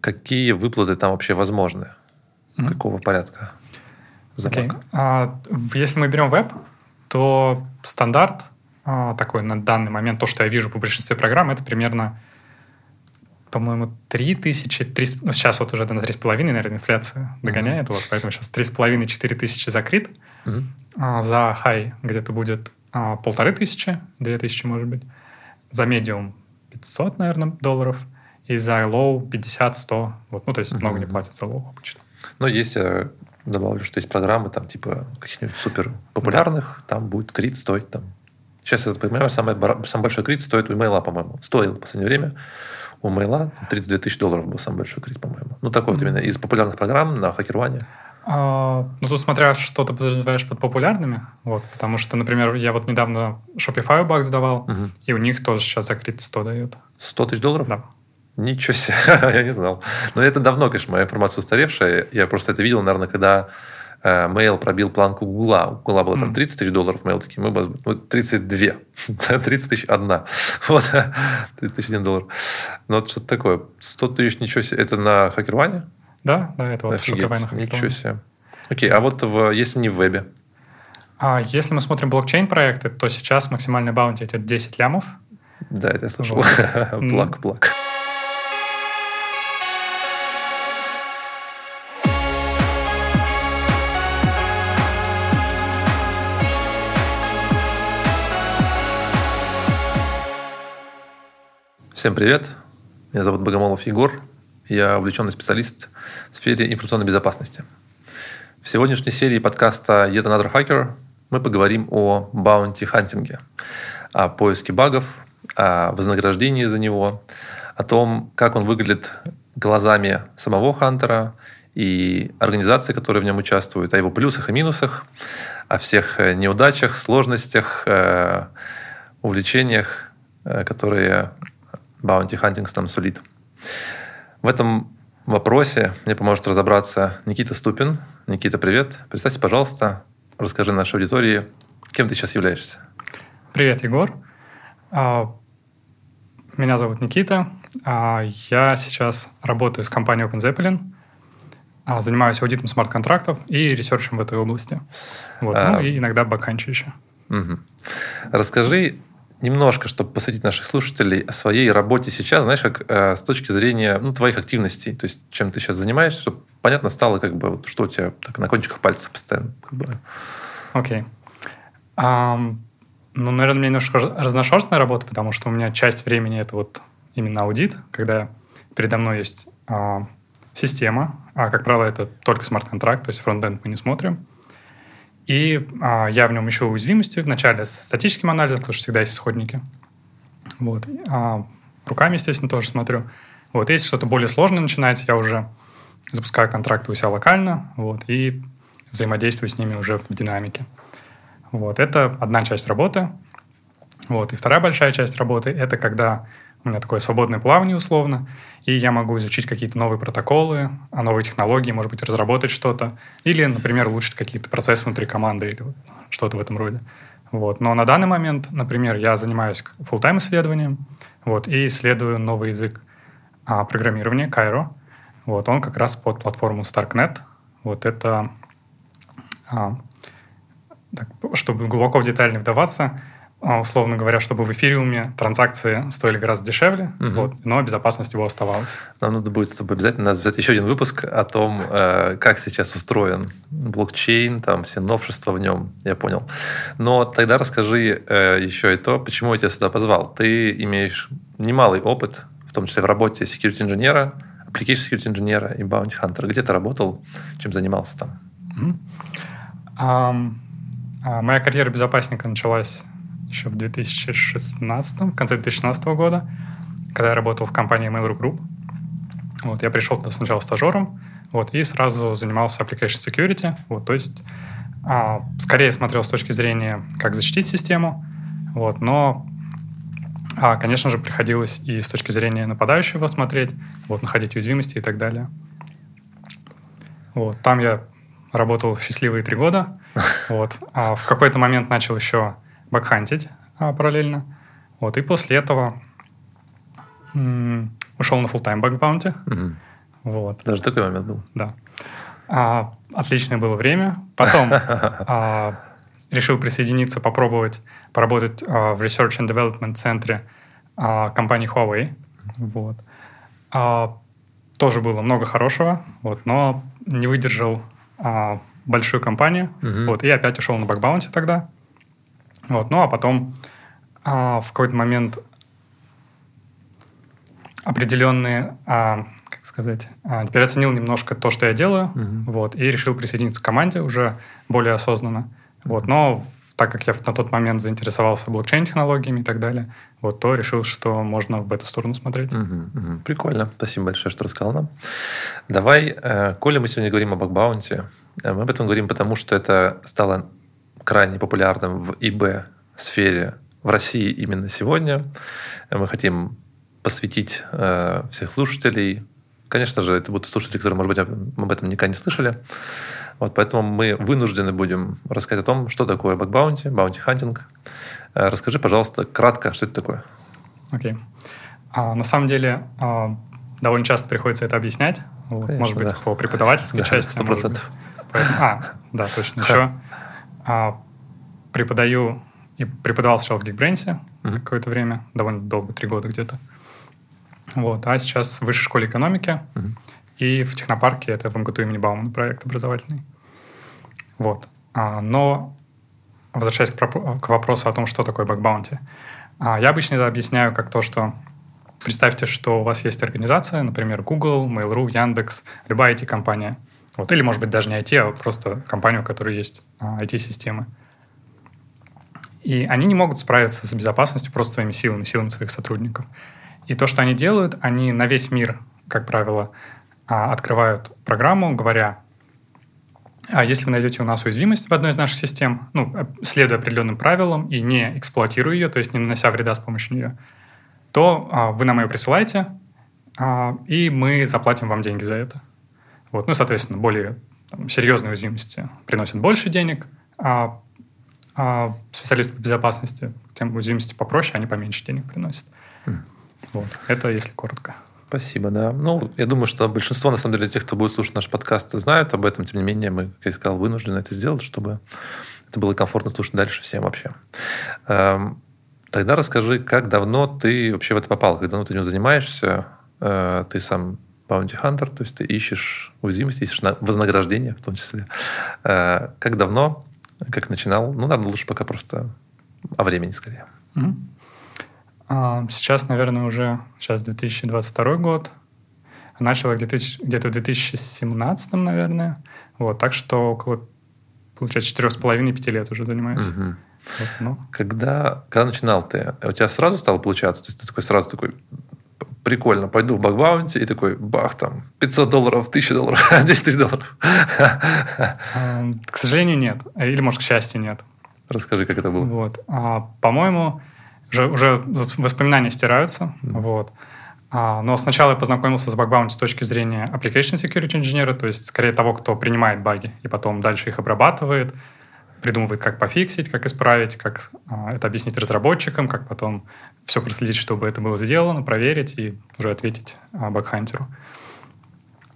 Какие выплаты там вообще возможны? Mm-hmm. Какого порядка? Okay. А, если мы берем веб, то стандарт а, такой на данный момент, то, что я вижу по большинстве программ, это примерно, по-моему, 3 тысячи, 3, ну, сейчас вот уже на 3,5, наверное, инфляция догоняет, mm-hmm. вот, поэтому сейчас 3,5-4 тысячи закрыт. Mm-hmm. А, за high где-то будет а, полторы тысячи, две тысячи, может быть. За медиум 500, наверное, долларов. И за low 50-100. Вот, ну, то есть mm-hmm. много не платят за low обычно. Но есть э, добавлю, что есть программы там типа каких-нибудь супер популярных, да. там будет крит стоить там. Сейчас я понимаю, самый, самый большой крит стоит у имейла, по-моему. Стоил в последнее время. У мейла 32 тысячи долларов был самый большой крит, по-моему. Ну, такой mm-hmm. вот именно из популярных программ на хакерване. А, ну, тут смотря, что ты подразумеваешь под популярными. Вот, потому что, например, я вот недавно Shopify бак сдавал, угу. и у них тоже сейчас закрыть 100 дают. 100 тысяч долларов? Да. Ничего себе, я не знал. Но это давно, конечно, моя информация устаревшая. Я просто это видел, наверное, когда э, Mail пробил планку Гугла. У Гугла было там 30 тысяч долларов, Mail такие, мы ну, 32. 30 тысяч одна. Вот, 30 тысяч один доллар. Ну, вот что-то такое. 100 тысяч, ничего себе. Это на хакерване? Да, да, это вот Офигеть, Ничего себе. Окей, а вот в, если не в вебе? А если мы смотрим блокчейн-проекты, то сейчас максимальный баунти это 10 лямов. Да, это я слышал. Плак-плак. Всем привет. Меня зовут Богомолов Егор. Я увлеченный специалист в сфере информационной безопасности. В сегодняшней серии подкаста Yet Another Hacker мы поговорим о bounty hunting е, о поиске багов, о вознаграждении за него, о том, как он выглядит глазами самого хантера и организации, которые в нем участвуют, о его плюсах и минусах, о всех неудачах, сложностях, э, увлечениях, э, которые bounty hunting нам сулит. В этом вопросе мне поможет разобраться Никита Ступин. Никита, привет. Представьте, пожалуйста, расскажи нашей аудитории, кем ты сейчас являешься. Привет, Егор. А, меня зовут Никита. А, я сейчас работаю с компанией Open Zeppelin. А, занимаюсь аудитом смарт-контрактов и ресерчем в этой области. Вот. А... Ну и иногда баканчу еще. Угу. Расскажи немножко, чтобы посвятить наших слушателей о своей работе сейчас, знаешь, как э, с точки зрения ну, твоих активностей, то есть чем ты сейчас занимаешься, чтобы понятно стало, как бы, вот, что у тебя так на кончиках пальцев постоянно. Окей. Okay. Um, ну, наверное, у меня немножко разношерстная работа, потому что у меня часть времени это вот именно аудит, когда передо мной есть uh, система, а, как правило, это только смарт-контракт, то есть фронтенд мы не смотрим. И а, я в нем ищу уязвимости вначале с статическим анализом, потому что всегда есть исходники. Вот. А, руками, естественно, тоже смотрю. Вот. Если что-то более сложное начинается, я уже запускаю контракты у себя локально вот, и взаимодействую с ними уже в динамике. Вот. Это одна часть работы. Вот. И вторая большая часть работы — это когда у меня такое свободное плавание условно, и я могу изучить какие-то новые протоколы, а новые технологии, может быть, разработать что-то, или, например, улучшить какие-то процессы внутри команды или что-то в этом роде. Вот. Но на данный момент, например, я занимаюсь full-time исследованием вот, и исследую новый язык а, программирования, Cairo. Вот, он как раз под платформу StarkNet. Вот это, а, так, чтобы глубоко в деталь не вдаваться, условно говоря, чтобы в эфириуме транзакции стоили гораздо дешевле, угу. вот, но безопасность его оставалась. Нам надо будет с тобой обязательно взять еще один выпуск о том, э, как сейчас устроен блокчейн, там все новшества в нем, я понял. Но тогда расскажи э, еще и то, почему я тебя сюда позвал. Ты имеешь немалый опыт, в том числе в работе security инженера, application security инженера и bounty hunter. Где ты работал, чем занимался там? Mm-hmm. Um, моя карьера безопасника началась еще в 2016, в конце 2016 года, когда я работал в компании Mail.ru Group. Вот, я пришел туда сначала стажером, вот, и сразу занимался application security, вот, то есть а, скорее смотрел с точки зрения, как защитить систему, вот, но, а, конечно же, приходилось и с точки зрения нападающего смотреть, вот, находить уязвимости и так далее. Вот, там я работал счастливые три года, вот, а в какой-то момент начал еще багхантить а, параллельно. Вот, и после этого м- ушел на full-time bug bounty. Угу. Вот. Даже такой момент был. Да. А, отличное было время. Потом а, решил присоединиться, попробовать поработать а, в Research and Development центре а, компании Huawei. Вот. А, тоже было много хорошего, вот, но не выдержал а, большую компанию. Мгм. Вот, и опять ушел на бакбаунти тогда. Вот, ну а потом а, в какой-то момент определенные, а, как сказать, а, переоценил немножко то, что я делаю, Мгм. вот, и решил присоединиться к команде уже более осознанно. Вот, но так как я на тот момент заинтересовался блокчейн-технологиями и так далее, вот, то решил, что можно в эту сторону смотреть. Мгм, мгм. Прикольно. Спасибо большое, что рассказал нам. Давай, э, коли мы сегодня говорим о бакбаунте, э, мы об этом говорим потому, что это стало крайне популярным в ИБ-сфере в России именно сегодня. Мы хотим посвятить э, всех слушателей. Конечно же, это будут слушатели, которые, может быть, об этом никогда не слышали. Вот поэтому мы вынуждены будем рассказать о том, что такое bug bounty, bounty hunting. Э, Расскажи, пожалуйста, кратко, что это такое. Окей. А, на самом деле, а, довольно часто приходится это объяснять. Вот, Конечно, может быть, да. по преподавательской Да, части. сто процентов. А, да, точно. Еще а, преподаю и преподавал сначала в Geekbrains Мгм. какое-то время, довольно долго, три года где-то. Вот, а сейчас в Высшей школе экономики Мгм. и в технопарке, это в МГТУ имени Баумана проект образовательный. Вот. А, но, возвращаясь к, к вопросу о том, что такое bug bounty, а, я обычно это объясняю как то, что представьте, что у вас есть организация, например, Google, Mail.ru, Яндекс, любая IT-компания. Вот, или, может быть, даже не IT, а просто компания, у которой есть а, IT-системы. И они не могут справиться с безопасностью просто своими силами, силами своих сотрудников. И то, что они делают, они на весь мир, как правило, а, открывают программу, говоря, а если вы найдете у нас уязвимость в одной из наших систем, ну, э, следуя определенным правилам и не эксплуатируя ее, то есть не нанося вреда с помощью нее, то а, вы нам ее присылаете, а, и мы заплатим вам деньги за это. Вот. Ну, соответственно, более там, серьезные уязвимости приносят больше денег, а, а специалисты по безопасности, тем уязвимости попроще, они поменьше денег приносят. Мгм. Вот. Это если коротко. Спасибо, да. Ну, я думаю, что большинство, на самом деле, тех, кто будет слушать наш подкаст, знают об этом. Тем не менее, мы, как я сказал, вынуждены это сделать, чтобы это было комфортно слушать дальше всем вообще. Эм, Тогда расскажи, как давно ты вообще в это попал, как давно ты этим занимаешься? Э, Ты сам bounty hunter, то есть ты ищешь уязвимости, ищешь на- вознаграждение в том числе. Э, Как давно, как начинал? Ну, наверное, лучше пока просто о времени скорее. А, Сейчас, наверное, уже сейчас 2022 год. Начал где-то в 2017, наверное. Вот, так что около, получается, четырех с половиной пяти лет уже занимаюсь. Мгм. Вот, ну, Когда, когда начинал ты, у тебя сразу стало получаться? То есть ты такой сразу такой, «П- прикольно, пойду в бакбаунти, и такой, бах, там, 500 долларов, 1000 долларов, 10 тысяч долларов. а, к сожалению, нет. Или, может, к счастью, нет. Расскажи, как это было. Вот. А, по-моему, уже, уже воспоминания стираются. Вот. А, но сначала я познакомился с бакбаунти с точки зрения application security инженера, то есть скорее того, кто принимает баги и потом дальше их обрабатывает, придумывает, как пофиксить, как исправить, как а, это объяснить разработчикам, как потом все проследить, чтобы это было сделано, проверить и уже ответить а, бакхантеру.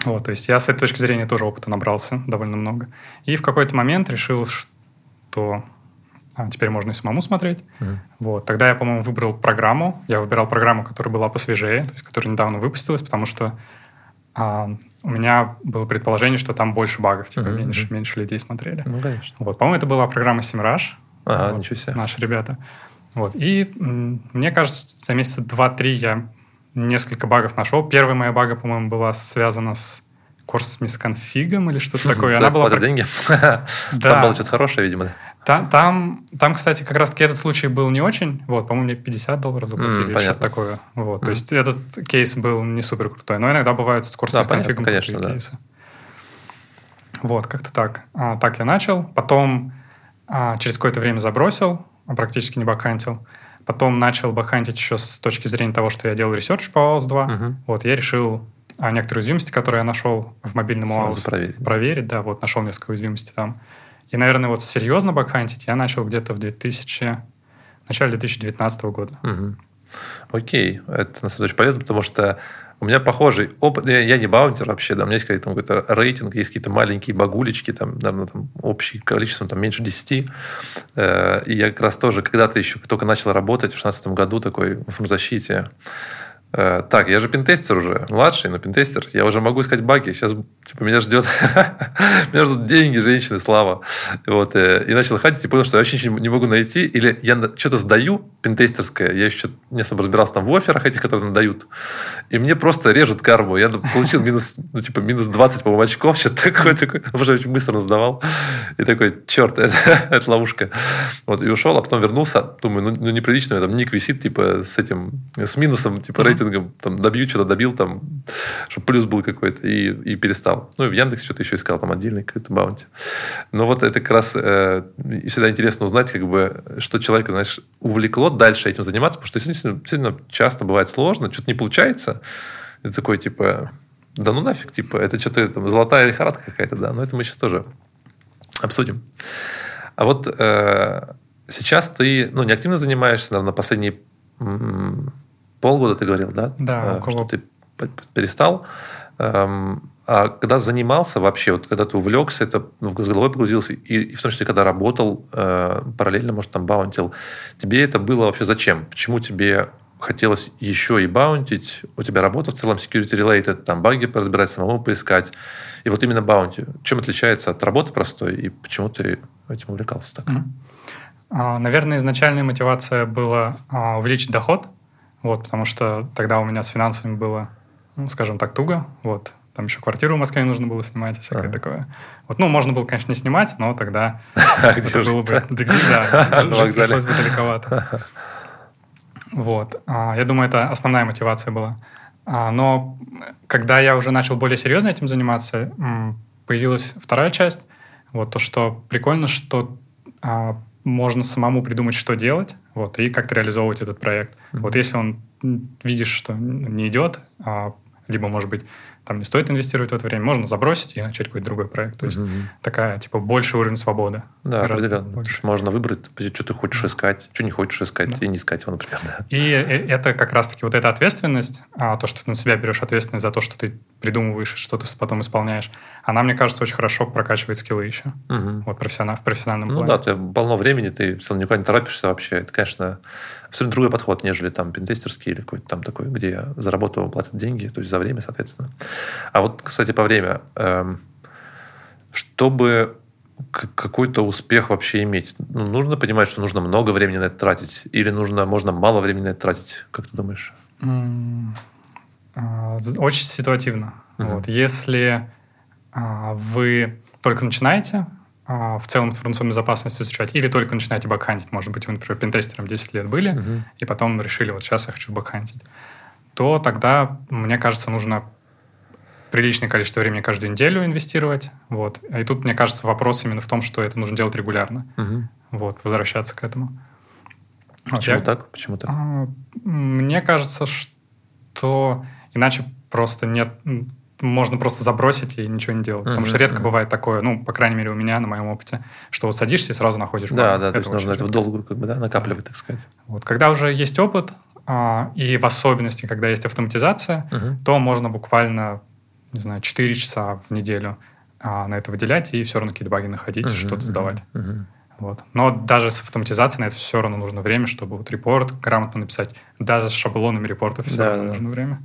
Вот, то есть я с этой точки зрения тоже опыта набрался довольно много. И в какой-то момент решил, что а, теперь можно и самому смотреть. Мгм. Вот. Тогда я, по-моему, выбрал программу. Я выбирал программу, которая была посвежее, то есть которая недавно выпустилась, потому что а, у меня было предположение, что там больше багов, типа Мгм, меньше, меньше людей смотрели. Ну, конечно. Вот. По-моему, это была программа Simrush. Ага, Вот, ничего себе. Наши ребята. Вот. И мне кажется, за месяца два-три я несколько багов нашел. Первая моя бага, по-моему, была связана с курс мисконфигом или что-то такое. Она была деньги? Там было что-то хорошее, видимо. Да? Та- Там, там, кстати, как раз-таки этот случай был не очень. Вот, по-моему, мне 50 долларов заплатили М, или понятно. что-то такое. Вот, Мгм. то есть этот кейс был не супер крутой. Но иногда бывают с курсом Да, с понятно, конфигом конечно, крутые да. кейсы. Вот, как-то так. А, так я начал. Потом а, через какое-то время забросил, а, практически не багхантил. Потом начал багхантить еще с точки зрения того, что я делал research по OAuth 2. Мгм. Вот, я решил а, некоторые уязвимости, которые я нашел в мобильном Сразу OAuth, проверить. проверить. Да, вот нашел несколько уязвимостей там. И, наверное, вот серьезно багхантить я начал где-то в 2000... в начале 2019 года. Мгм. Окей, это на самом деле очень полезно, потому что у меня похожий опыт. Я, я не баунтер вообще, да, у меня есть какой-то, какой-то рейтинг, есть какие-то маленькие багулечки, там, наверное, там, общий количеством там, меньше 10. Э, и я как раз тоже когда-то еще только начал работать в 2016 году такой в информзащите. Э, так, я же пентестер уже, младший, но пентестер. Я уже могу искать баги. Сейчас типа, меня ждет меня ждут деньги, женщины, слава. Вот, э, и начал ходить и понял, что я вообще ничего не могу найти. Или я что-то сдаю пентестерское, я еще не особо разбирался там в офферах этих, которые надают. И мне просто режут карму. Я получил минус, ну, типа, минус 20, по-моему, очков, что-то такое, такое. Уже очень быстро сдавал. И такой, черт, это, это ловушка. Вот, и ушел, а потом вернулся. Думаю, ну, ну неприлично, там ник висит, типа, с этим, с минусом, типа, рейтинг рейтингом, там, добью, что-то добил, там, чтобы плюс был какой-то, и, и перестал. Ну, и в Яндекс что-то еще искал, там, отдельный какой-то баунти. Но вот это как раз э, всегда интересно узнать, как бы, что человека, знаешь, увлекло дальше этим заниматься, потому что действительно, действительно часто бывает сложно, что-то не получается. Это такой, типа, да ну нафиг, типа, это что-то там, золотая лихорадка какая-то, да, но это мы сейчас тоже обсудим. А вот э, сейчас ты, ну, не активно занимаешься, наверное, последние полгода ты говорил, да? Да, э, около... Что ты перестал. Эм, а когда занимался вообще, вот когда ты увлекся, это ну, с головой погрузился, и, и в том числе, когда работал э, параллельно, может, там баунтил, тебе это было вообще зачем? Почему тебе хотелось еще и баунтить? У тебя работа в целом security related, там баги разбирать, самому поискать. И вот именно баунти. Чем отличается от работы простой, и почему ты этим увлекался так? Mm-hmm. Наверное, изначальная мотивация была а, увеличить доход, вот, потому что тогда у меня с финансами было, ну, скажем так, туго. Вот. Там еще квартиру в Москве нужно было снимать и всякое ага. такое. Вот, ну, можно было, конечно, не снимать, но тогда это было бы... Да, пришлось бы далековато. Вот. А, я думаю, это основная мотивация была. А, но когда я уже начал более серьезно этим заниматься, появилась вторая часть. Вот то, что прикольно, что а, можно самому придумать, что делать, вот, и как-то реализовывать этот проект. Mm-hmm. Вот если он видишь, что не идет, а, либо, может быть, там не стоит инвестировать в это время, можно забросить и начать какой-то другой проект. То есть mm-hmm. такая, типа, больше уровень свободы. Да, определенно. Больше. Можно выбрать, что ты хочешь искать, что не хочешь искать, да. и не искать его, например. Да. И э, это как раз-таки вот эта ответственность, а, то, что ты на себя берешь ответственность за то, что ты придумываешь, что ты потом исполняешь, она, мне кажется, очень хорошо прокачивает скиллы еще. Угу. Вот профессионал, в профессиональном ну, плане. Ну да, ты полно времени, ты никуда не торопишься вообще. Это, конечно, абсолютно другой подход, нежели там пентестерский или какой-то там такой, где за работу платят деньги, то есть за время, соответственно. А вот, кстати, по время. Эм, чтобы какой-то успех вообще иметь, ну, нужно понимать, что нужно много времени на это тратить, или нужно, можно мало времени на это тратить, как ты думаешь? А, очень ситуативно. Угу. Вот. Если а, вы только начинаете а, в целом информационную безопасность изучать, или только начинаете бэкхантить, может быть, вы, например, пентестером 10 лет были, угу. и потом решили, вот сейчас я хочу бэкхантить, то тогда, мне кажется, нужно приличное количество времени каждую неделю инвестировать. Вот. И тут, мне кажется, вопрос именно в том, что это нужно делать регулярно. Угу. Вот, возвращаться к этому. Почему вот, так? Почему так? Мне кажется, что Иначе просто нет можно просто забросить и ничего не делать. Потому что редко бывает такое, ну, по крайней мере, у меня, на моем опыте, что вот садишься и сразу находишь Да, да, то есть нужно это в долгую как бы, да, накапливать, так сказать. Вот, когда уже есть опыт, а, и в особенности, когда есть автоматизация, то можно буквально, не знаю, 4 часа в неделю а, на это выделять и все равно какие-то баги находить, uh что-то сдавать. Вот. Но даже с автоматизацией на это все равно нужно время, чтобы вот репорт грамотно написать. Даже с шаблонами репортов все да, равно да. нужно время.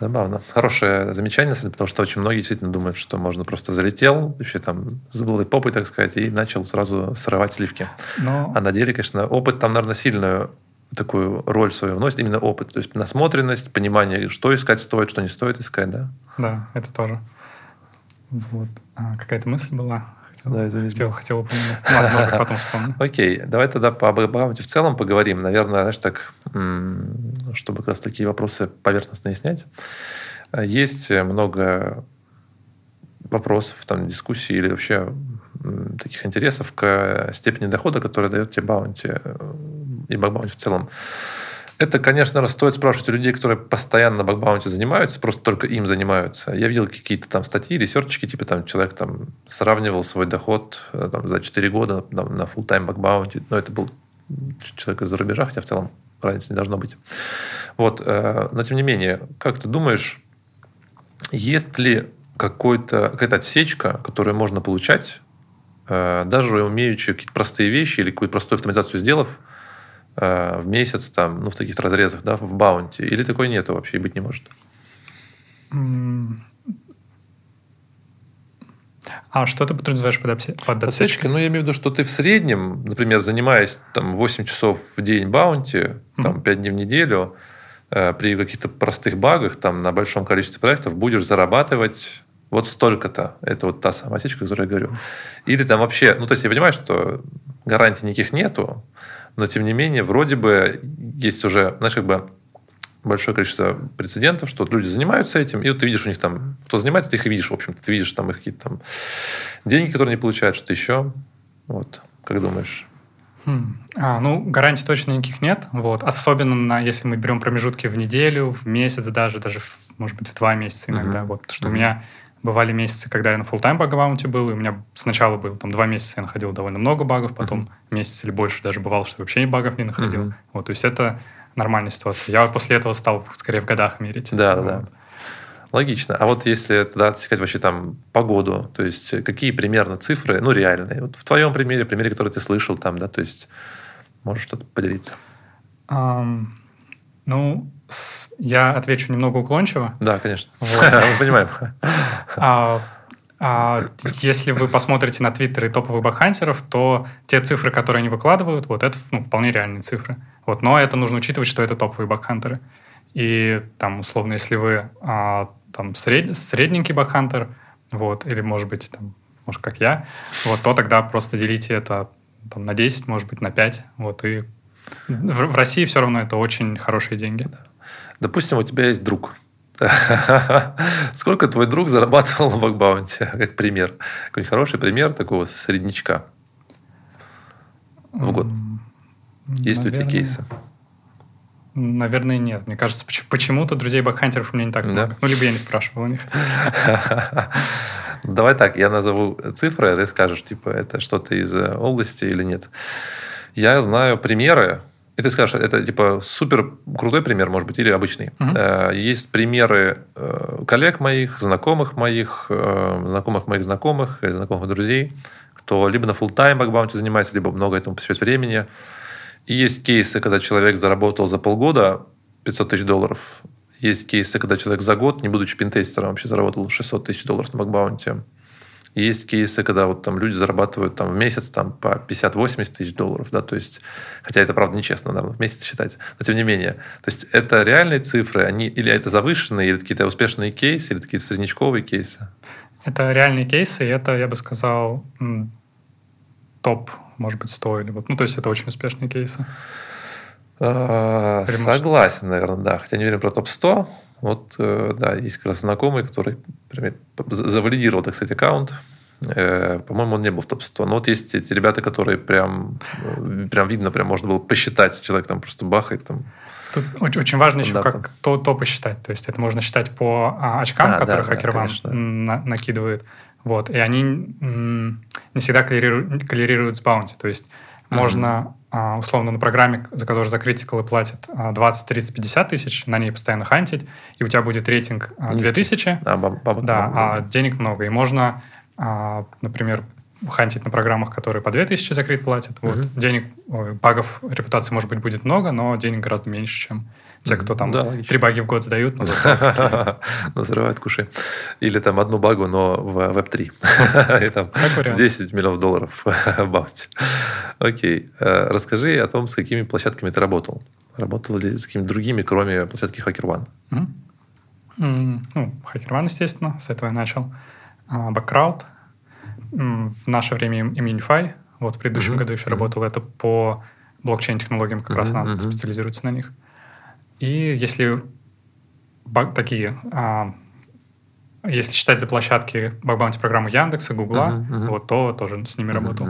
Забавно. Хорошее замечание, потому что очень многие действительно думают, что можно просто залетел, вообще там с голой попой, так сказать, и начал сразу срывать сливки. Но... А на деле, конечно, опыт там, наверное, сильную такую роль свою вносит, именно опыт. То есть насмотренность, понимание, что искать стоит, что не стоит искать, да? Да, это тоже. Вот. А, какая-то мысль была? Да, извините. Хотел, хотел упомянуть. Ладно, может быть, потом вспомню. Окей, давай тогда по бэкграунде в целом поговорим. Наверное, знаешь, так, чтобы как раз такие вопросы поверхностно снять. Есть много вопросов, там, дискуссий или вообще таких интересов к степени дохода, которая дает тебе bounty э, и bug bounty в целом. Это, конечно, стоит спрашивать у людей, которые постоянно на bug bounty занимаются, просто только им занимаются. Я видел какие-то там статьи, ресерчики, типа там человек там сравнивал свой доход э, там, за 4 года там, на full-time bug bounty. Но это был человек из-за рубежа, хотя в целом разницы не должно быть. Вот, э, но тем не менее, как ты думаешь, есть ли какой-то, какая-то отсечка, которую можно получать, э, даже умеючи какие-то простые вещи или какую-то простую автоматизацию сделав, э, в месяц, там, ну, в таких разрезах, да, в баунти? Или такой нету вообще и быть не может? А что ты подразумеваешь под, обсе... под отсечкой? Ну, я имею в виду, что ты в среднем, например, занимаясь там 8 часов в день баунти, mm-hmm. там 5 дней в неделю, э, при каких-то простых багах, там на большом количестве проектов будешь зарабатывать вот столько-то. Это вот та самая отсечка, о которой я говорю. Или там вообще, ну, то есть я понимаю, что гарантий никаких нету, но тем не менее, вроде бы есть уже, знаешь, как бы большое количество прецедентов, что люди занимаются этим, и вот ты видишь у них там, кто занимается, ты их видишь, в общем-то, ты видишь там их какие-то там деньги, которые они получают, что-то еще. Вот, как думаешь? Хм. А, ну, гарантий точно никаких нет. Вот. Особенно на, если мы берем промежутки в неделю, в месяц даже, даже, в, может быть, в два месяца иногда. Uh-huh. Вот, что uh-huh. у меня бывали месяцы, когда я на full-time баг был, и у меня сначала было там два месяца я находил довольно много багов, потом uh-huh. месяц или больше даже бывало, что вообще багов не находил. Uh-huh. Вот, то есть это нормальная ситуация. Я после этого стал скорее в годах мерить. Да, вот. да. Логично. А вот если тогда отсекать вообще там погоду, то есть какие примерно цифры, ну, реальные? Вот в твоем примере, примере, который ты слышал там, да, то есть можешь что-то поделиться? Um, ну, я отвечу немного уклончиво. Да, конечно. Мы понимаем. А, а, если вы посмотрите на Твиттер и топовых бакхантеров, то те цифры, которые они выкладывают, вот это ну, вполне реальные цифры. Вот, но это нужно учитывать, что это топовые бакхантеры. И там, условно, если вы а, там сред, средненький бакхантер, вот, или, может быть, там, может, как я, вот, то тогда просто делите это там, на 10, может быть, на 5, вот, и в, в России все равно это очень хорошие деньги. Допустим, у тебя есть друг, Сколько твой друг зарабатывал на бакбаунте, как пример? Какой хороший пример такого среднячка в год. Есть Наверное, у тебя кейсы? Наверное, нет. Мне кажется, почему-то друзей бакхантеров у меня не так много. Да? Ну, либо я не спрашивал у них. Давай так, я назову цифры, а ты скажешь, типа, это что-то из э, области или нет. Я знаю примеры, и ты скажешь, это типа супер крутой пример, может быть, или обычный. Uh-huh. Есть примеры э, коллег моих, знакомых моих, э, знакомых моих знакомых, знакомых друзей, кто либо на full time бакбаунти занимается, либо много этому посвящает времени. И есть кейсы, когда человек заработал за полгода 500 тысяч долларов. Есть кейсы, когда человек за год, не будучи пинтестером, вообще заработал 600 тысяч долларов на бакбаунте. Есть кейсы, когда вот там люди зарабатывают там в месяц там по 50-80 тысяч долларов, да, то есть, хотя это, правда, нечестно, наверное, в месяц считать, но тем не менее. То есть, это реальные цифры, они или это завышенные, или какие-то успешные кейсы, или такие среднячковые кейсы? Это реальные кейсы, и это, я бы сказал, топ, может быть, 100 или вот, ну, то есть, это очень успешные кейсы. А, согласен, наверное, да. Хотя не уверен про топ-100. Вот, э, да, есть как раз знакомый, который например, завалидировал, так сказать, аккаунт. Э, по-моему, он не был в топ-100. Но вот есть эти ребята, которые прям, э, прям видно, прям можно было посчитать. Человек там просто бахает. Там, Тут очень, очень важно еще, как то, то посчитать. То есть это можно считать по а, очкам, а, которые да, хакер да, на, накидывает. Вот. И они не всегда коллерируют, коллерируют с баунти. То есть можно условно на программе, за которую за критикалы платят 20, 30, 50 тысяч, на ней постоянно хантить, и у тебя будет рейтинг 2000, а, баб, баб, да, баб, а денег много. И можно, а, например, хантить на программах, которые по 2000 за крит платят. Вот. Угу. Денег, ой, багов, репутации, может быть, будет много, но денег гораздо меньше, чем те, кто там да, три баги в год сдают, но. Назрывают куши. Или там одну багу, но в Web3. И там 10 миллионов долларов баунти. Окей. Э, расскажи о том, с какими площадками ты работал. Работал ли с какими-то другими, кроме площадки HackerOne? Ну, HackerOne, естественно, с этого я начал. Backcrowd. В наше время Immunify. Вот в предыдущем году еще работал. Это по блокчейн-технологиям как раз надо специализируется на них. И если такие, а, если считать за площадки баг программы Яндекса, Гугла, uh-huh, uh-huh. вот, то тоже с ними uh-huh, работал.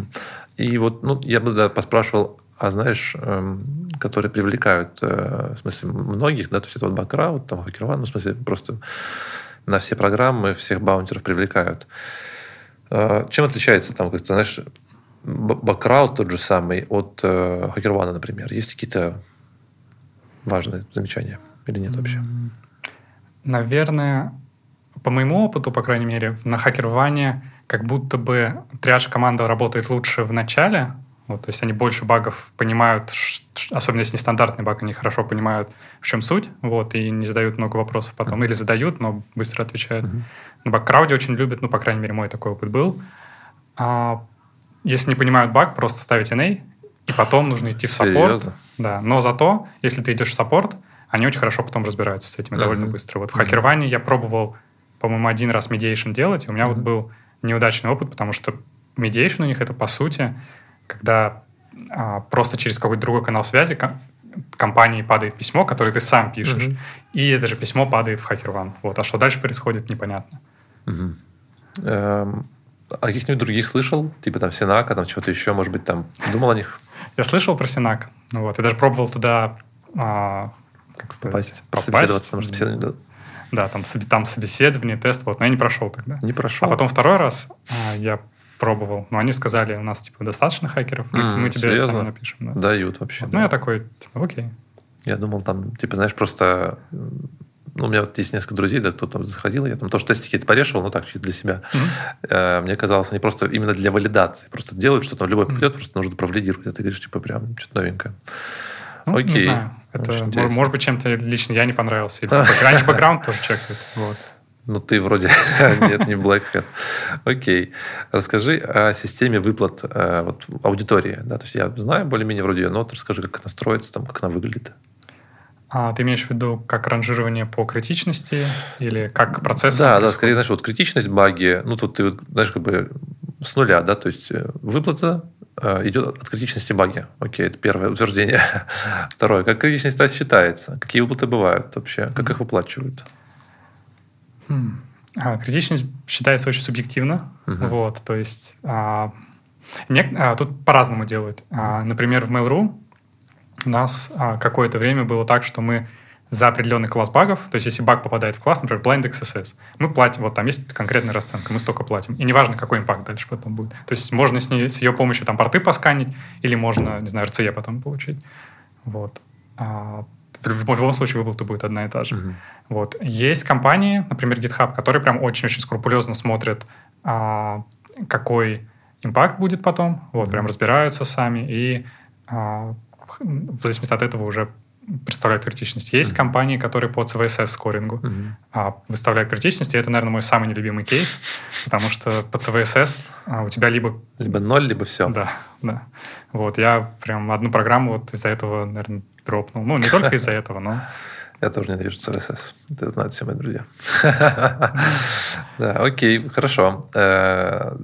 И вот, ну, я бы да, поспрашивал, а знаешь, эм, которые привлекают, э, в смысле, многих, да, то есть это вот Бакраут, там, Хакерван, ну, в смысле, просто на все программы всех баунтеров привлекают. Э, чем отличается там, как-то, знаешь, Бакраут тот же самый от э, Хакервана, например? Есть какие-то важное замечание или нет вообще? Наверное, по моему опыту, по крайней мере, на хакерване как будто бы триаж команда работает лучше в начале, вот, то есть они больше багов понимают, особенно если нестандартный баг, они хорошо понимают, в чем суть, вот, и не задают много вопросов потом. Или задают, но быстро отвечают. Uh-huh. На баккрауде очень любят, ну, по крайней мере, мой такой опыт был. А, если не понимают баг, просто ставить NA, и потом нужно идти в саппорт. Да, но зато, если ты идешь в саппорт, они очень хорошо потом разбираются с этим uh-huh. довольно быстро. Вот в uh-huh. HackerOne я пробовал, по-моему, один раз mediation делать, и у меня uh-huh. вот был неудачный опыт, потому что mediation у них это, по сути, когда а, просто через какой-то другой канал связи компании падает письмо, которое ты сам пишешь, угу. и это же письмо падает в HackerOne. Вот. А что дальше происходит, непонятно. Угу. Эм, а каких-нибудь других слышал? Типа там Синака, там чего-то еще, может быть, там думал о них? Я слышал про Синак. Вот. Я даже пробовал туда а, как сказать, попасть. Попасть. Там, собеседование, да. Да, там, там собеседование, тест, вот, но я не прошел тогда. Не прошел. А потом второй раз а, я пробовал. Но они сказали, у нас типа достаточно хакеров, мы, mm, мы тебе серьезно? сами напишем. Да. Дают вообще. Вот. Да. Ну, я такой, типа, окей. Я думал, там, типа, знаешь, просто... Ну, у меня вот есть несколько друзей, да, кто там заходил, я там тоже тестики эти порешивал, ну, так, чуть для себя. Mm-hmm. Мне казалось, они просто именно для валидации. Просто делают что-то, любой попадет, mm-hmm. просто нужно провалидировать. А ты говоришь, типа, прям что-то новенькое. Ну, Окей. не знаю. Это, может, может быть, чем-то лично я не понравился. Или, раньше бэкграунд тоже чекают. Вот. Ну, ты вроде... Нет, не Black Hat. Окей. Расскажи о системе выплат э, вот, аудитории. Да? То есть я знаю более-менее вроде ее, но расскажи, как она строится, там, как она выглядит. А ты имеешь в виду как ранжирование по критичности или как процесс? Да, да, скорее, знаешь, вот критичность баги, ну, тут ты, знаешь, как бы с нуля, да, то есть э, выплата э, идет от критичности баги. Окей, это первое утверждение. Второе, как критичность считается? Какие выплаты бывают вообще? Как их выплачивают? Хм. А, критичность считается очень субъективно. Uh-huh. Вот, то есть а, не, а, тут по-разному делают. А, например, в Mail.ru у нас а, какое-то время было так, что мы за определенный класс багов, то есть если баг попадает в класс, например, blind XSS, мы платим, вот там есть конкретная расценка, мы столько платим. И неважно, какой импакт дальше потом будет. То есть можно с, ней, с ее помощью там порты посканить, или можно, не знаю, RCE потом получить. Вот. А, в любом случае выплата будет одна и та же. Uh-huh. Вот. Есть компании, например, GitHub, которые прям очень-очень скрупулезно смотрят, а, какой импакт будет потом, вот, uh-huh. прям разбираются сами и а, в зависимости от этого уже представляют критичность. Есть компании, которые по CVSS скорингу а, выставляют критичность, и это, наверное, мой самый нелюбимый кейс, потому что по CVSS а, у тебя либо... Либо ноль, либо все. Да, да. Вот, я прям одну программу вот из-за этого, наверное, дропнул. Ну, не только из-за этого, но... Я тоже ненавижу CSS. Это знают все мои друзья. Да, окей, хорошо. Э,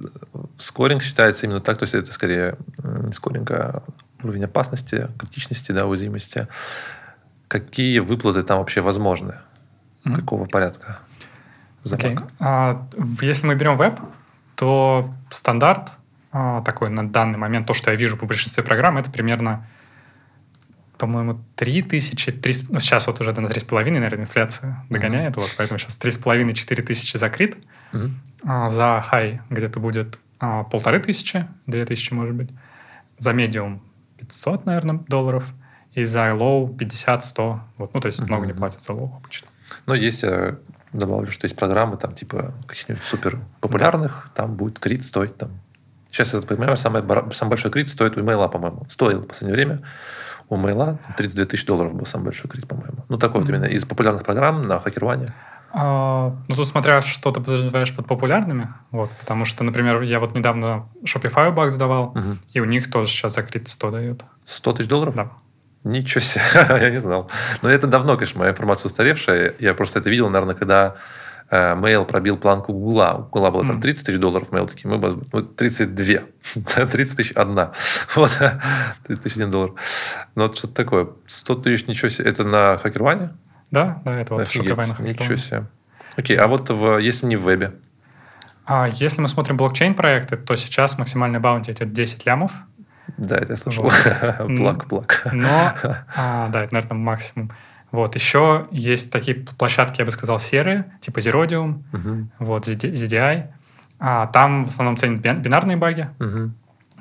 скоринг считается именно так, то есть это скорее не скоринг, а уровень опасности, критичности, да, уязвимости. Какие выплаты там вообще возможны? Какого порядка? Okay. А, если мы берем веб, то стандарт а, такой на данный момент, то, что я вижу по большинстве программ, это примерно по-моему, 3 тысячи, 3, ну, сейчас вот уже на 3,5, наверное, инфляция догоняет, mm-hmm. вот, поэтому сейчас 3,5-4 тысячи закрыт. Mm-hmm. А, за хай где-то будет а, полторы тысячи, две тысячи, может быть. За medium 500, наверное, долларов. И за low 50-100. Вот, ну, то есть много не платят за low обычно. Ну, есть, добавлю, что есть программы, там, типа, каких-нибудь супер популярных, да. там будет крит стоить, там, Сейчас я понимаю, самый, самый большой крит стоит у Мейла, по-моему. Стоил в последнее время у Мейла 32 тысячи долларов был самый большой крит, по-моему. Ну, такой mm-hmm. вот именно из популярных программ на HackerOne. А, ну, тут смотря, что ты подразумеваешь под популярными. Вот, потому что, например, я вот недавно Shopify баг сдавал, угу. и у них тоже сейчас за кредит 100 дают. 100 тысяч долларов? Да. Ничего себе, я не знал. Но это давно, конечно, моя информация устаревшая. Я просто это видел, наверное, когда э, Mail пробил планку Гугла. У Гугла было там 30 тысяч долларов, Mail такие, мы ну, 32. 30 тысяч одна. Вот, 30 тысяч один доллар. Ну, вот что-то такое. 100 тысяч, ничего себе. Это на хакерване? Да, да, это вот Офигеть, Ничего себе. Окей, а вот в, если не в вебе? А если мы смотрим блокчейн-проекты, то сейчас максимальный баунти это 10 лямов. Да, это я слышал. Плак, плак. Но, а, да, это, наверное, максимум. Вот, еще есть такие площадки, я бы сказал, серые, типа Zerodium, uh-huh. вот, ZDI. А, там в основном ценят бинарные баги. Uh-huh.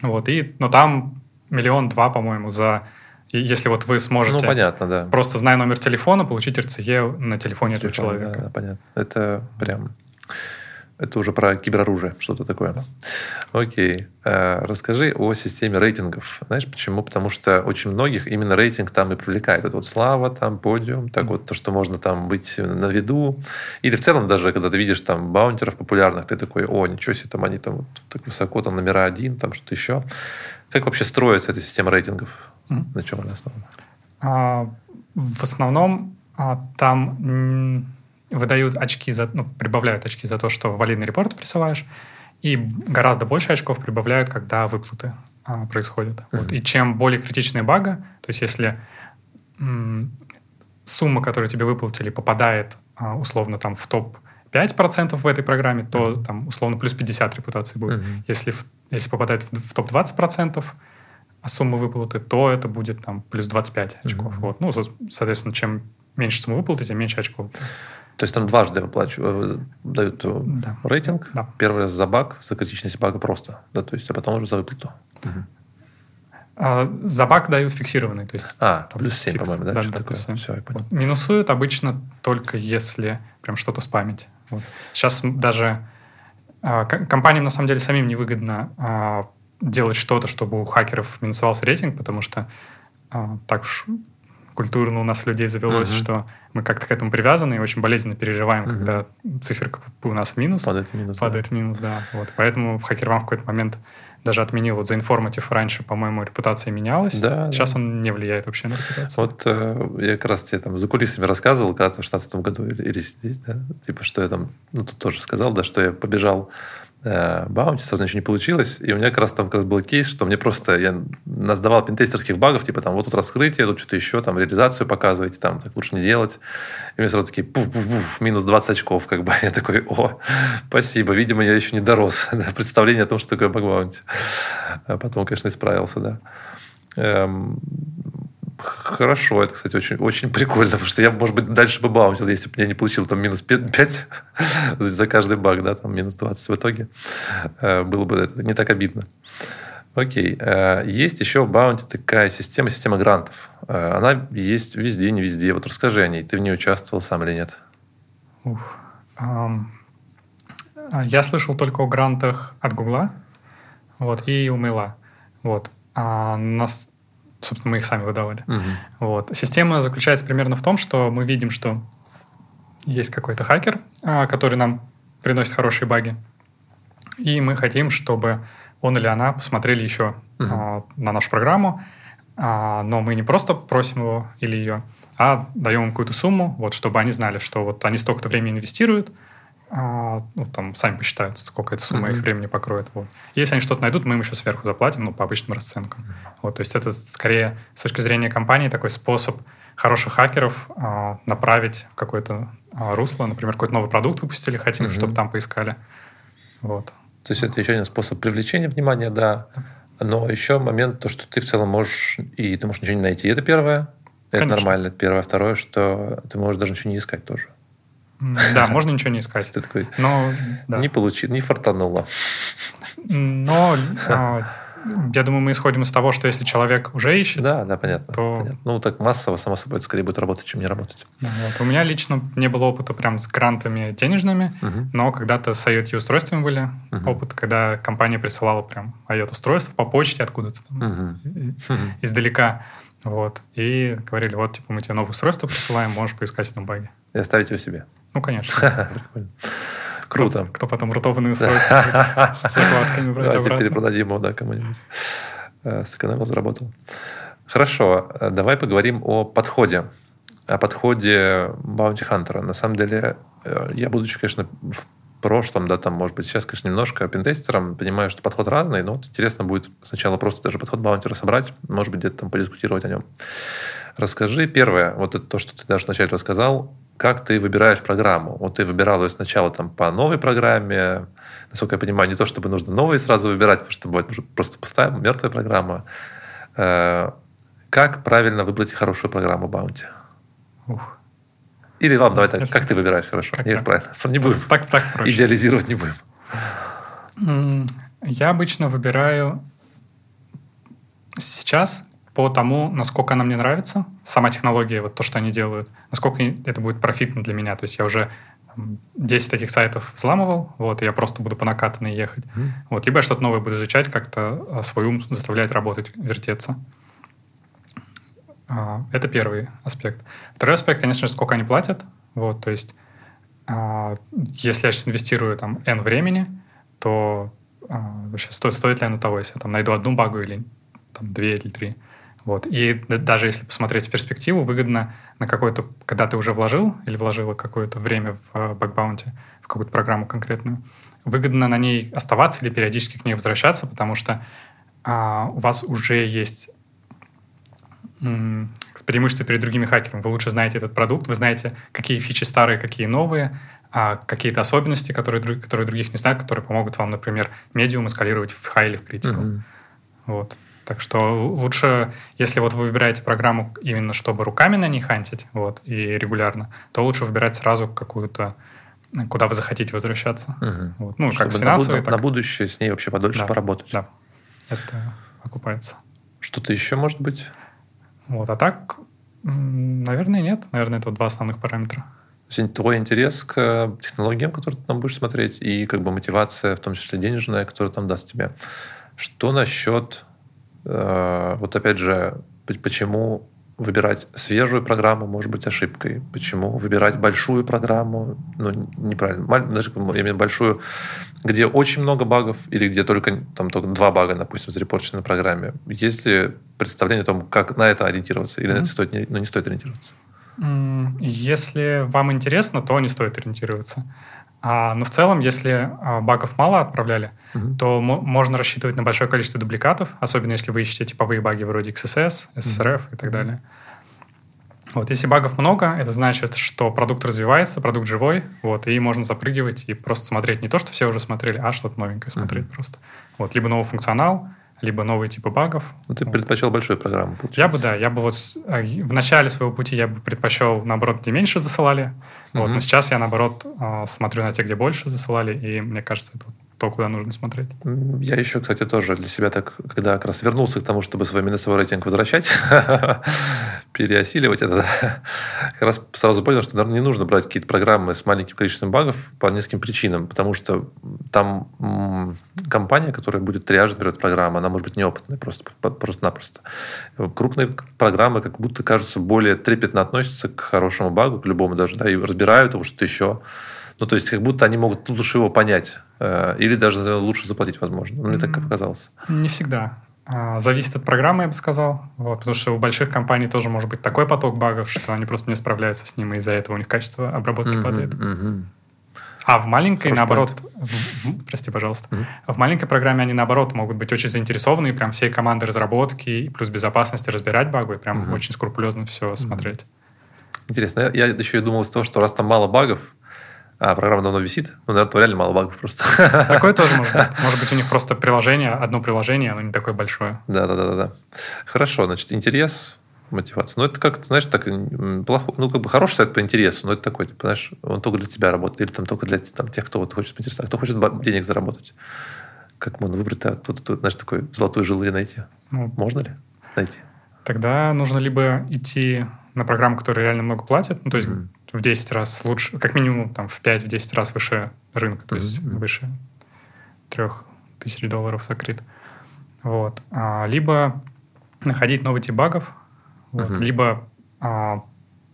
Вот, и, но там миллион два, по-моему, за И если вот вы сможете... Ну, понятно, да. Просто зная номер телефона, получить РЦЕ на телефоне этого человека. Да, понятно. Это прям... Это уже про кибероружие, что-то такое. Окей. А, расскажи о системе рейтингов. Знаешь почему? Потому что очень многих именно рейтинг там и привлекает. Это вот слава, там, подиум, так вот то, что можно там быть на виду. Или в целом даже, когда ты видишь там баунтеров популярных, ты такой, о, ничего себе, там они там вот так высоко, там номера один, там что-то еще. Как вообще строится эта система рейтингов? Mm. На чем она основана? А, в основном а, там выдают очки за, ну, прибавляют очки за то, что валидный репорт присылаешь, и гораздо больше очков прибавляют, когда выплаты а, происходят. Mm-hmm. Вот. И чем более критичная бага, то есть если м, сумма, которую тебе выплатили, попадает а, условно там в топ 5% в этой программе, то mm-hmm. там условно плюс 50 репутации будет. Mm-hmm. Если, в, если попадает в, в топ 20%, а сумма выплаты, то это будет там плюс 25 очков. Mm-hmm. Вот. Ну, соответственно, чем меньше сумма выплаты, тем меньше очков. То есть там дважды выплачивают, э, дают э, да. рейтинг. Да. Первый раз за баг, за критичность бага просто. Да, то есть, а потом уже за выплату. Угу. А, за баг дают фиксированный. То есть, а, плюс 7, фикс... по-моему, да? да, да такое? 7. Все, я понял. Вот. Минусуют обычно только если прям что-то спамить. Вот. Сейчас даже а, компаниям на самом деле самим невыгодно а, делать что-то, чтобы у хакеров минусовался рейтинг, потому что а, так уж культурно у нас людей завелось, uh-huh. что мы как-то к этому привязаны и очень болезненно переживаем, uh-huh. когда циферка у нас в минус. Падает в минус. Падает да. в минус, да. Вот. Поэтому в HackerOne в какой-то момент даже отменил вот за информатив раньше, по-моему, репутация менялась. Да, Сейчас да. он не влияет вообще на репутацию. Вот э, я как раз тебе там за кулисами рассказывал когда-то в 2016 году или, или здесь, да, типа, что я там, ну, тут тоже сказал, да, что я побежал Э, баунти, сразу ничего не получилось. И у меня как раз там как раз был кейс, что мне просто, я насдавал пентестерских багов, типа там вот тут раскрытие, тут что-то еще, там реализацию показываете, там так лучше не делать. И мне сразу такие пуф-пуф-пуф, минус 20 очков, как бы. Я такой, о, спасибо, видимо, я еще не дорос до представления о том, что такое баг-баунти. А потом, конечно, исправился, да. Эм, Хорошо, это, кстати, очень, очень прикольно, потому что я, может быть, дальше бы баунтил, если бы я не получил там минус 5 за каждый баг, да, там минус 20 в итоге. Э, было бы это не так обидно. Окей. Э, есть еще в Баунти такая система, система грантов. Э, она есть везде, не везде. Вот расскажи о ней. Ты в ней участвовал сам или нет? Ух. Um, я слышал только о грантах от Гугла вот, и у Мейла. Вот. А нас собственно, мы их сами выдавали. Угу. Вот. Система заключается примерно в том, что мы видим, что есть какой-то хакер, а, который нам приносит хорошие баги, и мы хотим, чтобы он или она посмотрели еще угу. а, на нашу программу, а, но мы не просто просим его или ее, а даем им какую-то сумму, вот, чтобы они знали, что вот они столько-то времени инвестируют, а, ну, там, сами посчитают, сколько эта сумма mm-hmm. их времени покроет. Вот. Если они что-то найдут, мы им еще сверху заплатим, ну, по обычным расценкам. Mm-hmm. Вот, то есть это скорее с точки зрения компании такой способ хороших хакеров а, направить в какое-то а, русло. Например, какой-то новый продукт выпустили, хотим, mm-hmm. чтобы там поискали. Вот. То есть это еще один способ привлечения внимания, да. Но еще момент, то, что ты в целом можешь, и ты можешь ничего не найти, это первое. Это Конечно. нормально, это первое. Второе, что ты можешь даже ничего не искать тоже. Да, можно ничего не искать. Ты такой, но, да. не получил, не фартануло. Но а, я думаю, мы исходим из того, что если человек уже ищет, да, да, понятно, то... понятно. Ну, так массово, само собой, это скорее будет работать, чем не работать. Вот. У меня лично не было опыта прям с грантами денежными, угу. но когда-то с IoT-устройствами были угу. опыт, когда компания присылала прям IoT-устройство по почте откуда-то там, угу. издалека. Вот. И говорили, вот, типа, мы тебе новое устройство присылаем, можешь поискать в этом баге. И оставить его себе. Ну, конечно. Круто. Кто, кто потом рутованные устройства с закладками брать Давайте перепродадим его, да, кому-нибудь. Э, сэкономил, заработал. Хорошо, э, давай поговорим о подходе. О подходе Bounty Hunter. На самом деле, э, я, будучи, конечно, в прошлом, да, там, может быть, сейчас, конечно, немножко пентестером, понимаю, что подход разный, но вот интересно будет сначала просто даже подход баунтера собрать, может быть, где-то там подискутировать о нем. Расскажи первое, вот это то, что ты даже вначале рассказал, как ты выбираешь программу. Вот ты выбирал ее сначала там по новой программе, насколько я понимаю, не то, чтобы нужно новые сразу выбирать, потому что бывает просто пустая, мертвая программа. Э, как правильно выбрать хорошую программу Bounty? Ух. Или ладно, давай так, как ты выбираешь хорошо? Как Нет, правильно. Не будем так, так проще. идеализировать не будем. Я обычно выбираю сейчас по тому, насколько она мне нравится, сама технология, вот то, что они делают, насколько это будет профитно для меня. То есть я уже 10 таких сайтов взламывал, вот, и я просто буду по накатанной ехать. Mm-hmm. Вот, либо я что-то новое буду изучать, как-то а, свой ум заставлять работать, вертеться. А, это первый аспект. Второй аспект, конечно же, сколько они платят. Вот, то есть, а, если я сейчас инвестирую там N времени, то вообще стоит, стоит ли оно того, если я там найду одну багу или там две или три. Вот. И даже если посмотреть в перспективу, выгодно на какой-то, когда ты уже вложил или вложила какое-то время в bug bounty, в какую-то программу конкретную, выгодно на ней оставаться или периодически к ней возвращаться, потому что а, у вас уже есть м, преимущество перед другими хакерами. Вы лучше знаете этот продукт, вы знаете, какие фичи старые, какие новые, а какие-то особенности, которые, которые других не знают, которые помогут вам, например, medium эскалировать в high или в critical. Mm-hmm. Вот. Так что лучше, если вот вы выбираете программу именно чтобы руками на ней хантить, вот, и регулярно, то лучше выбирать сразу какую-то куда вы захотите возвращаться. Угу. Вот. Ну, Чтобы как с финансовой, на, так... на будущее с ней вообще подольше да, поработать. Да, это окупается. Что-то еще может быть? Вот, а так, наверное, нет. Наверное, это два основных параметра. То есть твой интерес к технологиям, которые ты там будешь смотреть, и как бы мотивация, в том числе денежная, которая там даст тебе. Что насчет Э, вот опять же, почему выбирать свежую программу может быть ошибкой. Почему выбирать большую программу, ну, неправильно, даже именно большую, где очень много багов или где только, там, только два бага, допустим, зарепорчены на программе. Есть ли представление о том, как на это ориентироваться? Или mm-hmm. на это стоит, ну, не стоит ориентироваться? Если вам интересно, то не стоит ориентироваться. А, но в целом, если а, багов мало отправляли, угу. то можно рассчитывать на большое количество дубликатов, особенно если вы ищете типовые баги вроде XSS, SSRF угу. и так далее. Вот, если багов много, это значит, что продукт развивается, продукт живой, вот, и можно запрыгивать и просто смотреть не то, что все уже смотрели, а что-то новенькое смотреть uh просто. Вот, либо новый функционал, либо новые типы багов. Ну, ты предпочел большую программу, получается. Я бы, да, я бы вот а, в начале своего пути я бы предпочел, наоборот, где меньше засылали, угу. вот, но сейчас я, наоборот, а, смотрю на те, где больше засылали, и мне кажется, это то, куда нужно смотреть. Я еще, кстати, тоже для себя так, когда как раз вернулся к тому, чтобы свой минусовой рейтинг возвращать, переосиливать это, как раз сразу понял, что, наверное, не нужно брать какие-то программы с маленьким количеством багов по нескольким причинам, потому что там компания, которая будет триажить, например, программу, она может быть неопытной просто, просто-напросто. Крупные программы как будто, кажется, более трепетно относятся к хорошему багу, к любому даже, да, и разбирают его что-то еще. Ну, то есть, как будто они могут лучше его понять. Э, или даже лучше заплатить, возможно. Мне так показалось. Не всегда. А, зависит от программы, я бы сказал. Вот, потому что у больших компаний тоже может быть такой поток багов, что они просто не справляются с ним, и из-за этого у них качество обработки mm-hmm, падает. Mm-hmm. А в маленькой, Хороший наоборот, в, в, прости, пожалуйста, mm-hmm. в маленькой программе они, наоборот, могут быть очень заинтересованы, и прям всей команды разработки, плюс безопасности разбирать багу, и прям mm-hmm. очень скрупулезно все mm-hmm. смотреть. Интересно. Я, я еще и думал из того, что раз там мало багов, а программа давно висит. Ну, наверное, реально мало багов просто. Такое тоже может быть. Может быть, у них просто приложение, одно приложение, оно не такое большое. Да, да, да, да. Хорошо, значит, интерес, мотивация. Ну, это как-то, знаешь, так плохо, ну, как бы хороший сайт по интересу, но это такой, типа, знаешь, он только для тебя работает, или там только для там, тех, кто вот хочет поинтересоваться, кто хочет денег заработать. Как можно выбрать а, тут, тут, знаешь, такой золотую жилу найти? Ну, Можно ли найти? Тогда нужно либо идти на программу, которая реально много платит, ну, то есть mm-hmm в 10 раз лучше, как минимум там, в 5-10 раз выше рынка, то есть mm-hmm. выше 3000 долларов закрыт. Вот. А, либо находить новый тип багов, вот, mm-hmm. либо а,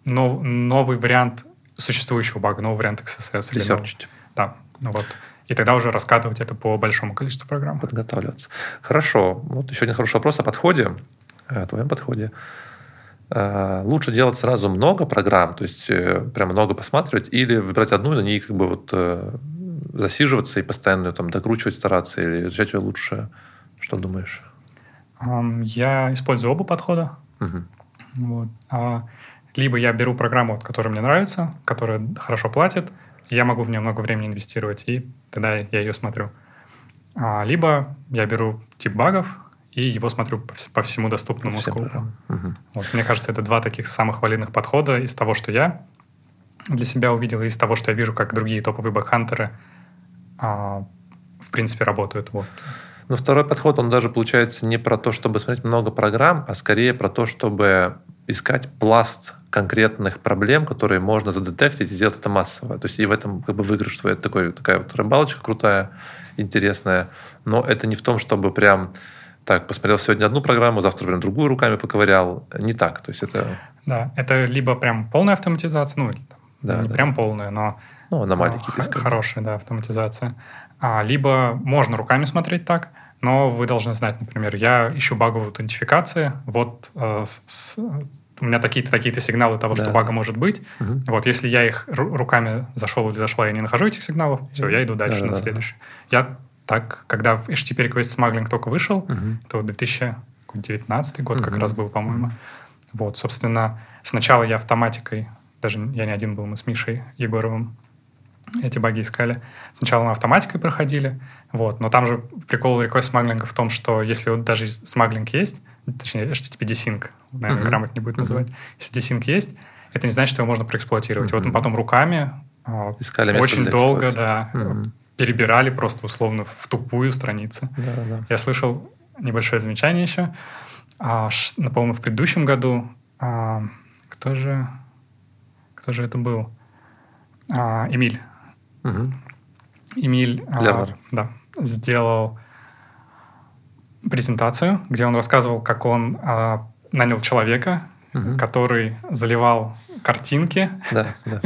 нов, новый вариант существующего бага, новый вариант XSS. Ресерчить. Да, ну вот. И тогда уже раскатывать это по большому количеству программ. Подготавливаться. Хорошо. Вот еще один хороший вопрос о подходе, о твоем подходе. Э, лучше делать сразу много программ, то есть э, прям много посматривать, или выбрать одну и на ней как бы вот э, засиживаться и постоянно там докручивать, стараться, или изучать ее лучше. Что думаешь? Я использую оба подхода. Угу. Вот. А, либо я беру программу, которая мне нравится, которая хорошо платит, я могу в нее много времени инвестировать, и тогда я ее смотрю. А, либо я беру тип багов, и его смотрю по, по всему доступному Все скопу. Угу. Вот, мне кажется, это два таких самых валидных подхода из того, что я для себя увидел, и из того, что я вижу, как другие топовые бэкхантеры а, в принципе работают. Вот. Но второй подход, он даже получается не про то, чтобы смотреть много программ, а скорее про то, чтобы искать пласт конкретных проблем, которые можно задетектить и сделать это массово. То есть и в этом как бы выигрыш твой. Это такой, такая вот рыбалочка крутая, интересная. Но это не в том, чтобы прям так, посмотрел сегодня одну программу, завтра прям другую руками поковырял. Не так. То есть это... Да, это либо прям полная автоматизация, ну, да, не да. прям полная, но ну, аномалии а, Хорошая, да, автоматизация. А, либо можно руками смотреть так, но вы должны знать, например, я ищу баговую аутентификации, вот э, с, у меня такие-то такие-то сигналы того, да. что бага может быть. Угу. Вот, если я их руками зашел или зашла, я не нахожу этих сигналов, все, я иду дальше да, на да, следующий. Да. Я так, когда HTTP Request Smuggling только вышел, угу. это 2019 год угу. как раз был, по-моему. Вот, собственно, сначала я автоматикой, даже я не один был, мы с Мишей Егоровым эти баги искали. Сначала мы автоматикой проходили, вот, но там же прикол request смаглинга в том, что если вот даже смаглинг есть, точнее, HTTP desync, наверное, uh-huh. грамотнее будет uh-huh. называть, если desync есть, это не значит, что его можно проэксплуатировать. Uh-huh. Вот мы потом руками а, Искали очень долго, да, uh-huh. Перебирали просто условно в тупую страницу. Да, да. Я слышал небольшое замечание еще. А, по-моему, в предыдущем году а, кто же кто же это был? А, Эмиль Угу. Эмиль а, да, сделал презентацию, где он рассказывал, как он а, нанял человека, угу. который заливал картинки. Да, да.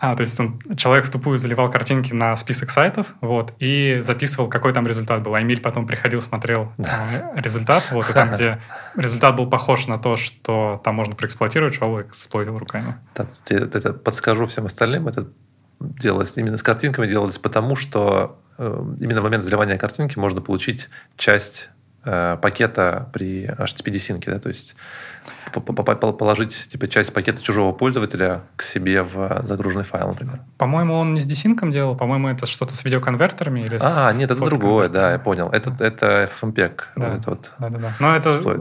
А, то есть он, человек в тупую заливал картинки на список сайтов, вот, и записывал, какой там результат был. А Эмиль потом приходил, смотрел да. э, результат, вот, и там, где результат был похож на то, что там можно проэксплуатировать, человек эксплуатировал руками. Да, это подскажу всем остальным, это делалось именно с картинками делалось потому, что э, именно в момент заливания картинки можно получить часть э, пакета при HTTP-десинке, да, то есть положить типа, часть пакета чужого пользователя к себе в загруженный файл, например. По-моему, он не с десинком делал, по-моему, это что-то с видеоконвертерами или А, нет, это другое, да, я понял. Это, это FFmpeg. Да. Вот это вот да, да, да. Но это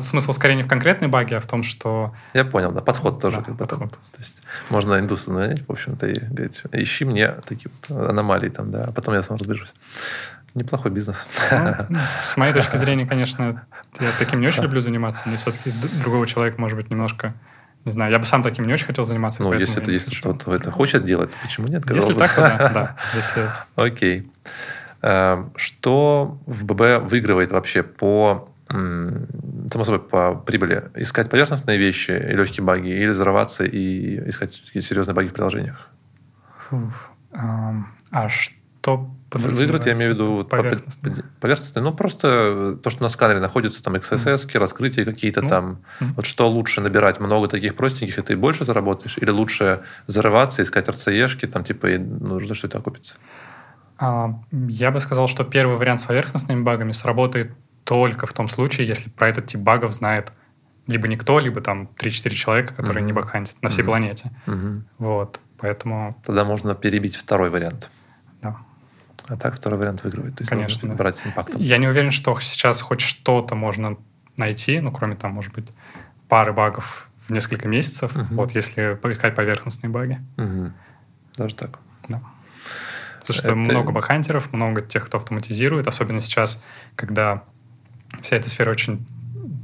смысл скорее не в конкретной баге, а в том, что... Я понял, да, подход тоже. Да, как подход. Бы, то есть можно индуса нанять, в общем-то, и говорить, ищи мне такие вот аномалии там, да, а потом я сам разберусь. Неплохой бизнес. Ну, с моей точки зрения, конечно, я таким не очень люблю заниматься, но все-таки другого человека, может быть, немножко не знаю, я бы сам таким не очень хотел заниматься. Ну, если, это, если кто-то это хочет делать, то почему нет? Если так, то да. да. Если... Окей. Эм, что в ББ выигрывает вообще по само собой, по прибыли? Искать поверхностные вещи и легкие баги, или взорваться и искать какие-то серьезные баги в приложениях? Фух. А что Выиграть, я имею в виду поверхностные. поверхностные. Ну, просто то, что на сканере находятся там XSS, mm. раскрытия какие-то ну, там. Mm. Вот что лучше набирать много таких простеньких, и ты больше заработаешь? Или лучше зарываться, искать RCE-шки, там, типа, и нужно что-то окупиться? А, я бы сказал, что первый вариант с поверхностными багами сработает только в том случае, если про этот тип багов знает либо никто, либо там 3-4 человека, которые mm-hmm. не бакхантят на всей mm-hmm. планете. Mm-hmm. Вот, поэтому... Тогда можно перебить второй вариант. А так второй вариант выигрывает. То есть Конечно, нужно да. брать импактом. Я не уверен, что сейчас хоть что-то можно найти, ну, кроме там, может быть, пары багов в несколько месяцев, угу. вот если поискать поверхностные баги. Угу. Даже так. Да. Потому что Это... много бахантеров, много тех, кто автоматизирует, особенно сейчас, когда вся эта сфера очень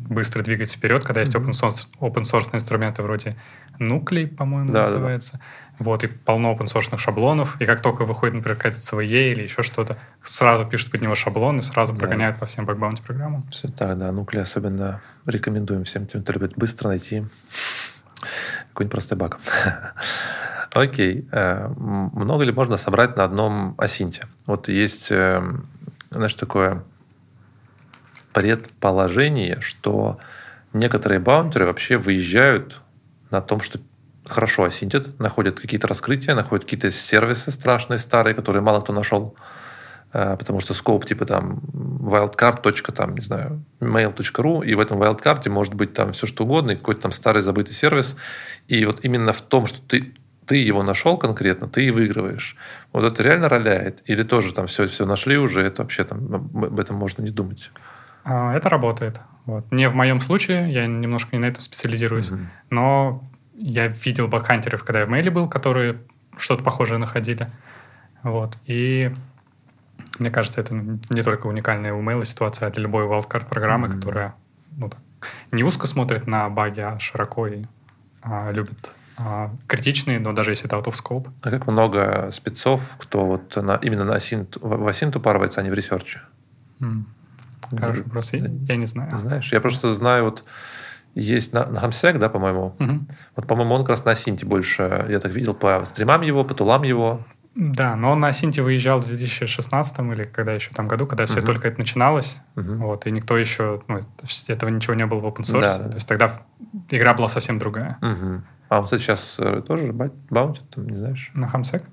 быстро двигается вперед, когда есть open source, open source инструменты вроде Nuclei, по-моему, да, называется. Да, да. Вот, и полно open source шаблонов. И как только выходит, например, какая-то CVE или еще что-то, сразу пишут под него шаблон и сразу да. прогоняют по всем bug bounty программам. Все так, да. Nuclei особенно рекомендуем всем тем, кто любит быстро найти какой-нибудь простой баг. Окей. Э, много ли можно собрать на одном OSINT е? Вот есть, э, знаешь, такое предположение, что некоторые баунтеры вообще выезжают на том, что хорошо осинтят, находят какие-то раскрытия, находят какие-то сервисы страшные, старые, которые мало кто нашел, э, потому что скоп типа там wildcard. там, не знаю, mail.ru, и в этом wildcard может быть там все что угодно, и какой-то там старый забытый сервис. И вот именно в том, что ты ты его нашел конкретно, ты и выигрываешь. Вот это реально роляет? Или тоже там все, все нашли уже, это вообще там об этом можно не думать? А, это работает. Вот. Не в моем случае, я немножко не на этом специализируюсь, mm-hmm. но я видел багхантеров, когда я в мейле был, которые что-то похожее находили. Вот. И Мне кажется, это не только уникальная у Mail ситуация, а для любой wildcard программы, mm-hmm. которая ну, так, не узко смотрит на баги, а широко и а, любит а, критичные, но даже если это out of scope. А как много спецов, кто вот на, именно на OSINT, в OSINT упарывается, а не в research е? Mm. Хороший вопрос. Я, я не знаю. Знаешь, я просто знаю, вот есть на, на Hamsec, да, по-моему. Угу. Вот, по-моему, он как раз на Синте больше, я так видел, по стримам его, по тулам его. Да, но он на Синте выезжал в 2016 или когда еще там году, когда все угу. только это начиналось, угу. вот, и никто еще, ну, этого ничего не было в open source, да, да. то есть тогда игра была совсем другая. Угу. А он, кстати, сейчас э, тоже баунтит, там, не знаешь? На Хамсек?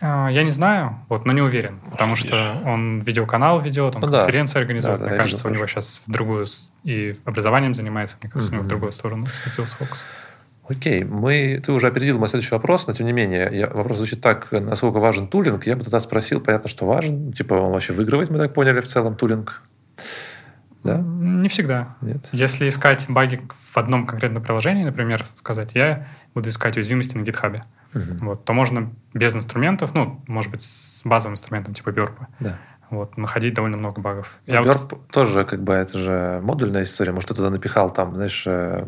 А, я не знаю, вот, но не уверен, потому что он видеоканал ведет, он ну, конференции да. организует. Да, Мне да, кажется, у него сейчас в другую и образованием занимается, мне кажется, mm-hmm. у него в другую сторону сместился фокус. Окей, мы, ты уже опередил мой следующий вопрос, но тем не менее, я, вопрос звучит так, насколько важен тулинг. Я бы тогда спросил, понятно, что важен. Типа он вообще выигрывает, мы так поняли, в целом тулинг. Да? Не всегда. Нет. Если искать баги в одном конкретном приложении, например, сказать, я буду искать уязвимости на GitHub, угу. вот, то можно без инструментов, ну, может быть, с базовым инструментом типа Burp, да. вот, находить довольно много багов. Я Burp вот... тоже, как бы, это же модульная история. Может, кто-то напихал там, знаешь, okay.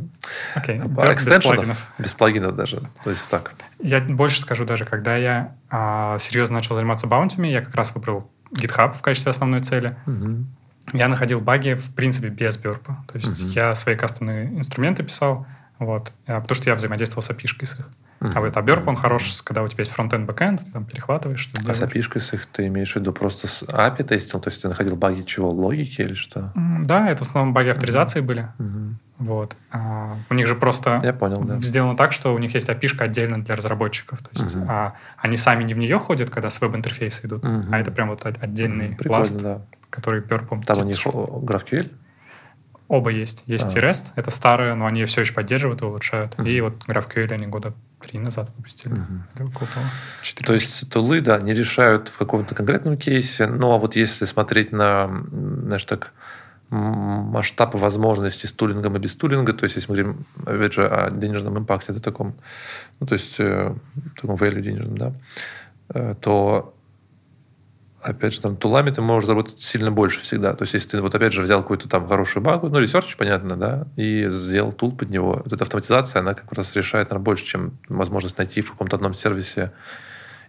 Burp без плагинов. Без плагинов даже. То есть так. Я больше скажу даже, когда я а, серьезно начал заниматься баунтями, я как раз выбрал GitHub в качестве основной цели. Угу я находил баги, в принципе, без бёрпа. То есть uh-huh. я свои кастомные инструменты писал, вот, а, потому что я взаимодействовал с API с их. Uh-huh. А вот Burp, он хорош, когда у тебя есть frontend backend, ты там перехватываешь. А с API с их ты имеешь в виду просто с API тестил? То есть ты находил баги чего, логики или что? Да, это в основном баги авторизации uh-huh. были. Uh-huh. Вот. А, у них же просто Я понял, да. сделано так, что у них есть API отдельно для разработчиков. То есть uh-huh. а, они сами не в нее ходят, когда с веб-интерфейса идут, uh-huh. а это прям вот отдельный uh-huh. пласт. да который Burp ом. Там у них GraphQL? Оба есть. Есть а. и REST, это старые, но они все еще поддерживают и улучшают. Uh-huh. И вот GraphQL они года три назад выпустили. Около То есть тулы, да, не решают в каком-то конкретном кейсе, ну а вот если смотреть на, знаешь, так, масштаб возможностей с тулингом и без тулинга, то есть если мы говорим, опять же, о денежном импакте, это таком, ну, то есть э, таком value денежном, да, э, то опять же, там, tool ами ты можешь заработать сильно больше всегда. То есть, если ты, вот опять же, взял какую-то там хорошую багу, ну, research, понятно, да, и сделал tool под него, вот эта автоматизация, она как раз решает, наверное, больше, чем возможность найти в каком-то одном сервисе.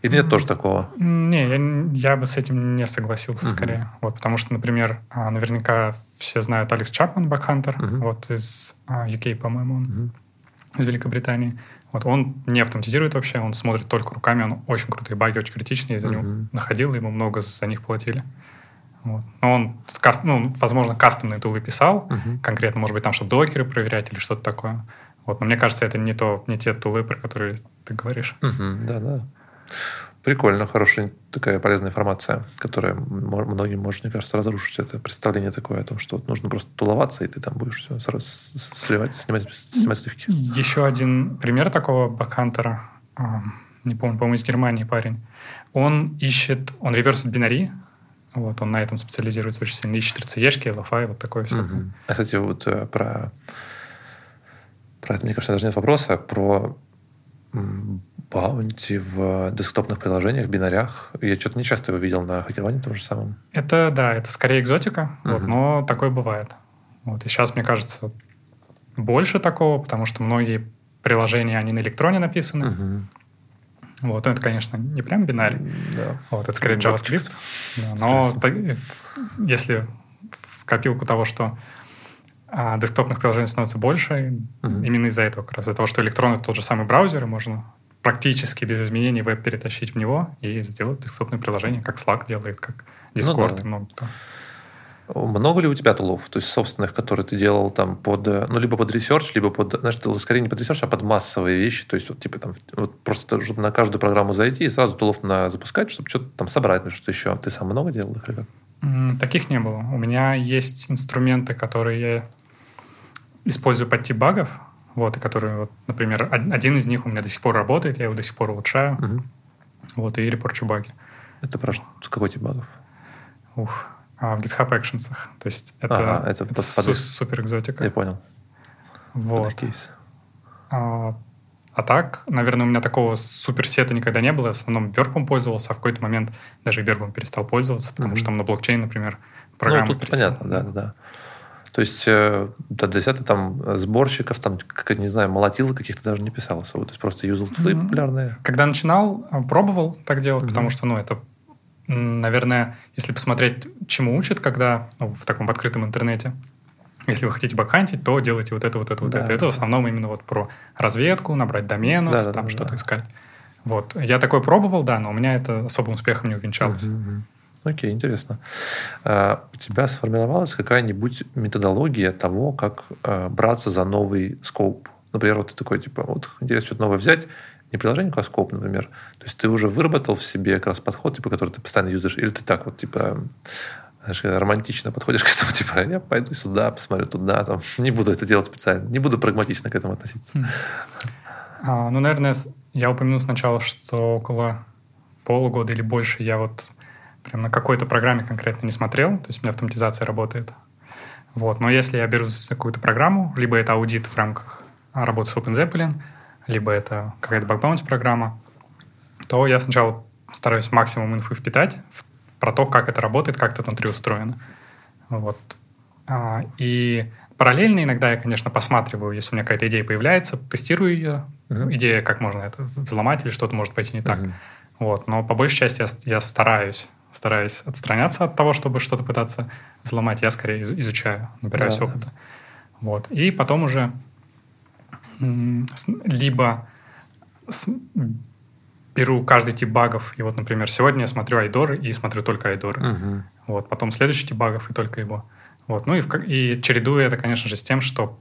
Или нет тоже такого? Не, я, я бы с этим не согласился uh-huh. скорее. Вот, потому что, например, а, наверняка все знают Алекс Чапман, багхантер, uh-huh. вот из UK, а, по-моему, uh-huh. из Великобритании. Вот он не автоматизирует вообще, он смотрит только руками, он очень крутые баги, очень критичные, я за uh-huh. него находил, ему много за них платили. Вот. Но он, ну, возможно, кастомные тулы писал, uh-huh. конкретно, может быть, там, чтобы докеры проверять или что-то такое. Вот. Но мне кажется, это не, то, не те тулы, про которые ты говоришь. Uh-huh. Да, да. Прикольно, хорошая такая полезная информация, которая многим может, мне кажется, разрушить это представление такое о том, что вот нужно просто туловаться, и ты там будешь все сразу сливать, снимать, снимать сливки. Еще один пример такого бакхантера, не помню, по-моему, из Германии парень. Он ищет, он реверсит бинари, вот, он на этом специализируется очень сильно. Ищет RCE-шки, LFI, вот такое все. Угу. А, кстати, вот э, про, про это, мне кажется, даже нет вопроса, про баунти в десктопных приложениях, в бинарях. Я что-то не часто его видел на хакерване том же самом. Это, да, это скорее экзотика, uh-huh. вот, но такое бывает. Вот, и сейчас, мне кажется, больше такого, потому что многие приложения, они на электроне написаны. Uh-huh. Вот, ну, это, конечно, не прям бинарь. Да. Вот, это скорее JavaScript. Да, но так, если в копилку того, что а, десктопных приложений становится больше, uh-huh. именно из-за этого, как раз из-за того, что электрон это тот же самый браузер, и можно практически без изменений веб перетащить в него и сделать десктопное приложение, как Slack делает, как Discord ну, да. и много кто. Много ли у тебя tool ов, то есть собственных, которые ты делал там под, ну, либо под research, либо под, знаешь, ты скорее не под research, а под массовые вещи, то есть вот типа там вот просто чтобы на каждую программу зайти и сразу tool ов на запускать, чтобы что-то там собрать, ну, что еще. Ты сам много делал их или как? Таких не было. У меня есть инструменты, которые я использую под тип багов, вот, и которые, вот, например, один из них у меня до сих пор работает, я его до сих пор улучшаю, угу. вот, и репорчу баги. Это про какой тип багов? Ух, а в GitHub Actions. То есть это, ага, это, это су- супер экзотика. Я понял. Вот. А, А так, наверное, у меня такого суперсета никогда не было. В основном Бергом пользовался, а в какой-то момент даже и перестал пользоваться, потому mm-hmm. что там на блокчейн, например, программа Ну, тут понятно, да, да, да. То есть э, для себя там сборщиков, там, как, не знаю, молотил каких-то даже не писал особо. То есть просто юзал туда mm-hmm. популярные. Когда начинал, э, пробовал так делать, mm-hmm. потому что, ну, это, наверное, если посмотреть, чему учат, когда ну, в таком открытом интернете, если вы хотите бэкхантить, то делайте вот это, вот это, вот да, это. Это в основном именно вот про разведку, набрать доменов, да, там да, что-то да. искать. Вот. Я такое пробовал, да, но у меня это особым успехом не увенчалось. Угу, Окей, интересно. А, у тебя сформировалась какая-нибудь методология того, как а, браться за новый скоп? Например, вот ты такой, типа, вот интересно что-то новое взять, не приложение, а скоп, например. То есть ты уже выработал в себе как раз подход, типа, который ты постоянно юзаешь, или ты так вот, типа, знаешь, романтично подходишь к этому, типа, я пойду сюда, посмотрю туда, там, не буду это делать специально, не буду прагматично к этому относиться. А, ну, наверное, я упомянул сначала, что около полугода или больше я вот прям на какой-то программе конкретно не смотрел, то есть у меня автоматизация работает. Вот. Но если я беру какую-то программу, либо это аудит в рамках работы с OpenZeppelin, либо это какая-то бакбаунти программа, то я сначала стараюсь максимум инфы впитать про то, как это работает, как это внутри устроено. Вот. А, и параллельно иногда я, конечно, посматриваю, если у меня какая-то идея появляется, тестирую ее, uh-huh. идея, как можно это взломать или что-то может пойти не так. Uh-huh. Вот. Но по большей части я, я стараюсь стараюсь отстраняться от того, чтобы что-то пытаться взломать. Я скорее изучаю, набираюсь да, опыта. Да. Вот. И потом уже либо беру каждый тип багов. И вот, например, сегодня я смотрю айдоры и смотрю только айдоры. Угу. Вот, потом следующий тип багов и только его. Вот. Ну и, в, и чередую это, конечно же, с тем, что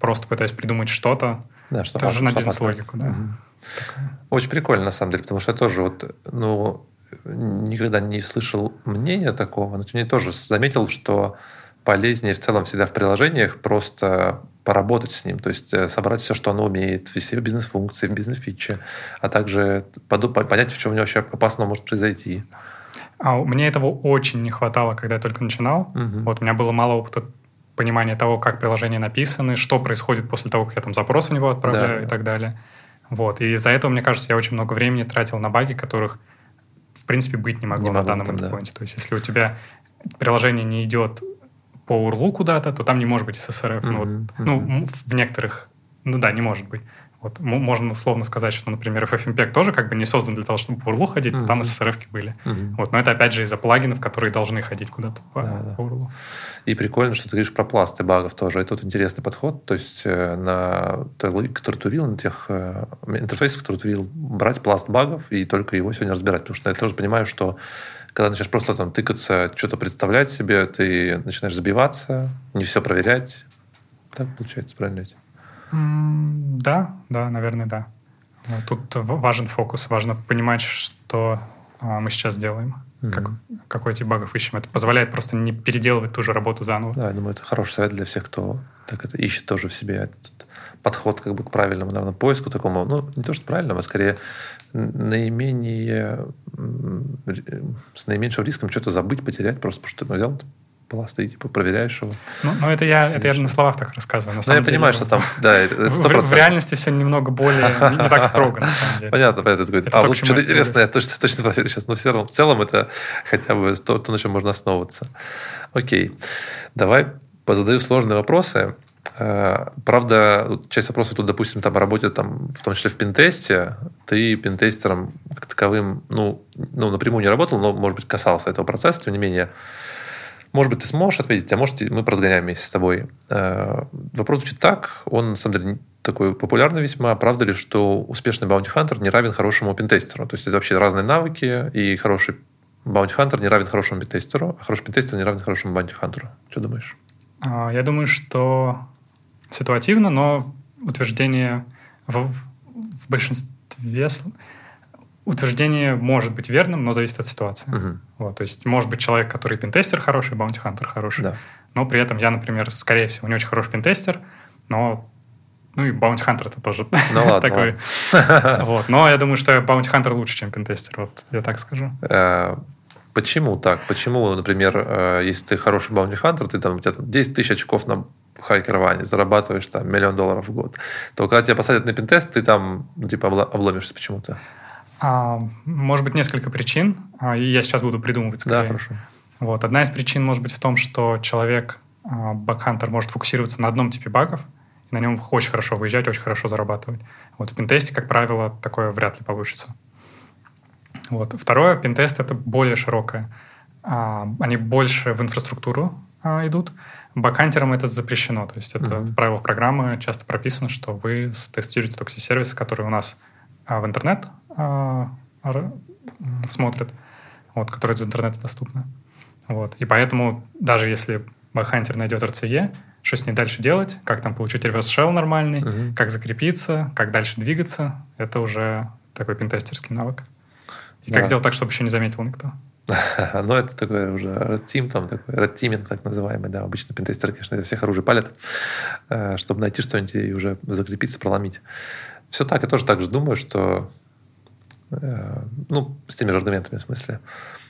просто пытаюсь придумать что-то, да, что даже на бизнес-логику. Да. Угу. Очень прикольно, на самом деле, потому что я тоже вот, ну, никогда не слышал мнения такого, но мне тоже заметил, что полезнее в целом всегда в приложениях просто поработать с ним, то есть э, собрать все, что оно умеет, все бизнес-функции, бизнес-фичи, а также понять, в чем у него вообще опасно может произойти. А мне этого очень не хватало, когда я только начинал. Угу. Вот у меня было мало опыта понимания того, как приложения написаны, что происходит после того, как я там запрос в него отправляю да. и так далее. Вот. И из-за этого, мне кажется, я очень много времени тратил на баги, которых, принципе, быть не могло не на данном там, да. То есть, если у тебя приложение не идет по URL куда-то, то там не может быть SSRF. Mm-hmm. Ну, вот, mm-hmm. ну, в некоторых, ну да, не может быть. Вот, можно условно сказать, что, например, FFmpeg тоже как бы не создан для того, чтобы по URL ходить, mm-hmm. там SSRF были. Mm-hmm. Вот, но это опять же из-за плагинов, которые должны ходить куда-то по, да, по URL. И прикольно, что ты говоришь про пласты багов тоже. Это вот интересный подход. То есть э, на той логике, которую ты увидел, на тех э, интерфейсах, которые ты увидел, брать пласт багов и только его сегодня разбирать. Потому что я тоже понимаю, что когда начинаешь просто там тыкаться, что-то представлять себе, ты начинаешь забиваться, не все проверять. Так получается, правильно ведь? Да, да, наверное, да. Тут важен фокус, важно понимать, что а, мы сейчас делаем. Mm-hmm. Как, какой тип багов ищем. Это позволяет просто не переделывать ту же работу заново. Да, я думаю, это хороший совет для всех, кто так это ищет тоже в себе этот подход как бы к правильному, наверное, поиску такому. Ну, не то, что правильному, а скорее наименее с наименьшим риском что-то забыть, потерять, просто потому что ты взял пласт и типа проверяешь его. Ну, ну это я, это я на словах так рассказываю. На ну, я деле, понимаю, что там, да, 100%. В, в реальности все немного более, не, так строго, на самом деле. Понятно, понятно. Такой, это а вот что-то интересное, я точно, точно проверю сейчас. Но в целом, в целом это хотя бы то, то, на чем можно основываться. Окей. Давай позадаю сложные вопросы. Э, правда, часть вопросов тут, допустим, там о работе, там, в том числе в пентесте, ты пентестером как таковым, ну, ну, напрямую не работал, но, может быть, касался этого процесса, тем не менее, может быть, ты сможешь ответить, а может, мы поразгоняем вместе с тобой. Э, вопрос звучит так, он, на самом деле, такой популярный весьма. Правда ли, что успешный баунти-хантер не равен хорошему пентестеру? То есть, это вообще разные навыки, и хороший bounty hunter не равен хорошему пентестеру, а хороший пентестер не равен хорошему bounty hunter у. Что думаешь? А, я думаю, что ситуативно, но утверждение в, в большинстве утверждение может быть верным, но зависит от ситуации. Угу. Вот, то есть может быть человек, который пентестер хороший, bounty hunter хороший, да. но при этом я, например, скорее всего, не очень хороший пентестер, но ну и bounty hunter это тоже ну, ладно, такой. вот. Но я думаю, что Bounty Hunter лучше, чем пентестер. Вот я так скажу. Э, почему так? Почему, например, э, если ты хороший Bounty Hunter, ты там, у тебя там 10 тысяч очков на хакеровании, зарабатываешь там миллион долларов в год, то когда тебя посадят на пентест, ты там, ну, типа, обломишься почему-то. А, может быть, несколько причин, а, и я сейчас буду придумывать скорее. Да, хорошо. Вот. Одна из причин может быть в том, что человек, а, бакхантер, может фокусироваться на одном типе багов, и на нем очень хорошо выезжать, очень хорошо зарабатывать. Вот в пентесте, как правило, такое вряд ли получится. Вот. Второе, пентест — это более широкое. А, они больше в инфраструктуру идут. Бакантерам это запрещено. То есть это mm-hmm. в правилах программы часто прописано, что вы тестируете только сервисы, которые у нас в интернет смотрят, вот, которые из интернета доступны. Вот. И поэтому даже если бакхантер найдет RCE, что с ней дальше делать, как там получить реверс shell нормальный, uh-huh. как закрепиться, как дальше двигаться, это уже такой пентестерский навык. И да. как сделать так, чтобы еще не заметил никто. Ну, это такой уже red team, там такой red teaming, так называемый, да. Обычно пентестеры, конечно, это всех оружие палят, э, чтобы найти что-нибудь и уже закрепиться, проломить. Все так, я тоже так же думаю, что ну, с теми же аргументами, в смысле,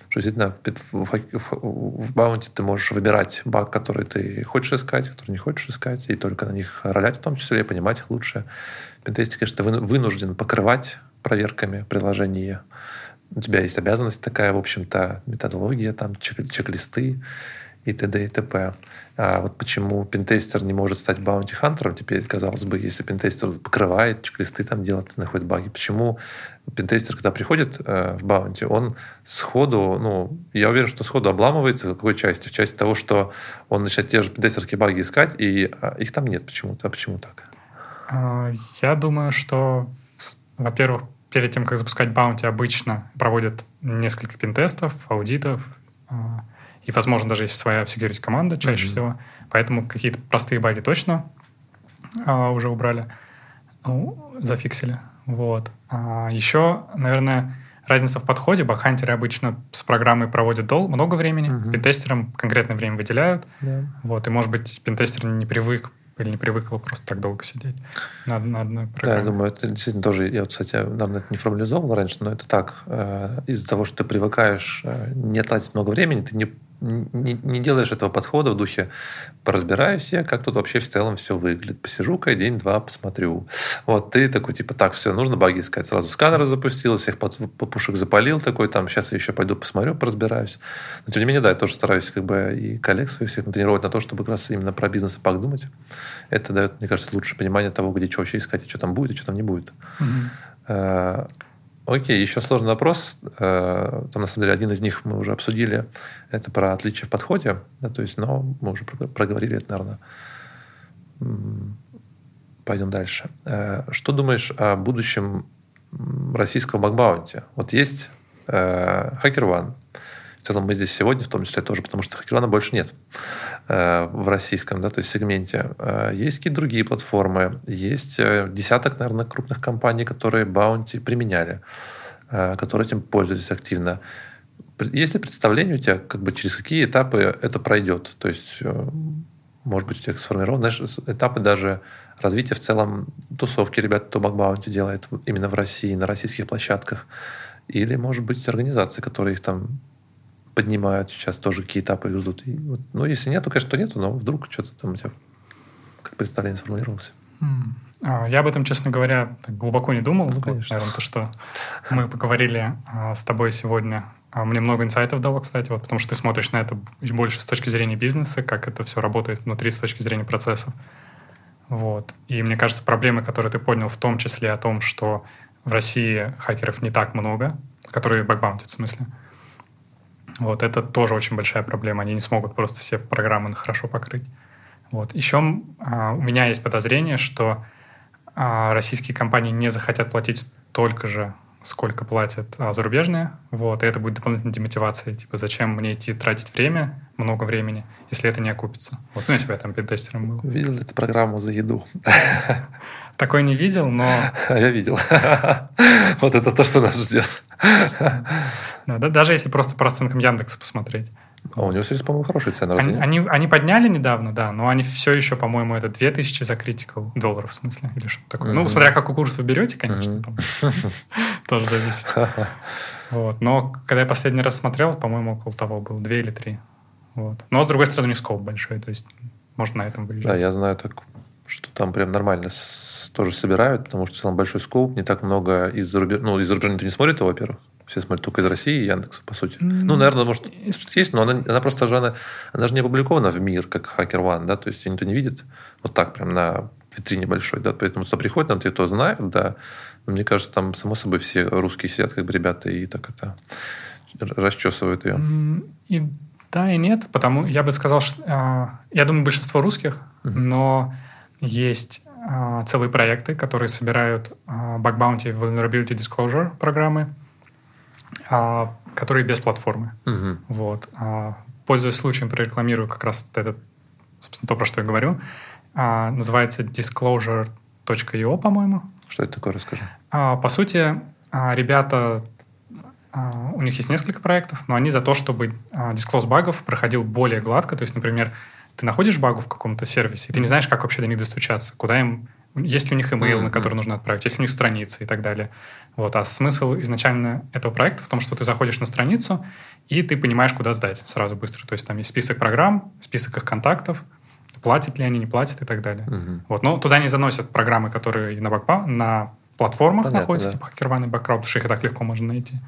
что действительно в, в, в, баунти ты можешь выбирать баг, который ты хочешь искать, который не хочешь искать, и только на них ролять в том числе, понимать их лучше. Пентестик, конечно, ты вынужден покрывать проверками приложения у тебя есть обязанность такая, в общем-то, методология, там, чек- чек-листы и т.д. и т.п. А вот почему пентестер не может стать баунти-хантером теперь, казалось бы, если пентестер покрывает чек-листы, там делает, находит баги. Почему пентестер, когда приходит э, в баунти, он сходу, ну, я уверен, что сходу обламывается в какой части? В части того, что он начинает те же пентестерские баги искать, и а, их там нет почему-то. А почему так? А, я думаю, что, во-первых, перед тем, как запускать баунти, обычно проводят несколько пентестов, аудитов, а, и, возможно, даже есть своя security команда чаще mm-hmm. всего. Поэтому какие-то простые баги точно а, уже убрали, ну, зафиксили. Вот. А еще, наверное, разница в подходе. Бакхантеры обычно с программой проводят дол много времени, uh-huh. пентестерам конкретное время выделяют. Yeah. Вот. И, может быть, пентестер не привык или не привыкла просто так долго сидеть на, на одной программе. Да, я думаю, это действительно тоже, я вот, кстати, наверное, это не формализовал раньше, но это так. Э, из-за того, что ты привыкаешь э, не тратить много времени, ты не не, не делаешь этого подхода в духе поразбираюсь я, как тут вообще в целом все выглядит. Посижу-ка день-два, посмотрю. Вот ты такой, типа, так, все, нужно баги искать. Сразу сканеры запустил, всех попушек запалил такой, там, сейчас я еще пойду посмотрю, поразбираюсь. Но, тем не менее, да, я тоже стараюсь как бы и коллег своих всех натренировать на то, чтобы как раз именно про бизнес и пак думать. Это дает, мне кажется, лучшее понимание того, где что вообще искать, и что там будет, и что там не будет. Mm-hmm. Окей, еще сложный вопрос. Э, там, на самом деле, один из них мы уже обсудили. Это про отличия в подходе. Да, то есть, но мы уже проговорили это, наверное. Пойдем дальше. Э, что думаешь о будущем российского бакбаунти? Вот есть Hacker э, целом мы здесь сегодня, в том числе тоже, потому что хакерона больше нет э, в российском, да, то есть сегменте. Э, есть какие-то другие платформы, есть э, десяток, наверное, крупных компаний, которые Bounty применяли, которые этим пользуются активно. Есть ли представление у тебя, как бы через какие этапы это пройдет? То есть, может быть, у тебя сформированы знаешь, этапы даже развития в целом тусовки ребят, кто Бакбаунти делает именно в России, на российских площадках. Или, может быть, организации, которые их там поднимают сейчас тоже какие этапы их ждут. И вот, ну, если нет, то, конечно, то нету, но вдруг что-то там у тебя как представление сформулировалось. Mm. Я об этом, честно говоря, глубоко не думал. Ну, конечно. Наверное, то, что мы поговорили а, с тобой сегодня, а, мне много инсайтов дало, кстати, вот, потому что ты смотришь на это больше с точки зрения бизнеса, как это все работает внутри с точки зрения процессов. Вот. И мне кажется, проблемы, которые ты поднял, в том числе о том, что в России хакеров не так много, которые бэкбаунтят, в смысле, вот это тоже очень большая проблема. Они не смогут просто все программы хорошо покрыть. Вот. Еще а, у меня есть подозрение, что а, российские компании не захотят платить столько же, сколько платят а, зарубежные. Вот. И это будет дополнительной демотивацией. Типа, зачем мне идти тратить время, много времени, если это не окупится. Вот. Ну, я себя там пентестером был. Видел ли ты программу за еду? Такой не видел, но... Я видел. Вот это то, что нас ждет. Да, да, даже если просто по расценкам Яндекса посмотреть. А у него сейчас, по-моему, хорошие цены. Они, они, они подняли недавно, да, но они все еще, по-моему, это 2000 за критикал долларов, в смысле, или что такое. Mm-hmm. Ну, смотря какой курс вы берете, конечно, тоже зависит. Вот. Но когда я последний раз смотрел, по-моему, около того был, 2 или 3. Вот. Но, с другой стороны, не скоп большой, то есть можно на этом выезжать. Да, я знаю так, что там прям нормально с, тоже собирают, потому что в целом большой скоп, не так много из зарубежа. Ну, из зарубежа никто не смотрит его, во-первых. Все смотрят только из России и Яндекса, по сути. Mm-hmm. Ну, наверное, может, есть, но она, она просто же, она, она же не опубликована в мир, как Hacker One, да, то есть никто не видит вот так прям на витрине большой, да, поэтому кто приходит, на то знают, да. Мне кажется, там, само собой, все русские сидят, как бы ребята, и так это расчесывают ее. И да, и нет, потому я бы сказал, что э, я думаю, большинство русских, mm-hmm. но есть э, целые проекты, которые собирают э, Bug Bounty Vulnerability Disclosure программы, э, которые без платформы. Mm-hmm. Вот. Э, пользуясь случаем, прорекламирую как раз это, собственно, то, про что я говорю. Э, называется disclosure.io, по-моему. Что это такое, расскажи. Э, по сути, э, ребята у них есть несколько проектов, но они за то, чтобы disclose багов проходил более гладко. То есть, например, ты находишь багу в каком-то сервисе, и ты не знаешь, как вообще до них достучаться, куда им... Есть ли у них email, mm-hmm. на который нужно отправить, есть ли у них страницы и так далее. Вот. А смысл изначально этого проекта в том, что ты заходишь на страницу, и ты понимаешь, куда сдать сразу быстро. То есть там есть список программ, список их контактов, платят ли они, не платят и так далее. Mm-hmm. Вот. Но туда не заносят программы, которые на, бакпа, на платформах Понятно, находятся, да. типа HackerOne и Background, потому что их и так легко можно найти.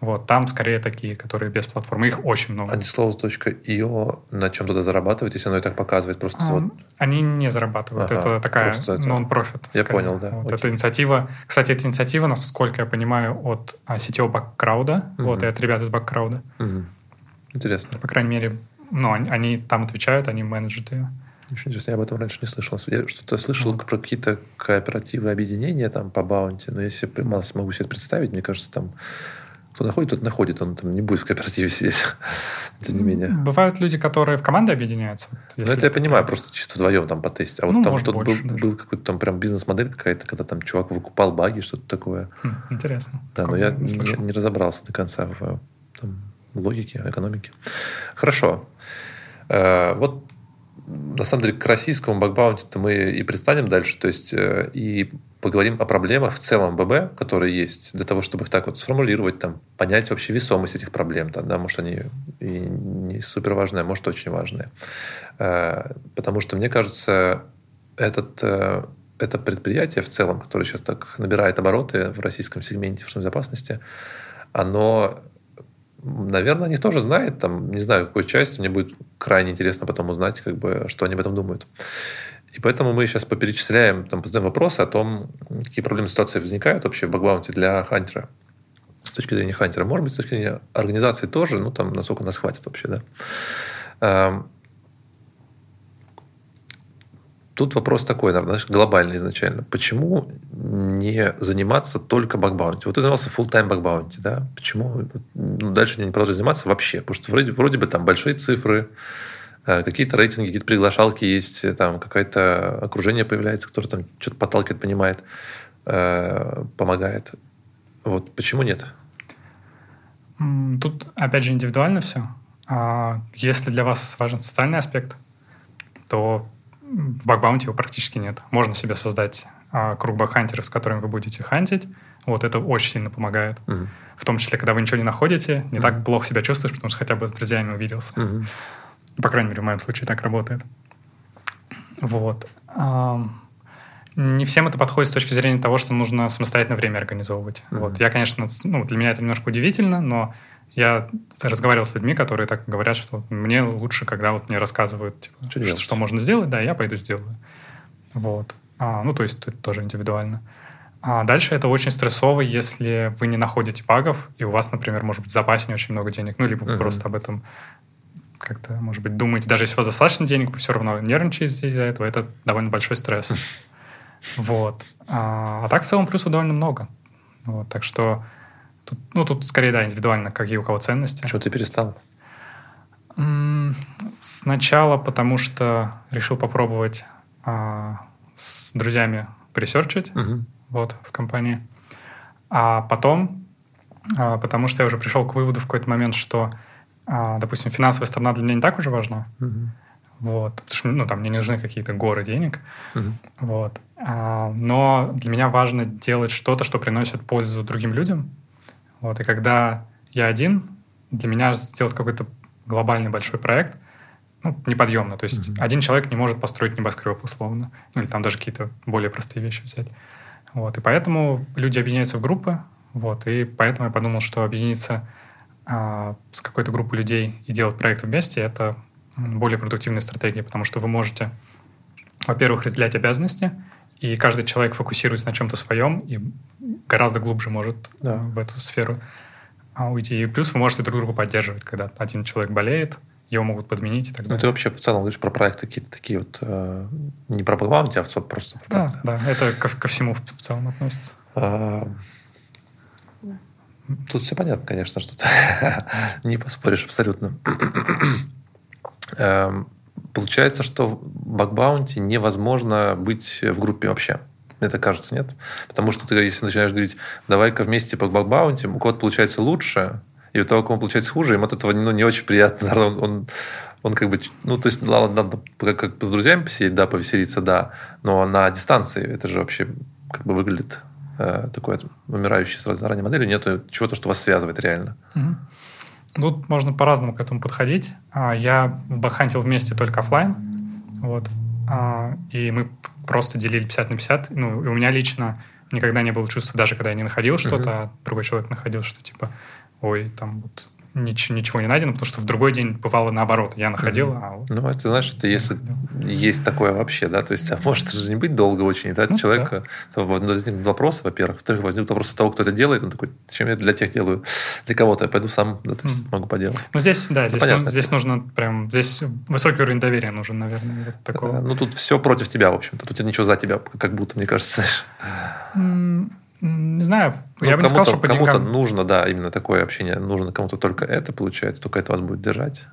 Вот, там скорее такие, которые без платформы. Их очень много. А disclose.io на чем тогда зарабатывает, если оно и так показывает? Просто а, вот... Они не зарабатывают. Ага, это такая non-profit. Я понял, да. Вот эта инициатива... Кстати, эта инициатива, насколько я понимаю, от а, сетевого баккрауда. Угу. Вот, и от ребят из баккрауда. Угу. Интересно. По крайней мере, ну, они, они там отвечают, они менеджеры ее. Очень интересно. Я об этом раньше не слышал. Я что-то слышал вот. про какие-то кооперативы объединения там по баунти, но если мало могу себе представить, мне кажется, там кто находит, тот находит. Он там не будет в кооперативе сидеть. Тем не менее. Бывают люди, которые в команды объединяются. Ну, это я понимаю, просто чисто вдвоем там потестить. А вот ну, там что-то был, был какой-то там прям бизнес-модель какая-то, когда там чувак выкупал баги, что-то такое. Хм, интересно. Да, но я не, не разобрался до конца в, там, логике, экономике. Хорошо. Э, вот на самом деле к российскому бакбаунти мы и предстанем дальше. То есть э, и поговорим о проблемах в целом ББ, которые есть, для того, чтобы их так вот сформулировать, там, понять вообще весомость этих проблем. Там, да, может, они и не супер важные, а может, очень важные. Э, потому что, мне кажется, этот, э, это предприятие в целом, которое сейчас так набирает обороты в российском сегменте информационной безопасности, оно наверное, они тоже знают, там, не знаю, какой части, мне будет крайне интересно потом узнать, как бы, что они об этом думают. И поэтому мы сейчас поперечисляем, там, позадаем вопросы о том, какие проблемы ситуации возникают вообще в бэкбаунте для хантера. С точки зрения хантера. Может быть, с точки зрения организации тоже, ну, там, насколько нас хватит вообще, да. Эм, тут вопрос такой, наверное, глобальный изначально. Почему не заниматься только бакбаунти? Вот ты занимался full-time бакбаунти, да? Почему ну, дальше не продолжать заниматься вообще? Потому что вроде, вроде бы там большие цифры, Э, какие-то рейтинги, какие-то приглашалки есть, э, там какое-то окружение появляется, которое там что-то подталкивает, понимает, э, помогает. Вот почему нет? Тут, опять же, индивидуально все. А если для вас важен социальный аспект, то в бакбаунте его практически нет. Можно себе создать а, круг бакхантеров, с которыми вы будете хантить. Вот это очень сильно помогает. Угу. В том числе, когда вы ничего не находите, не угу. так плохо себя чувствуешь, потому что хотя бы с друзьями увиделся. Угу. По крайней мере, в моем случае так работает. Вот. Не всем это подходит с точки зрения того, что нужно самостоятельно время организовывать. Mm-hmm. Вот. Я, конечно, ну, для меня это немножко удивительно, но я разговаривал с людьми, которые так говорят, что мне лучше, когда вот мне рассказывают, типа, что, что можно сделать, да, я пойду сделаю. Вот. А, ну, то есть это тоже индивидуально. А дальше это очень стрессово, если вы не находите багов, и у вас, например, может быть в запасе не очень много денег, ну, либо вы uh-huh. просто об этом как-то, может быть, думаете, даже если у вас достаточно денег, вы все равно нервничаете из-за этого, это довольно большой стресс. Вот. А, а так в целом плюсов довольно много. Вот, так что тут, ну, тут скорее, да, индивидуально, какие у кого ценности. Чего ты перестал? Сначала потому, что решил попробовать а, с друзьями пресерчить угу. вот, в компании. А потом, а, потому что я уже пришел к выводу в какой-то момент, что а, допустим, финансовая сторона для меня не так уже важна. Uh-huh. Вот, потому что ну, там мне не нужны какие-то горы денег. Uh-huh. Вот. А, но для меня важно делать что-то, что приносит пользу другим людям. Вот. И когда я один, для меня сделать какой-то глобальный большой проект ну, неподъемно. То есть mm-hmm. один человек не может построить небоскреб условно. Ну, или там даже какие-то более простые вещи взять. Вот. И поэтому люди объединяются в группы. Вот. И поэтому я подумал, что объединиться а, с какой-то группой людей и делать проект вместе — это более продуктивная стратегия, потому что вы можете, во-первых, разделять обязанности, и каждый человек фокусируется на чем-то своем и гораздо глубже может да. в эту сферу а, уйти. И плюс вы можете друг друга поддерживать, когда один человек болеет, его могут подменить и так далее. Ну, ты вообще в целом говоришь про проекты какие-то такие вот, э, не про бэкграунд, а просто про проекты. Да, да, это ко, ко всему в, в целом относится. А, тут все понятно, конечно, что не поспоришь абсолютно. Получается, что в бакбаунте невозможно быть в группе вообще. Мне так кажется, нет? Потому что ты, если начинаешь говорить, давай-ка вместе по бакбаунте, у кого-то получается лучше, и у того, кому получается хуже, им от этого ну, не очень приятно. Он, он, он как бы, ну, то есть, ладно, надо как, как с друзьями посидеть, да, повеселиться, да, но на дистанции это же вообще как бы выглядит э, такой умирающей сразу заранее моделью, нету чего-то, что вас связывает реально. Угу. Тут можно по-разному к этому подходить. А, я бахантил вместе только офлайн, вот, а, и мы просто делили 50 на 50. Ну, и у меня лично никогда не было чувства, даже когда я не находил что-то, uh-huh. а другой человек находил, что типа, ой, там вот ничего, ничего не найдено, потому что в другой день бывало наоборот. Я находил, mm-hmm. а... Ну, это, знаешь, это если есть такое вообще, да, то есть, а может же не быть долго очень, да, ну, человека да. возникнут вопросы, во-первых, во-вторых, возникнут вопросы у того, кто это делает, он такой, зачем я для тех делаю, для кого-то я пойду сам, да, то есть, mm-hmm. могу поделать. Ну, здесь, да, ну, здесь, ну, здесь нужно прям, здесь высокий уровень доверия нужен, наверное, вот такого. Ну, тут все против тебя, в общем-то, тут ничего за тебя, как будто, мне кажется, знаешь. Не знаю, ну, я бы не сказал, что по Кому-то деньгам... нужно, да, именно такое общение. Нужно кому-то только это получается, только это вас будет держать.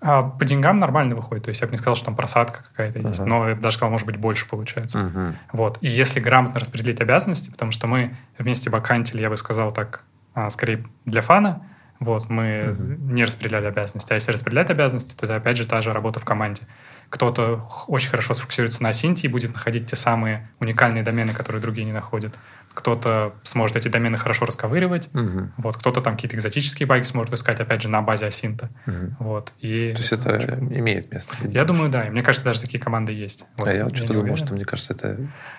А по деньгам нормально выходит. То есть я бы не сказал, что там просадка какая-то uh-huh. есть. Но я бы даже сказал, может быть, больше получается. Uh-huh. Вот. И если грамотно распределить обязанности, потому что мы вместе бакантили, я бы сказал так, а, скорее для фана, вот, мы uh-huh. не распределяли обязанности. А если распределять обязанности, то это опять же та же работа в команде. Кто-то очень хорошо сфокусируется на синте и будет находить те самые уникальные домены, которые другие не находят. Кто-то сможет эти домены хорошо расковыривать. Угу. Вот, кто-то там какие-то экзотические баги сможет искать, опять же, на базе асинта. Угу. Вот, и То есть это очень... имеет место? Я думаю, да. И мне кажется, даже такие команды есть. Вот, а я вот что-то думал, что мне кажется, это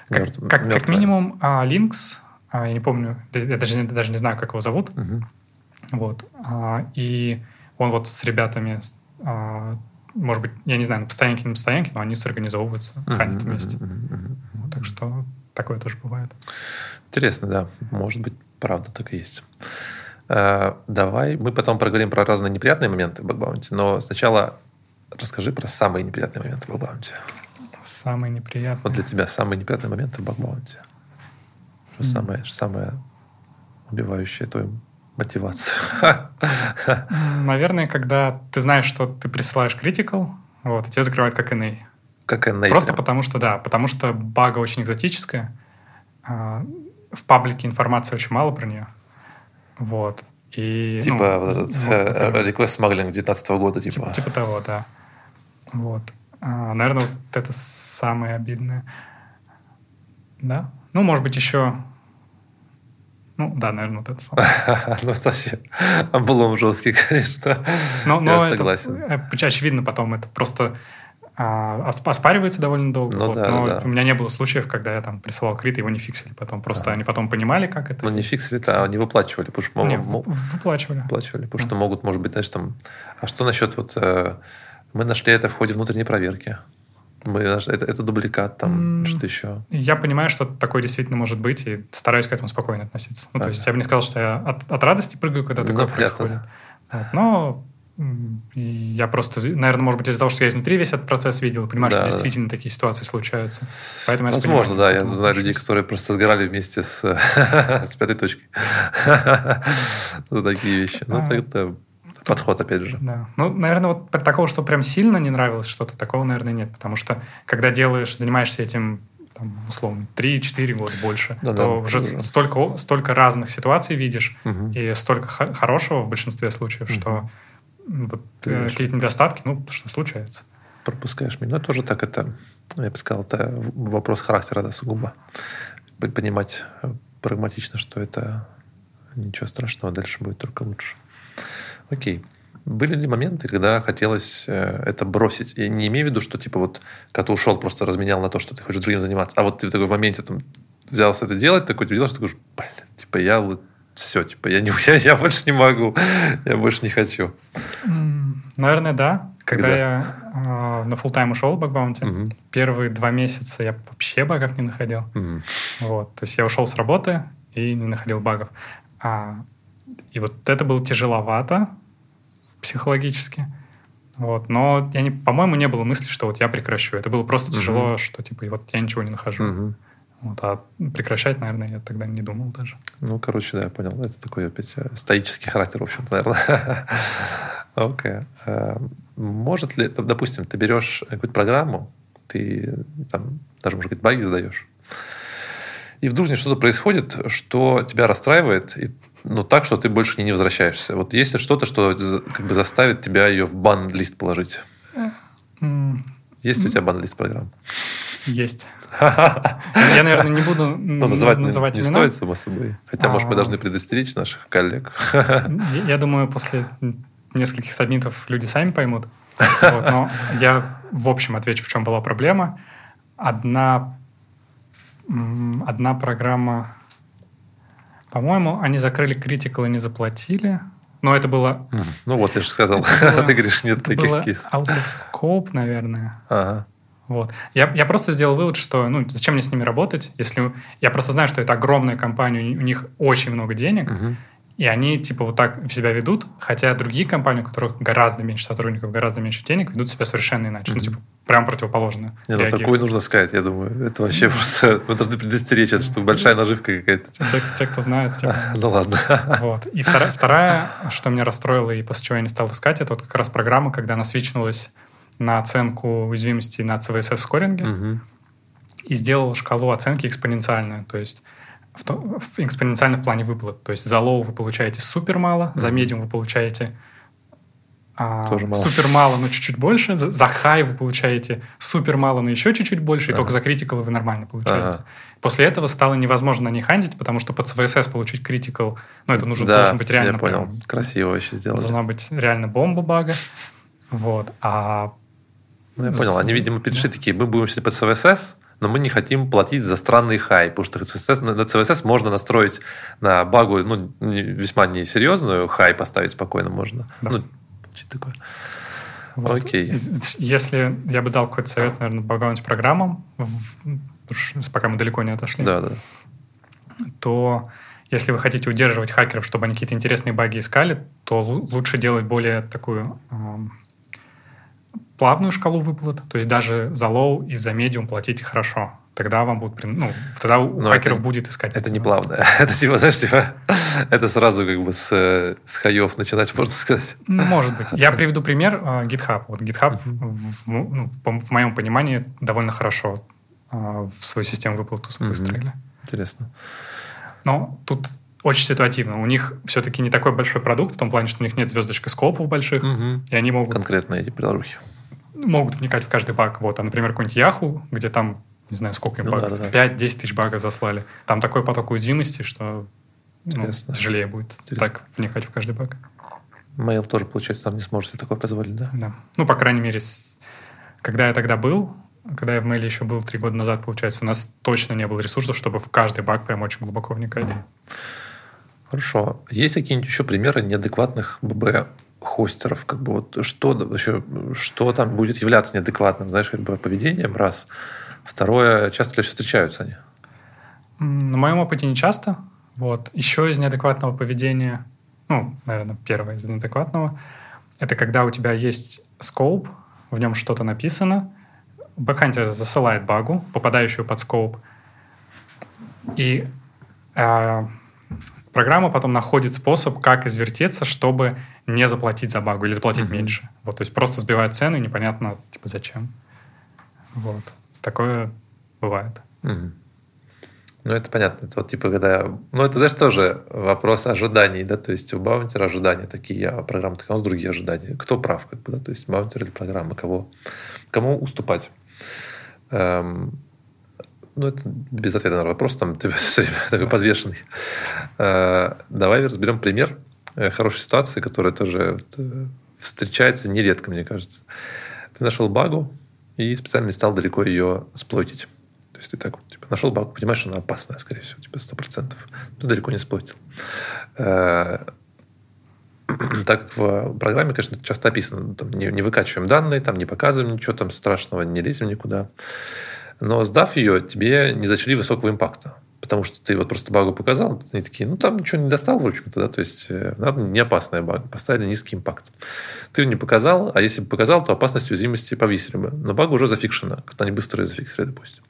как, мертв... как, как минимум а, Lynx, а, я не помню, я даже, даже не знаю, как его зовут. Угу. Вот. А, и он вот с ребятами а, может быть, я не знаю, на постоянке, на постоянке, но они сорганизовываются, uh-huh, хантят вместе. Uh-huh, uh-huh. Вот, так что такое тоже бывает. Интересно, да. Может быть, правда так и есть. Э, давай, мы потом проговорим про разные неприятные моменты в бэкбаунте, но сначала расскажи про самые неприятные моменты в bug bounty. Самые неприятные? Вот для тебя самые неприятные моменты в bug bounty. Что м. самое, самое убивающее твою мотивацию? Наверное, когда ты знаешь, что ты присылаешь critical, вот, и тебя закрывают как NA. Как NA. Просто прям. потому что, да, потому что бага очень экзотическая. А, в паблике информации очень мало про нее. Вот. И, типа ну, вот этот ну, э, request smuggling 19 года, типа. типа. Типа того, да. Вот. А, наверное, вот это самое обидное. Да? Ну, может быть, еще ну, да, наверное, вот это самое. ну, это вообще облом жесткий, конечно. Но, но Я согласен. Это, очевидно, потом это просто а, оспаривается довольно долго. Ну, вот, да, но да. у меня не было случаев, когда я там присылал крит, его не фиксили потом. Просто да. они потом понимали, как это. Ну, не фиксили, а они выплачивали. Потому что, не, мог, выплачивали. Выплачивали, потому да. что могут, может быть, знаешь, там... А что насчет вот... Э, мы нашли это в ходе внутренней проверки. Мы, это, это дубликат, там, mm, что еще. Я понимаю, что такое действительно может быть, и стараюсь к этому спокойно относиться. Ну, ага. то есть я бы не сказал, что я от, от радости прыгаю, когда такое ну, происходит. Вот. Но я просто, наверное, может быть, из-за того, что я изнутри весь этот процесс видел, понимаю, да, что действительно да. такие ситуации случаются. Поэтому я Возможно, да. Я знаю людей, которые просто сгорали вместе с, с пятой точкой. За такие вещи. Ну, а. это подход, опять же. Да. Ну, наверное, вот такого, что прям сильно не нравилось что-то, такого, наверное, нет. Потому что, когда делаешь, занимаешься этим там, условно, 3-4 года больше, да, то да, уже да. столько, столько разных ситуаций видишь, угу. и столько хорошего в большинстве случаев, угу. что вот, э, какие-то недостатки, ну, что случается. Пропускаешь меня. Ну, тоже так это, я бы сказал, это вопрос характера, да, сугубо. Понимать э, прагматично, что это ничего страшного, дальше будет только лучше. Окей. Были ли моменты, когда хотелось э, это бросить? Я не имею в виду, что типа вот, когда ты ушел, просто разменял на то, что ты хочешь другим заниматься, а вот ты в такой моменте там взялся это делать, такой ты делаешь, такой, блин, типа я вот все, типа я, не, я, я больше не могу, я больше не хочу. Наверное, да. Когда, когда? я э, на full тайм ушел в бакбаунте, угу. первые два месяца я вообще багов не находил. Угу. Вот, то есть я ушел с работы и не находил багов. А, и вот это было тяжеловато психологически. Вот. Но я не, по-моему, не было мысли, что вот я прекращу. Это было просто угу. тяжело, что типа вот я ничего не нахожу. Угу. Вот, а прекращать, наверное, я тогда не думал даже. Ну, короче, да, я понял. Это такой опять э, стоический характер, в общем-то, наверное. Окей. Okay. Э, может ли, допустим, ты берешь какую-то программу, ты там даже, может быть, баги задаешь, и вдруг с что-то происходит, что тебя расстраивает, и, ну, так, что ты больше не, не возвращаешься. Вот есть ли что-то, что как бы заставит тебя ее в бан-лист положить? Есть ли у тебя бан-лист программ? Есть. Я, наверное, не буду ну, называть, называть не, не стоит, само собой. Хотя, может, мы а. должны предостеречь наших коллег. Я думаю, после нескольких сабмитов люди сами поймут. Вот, но я, в общем, отвечу, в чем была проблема. Одна, одна программа... По-моему, они закрыли Critical и не заплатили. Но это было... Ну вот, я же сказал. Ты говоришь, нет таких кейсов. Out of scope, наверное. Ага. Вот. Я, я просто сделал вывод, что ну, зачем мне с ними работать, если я просто знаю, что это огромная компания, у них очень много денег, угу. и они типа вот так себя ведут, хотя другие компании, у которых гораздо меньше сотрудников, гораздо меньше денег, ведут себя совершенно иначе. Угу. Ну, типа, прям противоположно. Не, ну, такое нужно сказать, я думаю. Это вообще просто... Мы должны предостеречь, это что большая наживка какая-то. Те, те кто знает. Те... Ну ладно. Вот. И вторая, вторая, что меня расстроило и после чего я не стал искать, это вот как раз программа, когда она свичнулась на оценку уязвимости на CVSS-скоринге угу. и сделал шкалу оценки экспоненциальную. То есть в, в экспоненциально в плане выплат. То есть за low вы получаете супер мало, за medium вы получаете а, Тоже мало. супер мало, но чуть-чуть больше. За, за high вы получаете супер мало, но еще чуть-чуть больше, и ага. только за critical вы нормально получаете. Ага. После этого стало невозможно на них хандить, потому что под CVSS получить critical, ну, это нужно, да, должен быть реально... я понял. Прям, Красиво вообще сделать. Должна быть реально бомба бага. Вот. А ну, я понял. Они, видимо, перешли такие, мы будем сидеть под CVSS, но мы не хотим платить за странный хай, потому что CSS, на CSS можно настроить на багу ну, весьма несерьезную, хай поставить спокойно можно. Да. Ну, такое. Вот. Окей. Если я бы дал какой-то совет, наверное, багаунить программам, пока мы далеко не отошли, да, да. то если вы хотите удерживать хакеров, чтобы они какие-то интересные баги искали, то лучше делать более такую плавную шкалу выплат, то есть даже за low и за medium платите хорошо. Тогда вам будут, ну, тогда у Но хакеров это, будет искать. Это не плавно. Это типа, знаешь, типа, это сразу как бы с, с хаев начинать, можно сказать. Может быть. Я приведу пример uh, GitHub. Вот GitHub в, ну, в, моем понимании довольно хорошо uh, в свою систему выплат выстроили. Интересно. Но тут очень ситуативно. У них все-таки не такой большой продукт, в том плане, что у них нет звездочка скопов больших, угу. и они могут... Конкретно эти приложухи могут вникать в каждый баг. Вот, а, например, какой-нибудь Yahoo, где там, не знаю, сколько им ну, багов, да, да, 5-10 тысяч багов заслали. Там такой поток уязвимости, что ну, тяжелее будет Интересно. так вникать в каждый баг. Mail тоже, получается, там не сможет такое позволить, да? Да. Ну, по крайней мере, когда я тогда был, когда я в Mail еще был три года назад, получается, у нас точно не было ресурсов, чтобы в каждый баг прям очень глубоко вникать. Хорошо. Есть какие-нибудь еще примеры неадекватных ББ хостеров, как бы вот что вообще, что там будет являться неадекватным, знаешь, как бы поведением, раз. Второе, часто ли встречаются они? На моем опыте не часто. Вот. Еще из неадекватного поведения, ну, наверное, первое из неадекватного, это когда у тебя есть скоуп, в нем что-то написано, бэкхантер засылает багу, попадающую под скоуп, и э, программа потом находит способ, как извертеться, чтобы не заплатить за багу или заплатить mm-hmm. меньше. Вот, то есть просто сбивает цену, и непонятно, типа, зачем. Вот. Такое бывает. Mm-hmm. Ну, это понятно. Это вот типа, когда... Ну, это, знаешь, тоже вопрос ожиданий, да, то есть у баунтера ожидания такие, а программа такая, у нас другие ожидания. Кто прав, как бы, да, то есть баунтер или программа, кого, кому уступать? Эм, ну, это без ответа на вопрос, там ты все время такой подвешенный. Э, давай разберем пример э, хорошей ситуации, которая тоже встречается нередко, мне кажется. Ты нашел багу и специально не стал далеко ее сплотить. То есть ты так типа, нашел багу, понимаешь, что она опасная, скорее всего, типа, сто процентов. Ты далеко не сплотил. Э, так в программе, конечно, часто описано, там, не, не выкачиваем данные, там, не показываем ничего там страшного, не лезем никуда. Но сдав ее, тебе не зачли высокого импакта. Потому что ты вот просто багу показал, они такие, ну там ничего не достал, в общем-то, да, то есть э, надо не опасная бага, поставили низкий импакт. Ты ее не показал, а если бы показал, то опасность уязвимости повесили бы. Но бага уже зафикшена, как-то они быстро ее зафиксировали, допустим.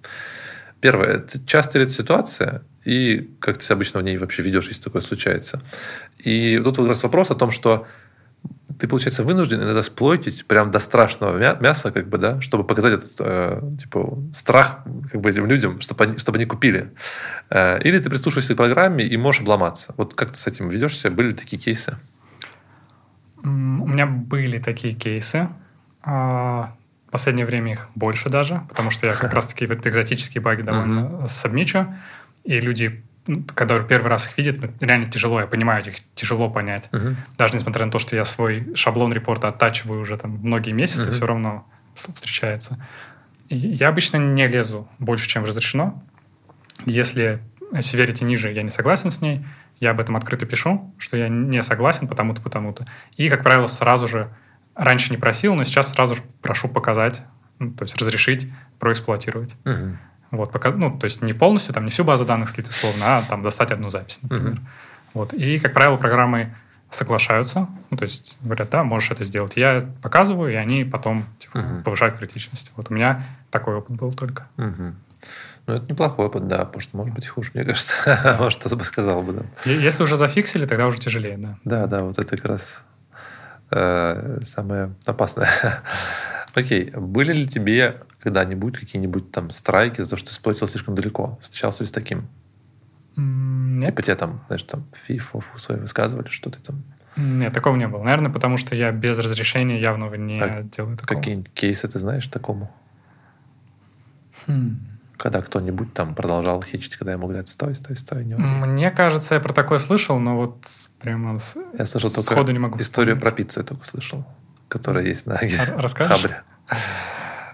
Первое, это часто ли это ситуация, и как ты обычно в ней вообще ведешь, если такое случается. И тут как раз вопрос о том, что ты, получается, вынужден иногда сплойтить прям до страшного мяса, как бы, да, чтобы показать этот, э, типа, страх как бы этим людям, чтобы они, чтобы они купили. Э, или ты прислушиваешься к программе и можешь обломаться. Вот как ты с этим ведешься? Были такие кейсы? У меня были такие кейсы. А, в последнее время их больше даже, потому что я как раз-таки вот экзотические баги довольно сабмичу, и люди когда первый раз их видят, ну, реально тяжело, я понимаю, их тяжело понять. Uh-huh. Даже несмотря на то, что я свой шаблон репорта оттачиваю уже там многие месяцы, uh-huh. все равно встречается. И я обычно не лезу больше, чем разрешено. Если severity ниже, я не согласен с ней, я об этом открыто пишу, что я не согласен потому-то, потому-то. И, как правило, сразу же, раньше не просил, но сейчас сразу же прошу показать, ну, то есть разрешить проэксплуатировать. Uh-huh. Вот, пока, ну, то есть не полностью, там, не всю базу данных слить условно, а там достать одну запись, например. Uh-huh. Вот. И, как правило, программы соглашаются, ну, то есть говорят, да, можешь это сделать. Я показываю, и они потом типа, uh-huh. повышают критичность. Вот у меня такой опыт был только. Uh-huh. Ну, это неплохой опыт, да, потому что может быть хуже, мне кажется. может, кто-то бы сказал бы, да. Если уже зафиксили, тогда уже тяжелее, да. Да, да, вот это как раз э, самое опасное. Окей, были ли тебе когда-нибудь какие-нибудь там страйки за то, что ты сплотил слишком далеко? Встречался ли с таким? Нет. Типа тебе там, знаешь, там фи, фу, фу свои высказывали, что ты там... Нет, такого не было. Наверное, потому что я без разрешения явного не а делаю такого. Какие кейсы ты знаешь такому? Хм. Когда кто-нибудь там продолжал хичить, когда ему говорят, стой, стой, стой. Не Мне кажется, я про такое слышал, но вот прямо с... Я слышал только не могу историю вспомнить. про пиццу я только слышал, которая есть на Расскажешь? Хабре.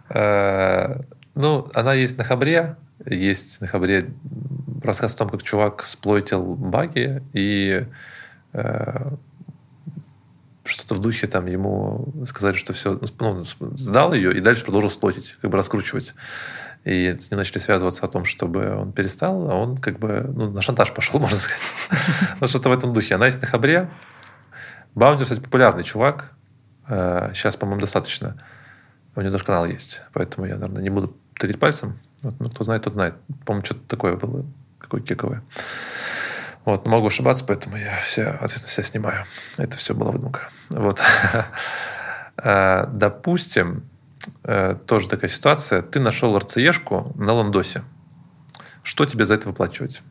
Э, ну, она есть на Хабре. Есть на Хабре рассказ о том, как чувак сплойтил баги и э, что-то в духе там ему сказали, что все, ну, сдал ее и дальше продолжил сплотить, как бы раскручивать. И с ним начали связываться о том, чтобы он перестал, а он как бы ну, на шантаж пошел, можно сказать. ну, что-то в этом духе. Она есть на Хабре. Баундер, кстати, популярный чувак. Сейчас, э, по-моему, достаточно у него даже канал есть. Поэтому я, наверное, не буду тырить пальцем. Вот, ну, кто знает, тот знает. По-моему, что-то такое было. Какое кековое. Вот, могу ошибаться, поэтому я все ответственность себя снимаю. Это все была выдумка. Вот. А, допустим, э, тоже такая ситуация. Ты нашел РЦЕшку на ландосе. Что тебе за это выплачивать?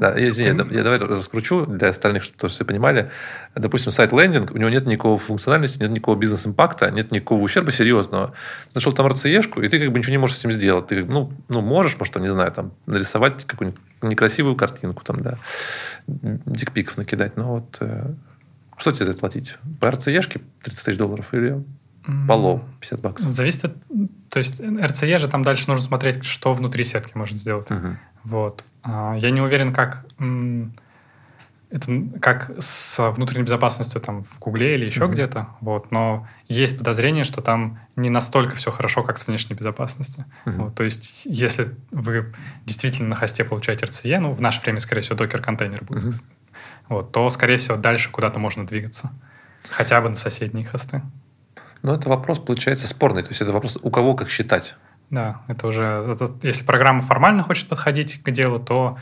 Да, я, извини, я давай раскручу для остальных, чтобы тоже все понимали. Допустим, сайт лендинг, у него нет никакого функциональности, нет никакого бизнес-импакта, нет никакого ущерба серьезного. Нашел там РЦЕшку, и ты как бы ничего не можешь с этим сделать. Ты, ну, ну можешь, может, там, не знаю, там, нарисовать какую-нибудь некрасивую картинку, там, да, дикпиков накидать. Но вот э, что тебе за это платить? По РЦЕшке 30 тысяч долларов или Поло 50 баксов. Зависит от... То есть РЦЕ же там дальше нужно смотреть, что внутри сетки можно сделать. Угу. Вот. А, я не уверен, как это как с внутренней безопасностью там в Гугле или еще mm-hmm. где-то, вот, но есть подозрение, что там не настолько все хорошо, как с внешней безопасностью. Mm-hmm. Вот, то есть, если вы действительно на хосте получаете RCE, ну, в наше время, скорее всего, докер-контейнер будет, mm-hmm. вот, то, скорее всего, дальше куда-то можно двигаться. Хотя бы на соседние хосты. Но это вопрос, получается, спорный. То есть, это вопрос, у кого как считать. Да, это уже... Это, если программа формально хочет подходить к делу, то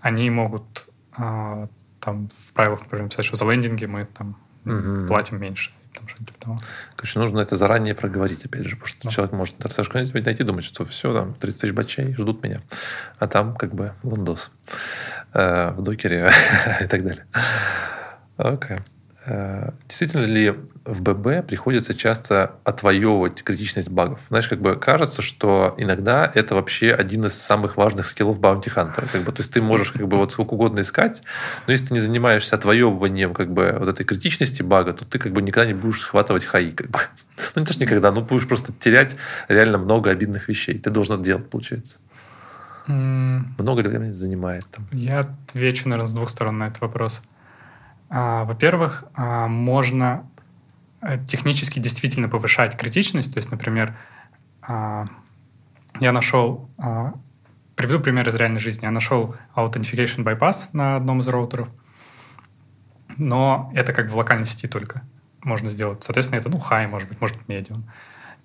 они могут э, там в правилах, например, писать, что за лендинги мы там угу. платим меньше. Там, типа Короче, нужно это заранее проговорить, опять же, потому что да. человек может RSH найти, думать, что все, там, 30 тысяч бачей ждут меня, а там как бы ландос э, в докере и так далее. Окей. Okay. Э, действительно ли в ББ приходится часто отвоевывать критичность багов? Знаешь, как бы кажется, что иногда это вообще один из самых важных скиллов баунти хантера. Как бы, то есть ты можешь как бы вот сколько угодно искать, но если ты не занимаешься отвоевыванием как бы вот этой критичности бага, то ты как бы никогда не будешь схватывать хаи. Как бы. Ну, не то, что никогда, но будешь просто терять реально много обидных вещей. Ты должен это делать, получается. Много ли времени занимает там? Я отвечу, наверное, с двух сторон на этот вопрос. Во-первых, а, можно э, технически действительно повышать критичность. То есть, например, а, я нашел, приведу пример из реальной жизни. Я нашел Authentication Bypass на одном из роутеров, но это как в локальной сети только можно сделать. Соответственно, это, ну, high, может быть, может быть, medium.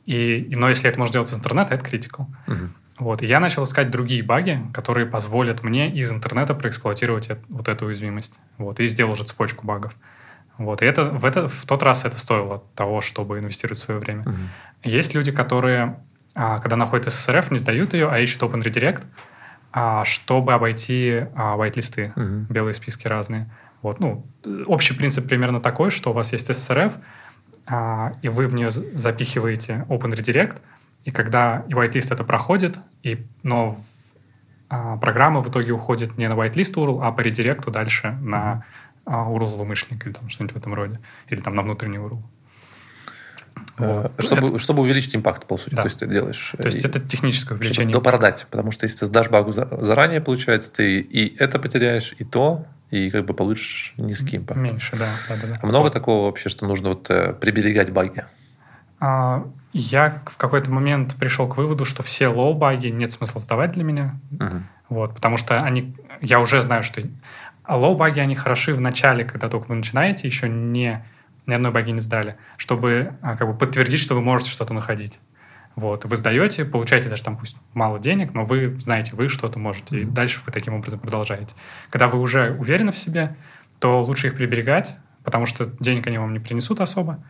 И, но если это можно сделать из интернета, это critical. Uh-huh. Вот. И я начал искать другие баги, которые позволят мне из интернета проэксплуатировать это, вот эту уязвимость. Вот. И сделал уже цепочку багов. Вот. И это, в, это, в тот раз это стоило того, чтобы инвестировать свое время. Угу. Есть люди, которые, а, когда находят SSRF, не сдают ее, а ищут Open Redirect, а, чтобы обойти а, white-листы, угу. белые списки разные. Вот. Ну, общий принцип примерно такой, что у вас есть SSRF, и вы в нее запихиваете Open Redirect, и когда и whitelist это проходит, и, но а, программа в итоге уходит не на whitelist URL, а по редиректу дальше на а, URL злоумышленника или там что-нибудь в этом роде. Или там на внутренний URL. Э, вот. Чтобы, это... чтобы увеличить импакт, по сути, да. то есть ты делаешь. То есть и, это техническое увеличение. Чтобы продать, потому что если ты сдашь багу заранее, получается, ты и это потеряешь, и то, и как бы получишь низкий impact. Меньше, да. да, да, да. А много вот. такого вообще, что нужно вот э, приберегать баги? А, я в какой-то момент пришел к выводу, что все low-баги нет смысла сдавать для меня. Uh-huh. Вот, потому что они, я уже знаю, что а low-баги, они хороши в начале, когда только вы начинаете, еще не, ни одной баги не сдали, чтобы а, как бы подтвердить, что вы можете что-то находить. Вот, вы сдаете, получаете даже там пусть мало денег, но вы знаете, вы что-то можете, и дальше вы таким образом продолжаете. Когда вы уже уверены в себе, то лучше их приберегать, потому что денег они вам не принесут особо,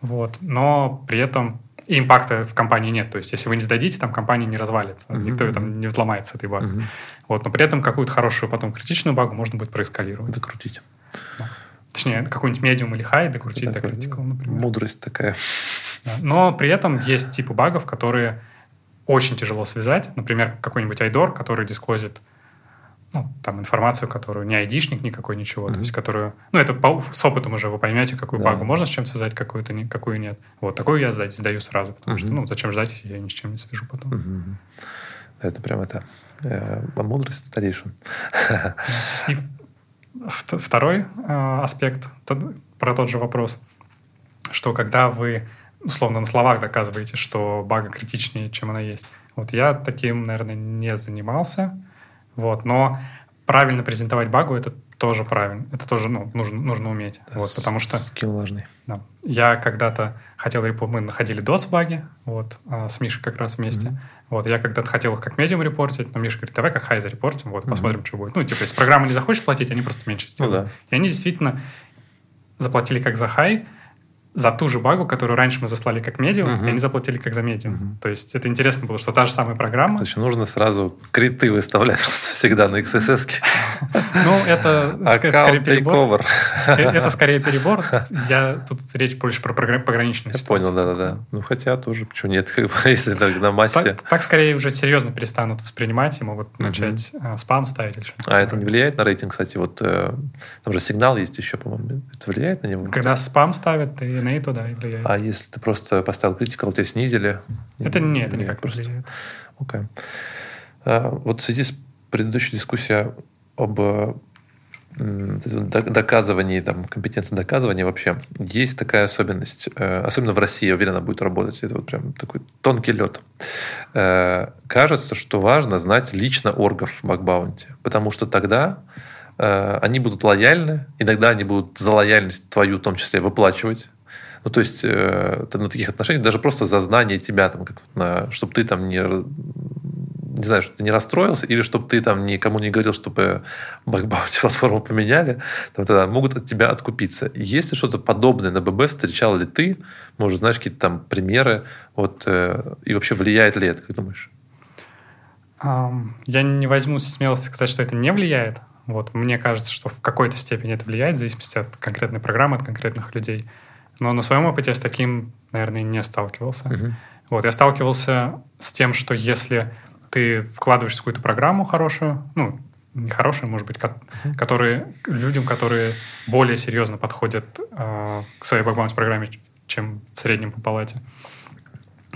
вот, но при этом и импакта в компании нет. То есть, если вы не сдадите, там компания не развалится. Uh-huh. Никто ее там не взломает с этой багой. Uh-huh. Вот, но при этом какую-то хорошую потом критичную багу можно будет проэскалировать. Докрутить. Да. Точнее, какой-нибудь медиум или хай докрутить до critical, например. Мудрость такая. Да. Но при этом есть типы багов, которые очень тяжело связать. Например, какой-нибудь айдор, который дисклозит ну, там информацию, которую не айдишник никакой, ничего, mm-hmm. то есть которую, ну, это по, с опытом уже вы поймете, какую да. багу можно с чем связать, какую-то, не, какую нет. Вот, такую я сдать, сдаю сразу, потому mm-hmm. что, ну, зачем ждать, если я ни с чем не свяжу потом. Mm-hmm. Это прям это, э, мудрость старейшин. И второй э, аспект то, про тот же вопрос, что когда вы, условно, на словах доказываете, что бага критичнее, чем она есть, вот я таким, наверное, не занимался, вот, но правильно презентовать багу это тоже правильно. Это тоже ну, нужно, нужно уметь. Да, вот, потому что... Скилл важный. Да. Я когда-то хотел report... Мы находили DoS-баги вот, а, с Мишей как раз вместе. Mm-hmm. Вот, я когда-то хотел их как medium репортить, но Миша говорит, давай как хай зарепортим, вот, mm-hmm. посмотрим, что будет. Ну, типа, если программа не захочет платить, они просто меньше сделают. Ну, да. И они действительно заплатили как за хай, за ту же багу, которую раньше мы заслали как medium, угу. и они заплатили как за medium. Угу. То есть это интересно было, что та же самая программа. Значит, нужно сразу криты выставлять всегда на XSS. Ну, это скорее перебор. Э, это скорее перебор. Я тут речь больше про пограничную ситуацию. понял, да-да-да. Ну, хотя тоже, почему нет, если на массе. Так скорее уже серьезно перестанут воспринимать и могут начать э, спам ставить. А это не влияет на рейтинг, кстати? Вот э, там же сигнал есть еще, по-моему. Это влияет на него? Когда спам ставят, и на это, да, влияет. А если ты просто поставил критикал, тебя снизили? Это не, это никак просто. влияет. Окей. А, вот в связи с предыдущей дискуссией об доказывании, там, компетенции доказывания вообще, есть такая особенность, э, особенно в России, я уверен, она будет работать, это вот прям такой тонкий лед. Э, кажется, что важно знать лично оргов в Макбаунте, потому что тогда э, они будут лояльны, иногда они будут за лояльность твою в том числе выплачивать, ну, то есть э, на таких отношениях даже просто за знание тебя, там, как, на, чтобы ты там не, не знаю, чтобы ты не расстроился, или чтобы ты там никому не говорил, чтобы bug bounty платформу поменяли, там, тогда могут от тебя откупиться. Есть ли что-то подобное на ББ, встречал ли ты, может, знаешь, какие-то там примеры, вот, э, и вообще влияет ли это, как думаешь? Я не возьму смелости сказать, что это не влияет, Вот. Мне кажется, что в какой-то степени это влияет, в зависимости от конкретной программы, от конкретных людей. Но на своем опыте я с таким, наверное, не сталкивался. Мгм. Вот, я сталкивался с тем, что если ты вкладываешься в какую-то программу хорошую, ну, не хорошую, может быть, ко- которые людям, которые более серьезно подходят э, к своей bug bounty программе, чем в среднем по палате,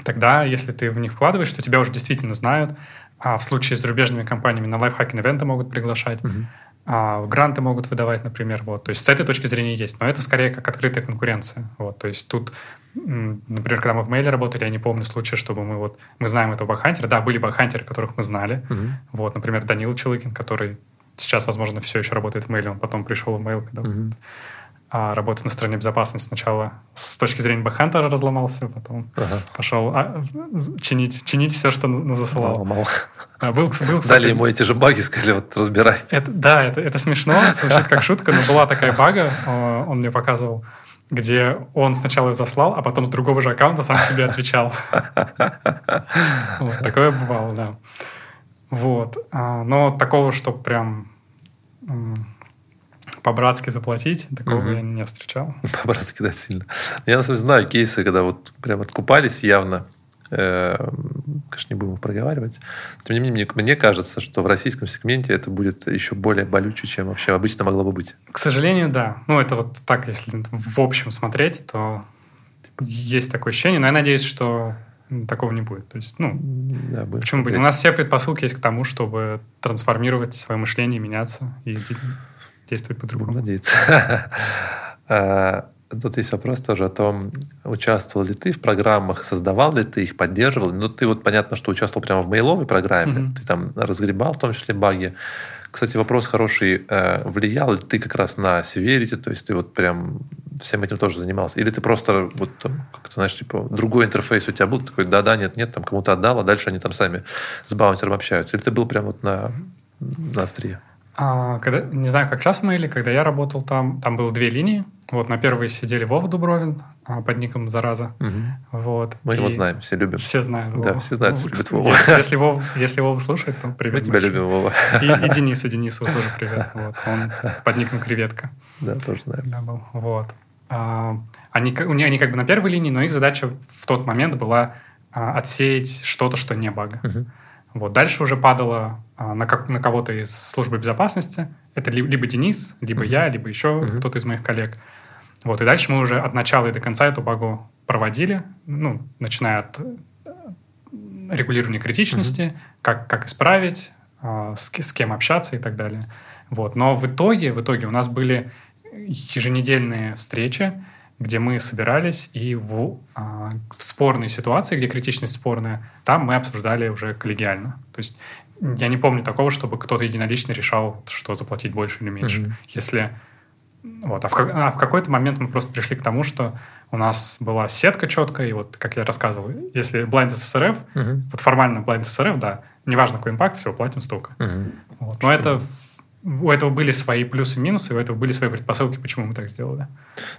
тогда, если ты в них вкладываешь, то тебя уже действительно знают. А в случае с зарубежными компаниями на live hacking event ы могут приглашать, Мгм. А, гранты могут выдавать, например. Вот. То есть с этой точки зрения есть. Но это скорее как открытая конкуренция. Вот. То есть тут, например, когда мы в мейле работали, я не помню случая, чтобы мы вот... Мы знаем этого бакхантера. Да, были бакхантеры, которых мы знали. Мгм. Вот, например, Данил Челыкин, который сейчас, возможно, все еще работает в мейле. Он потом пришел в мейл, когда Мгм. А, работает на стороне безопасности. Сначала с точки зрения бакхантера разломался, потом Ага. пошел а, чинить, чинить все, что засылал. А, был, был, кстати, Дали ему эти же баги, сказали, вот разбирай. это, да, это, это смешно, звучит как шутка, но была такая бага, он мне показывал, где он сначала ее заслал, а потом с другого же аккаунта сам себе отвечал. Вот, Такое бывало, да. Вот. а, Но такого, что прям по-братски заплатить, такого Мгм. я не встречал. По-братски, да, сильно. Я, на самом деле, знаю кейсы, когда вот прям откупались явно. Э, Конечно, не будем их проговаривать. Тем не менее, мне, мне кажется, что в российском сегменте это будет еще более болюче, чем вообще обычно могло бы быть. К сожалению, да. Ну, это вот так, если в общем смотреть, то есть такое ощущение. Но я надеюсь, что такого не будет. То есть, ну, Да, Почему бы? У нас все предпосылки есть к тому, чтобы трансформировать свое мышление, меняться и действовать по-другому. надеяться. А, Тут есть вопрос тоже о том, участвовал ли ты в программах, создавал ли ты их, поддерживал. Ну, ты вот понятно, что участвовал прямо в мейловой программе, Мгм. ты там разгребал в том числе баги. Кстати, вопрос хороший. Э, Влиял ли ты как раз на Severity? То есть ты вот прям всем этим тоже занимался? Или ты просто вот там, как-то, знаешь, типа, другой интерфейс у тебя был, такой, да-да, нет-нет, там кому-то отдал, а дальше они там сами с баунтером общаются? Или ты был прям вот на, на острие? А, когда, не знаю, как сейчас в мейле, когда я работал там, там было две линии. Вот на первой сидели Вова Дубровин а, под ником «Зараза». Мгм. Вот. Мы его И знаем, все любим. Все знают Да, Вову. все знают, Ну, любят Вову. Если, если, Вов, если Вова слушает, то привет. Мы тебя большой. любим, Вова. И, и Денису, Денису тоже привет. Вот. Он под ником «Креветка». Да, тоже знаем. Да, был. Вот. А, они, они как бы на первой линии, но их задача в тот момент была а, отсеять что-то, что не бага. Мгм. Вот. Дальше уже падало а, на, как, на кого-то из службы безопасности. Это ли- либо Денис, либо Мгм. я, либо еще Мгм. кто-то из моих коллег. Вот. И дальше мы уже от начала и до конца эту багу проводили, ну, начиная от э, регулирования критичности, как, как исправить, а, с, с кем общаться и так далее. Вот. Но в итоге, в итоге у нас были еженедельные встречи, где мы собирались и в, а, в спорной ситуации, где критичность спорная, там мы обсуждали уже коллегиально. То есть я не помню такого, чтобы кто-то единолично решал, что заплатить больше или меньше. Мгм. Если вот, а в, а в какой-то момент мы просто пришли к тому, что у нас была сетка четкая, и вот, как я рассказывал, если blind SSRF, Мгм. вот формально blind SSRF, да, неважно какой импакт, все, платим столько. Мгм. Вот. Но это в- у этого были свои плюсы и минусы, у этого были свои предпосылки, почему мы так сделали.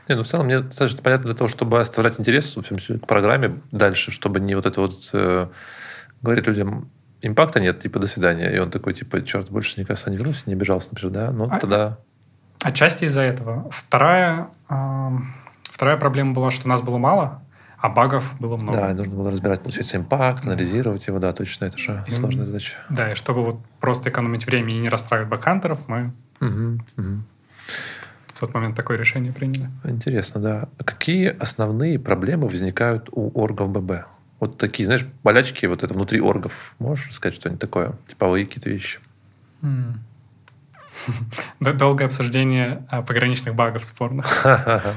Не, ну в целом мне достаточно понятно для того, чтобы оставлять интерес к программе дальше, чтобы не вот это вот э, говорить людям, импакта нет, типа, до свидания. И он такой, типа, черт, больше никогда не вернусь, не обижался, например, да? Ну, А- тогда... Отчасти из-за этого. Вторая, ам, вторая проблема была, что нас было мало, а багов было много. Да, и нужно было разбирать, получается, импакт, анализировать его, да, точно, это же Мгм. сложная задача. Да, и чтобы вот просто экономить время и не расстраивать бэкхантеров, мы Мгм, мгм. в тот момент такое решение приняли. Интересно, да. Какие основные проблемы возникают у оргов ББ? Вот такие, знаешь, болячки вот это внутри оргов. Можешь сказать что-нибудь такое? Типовые какие-то вещи? Д- Долгое обсуждение а, пограничных багов спорных.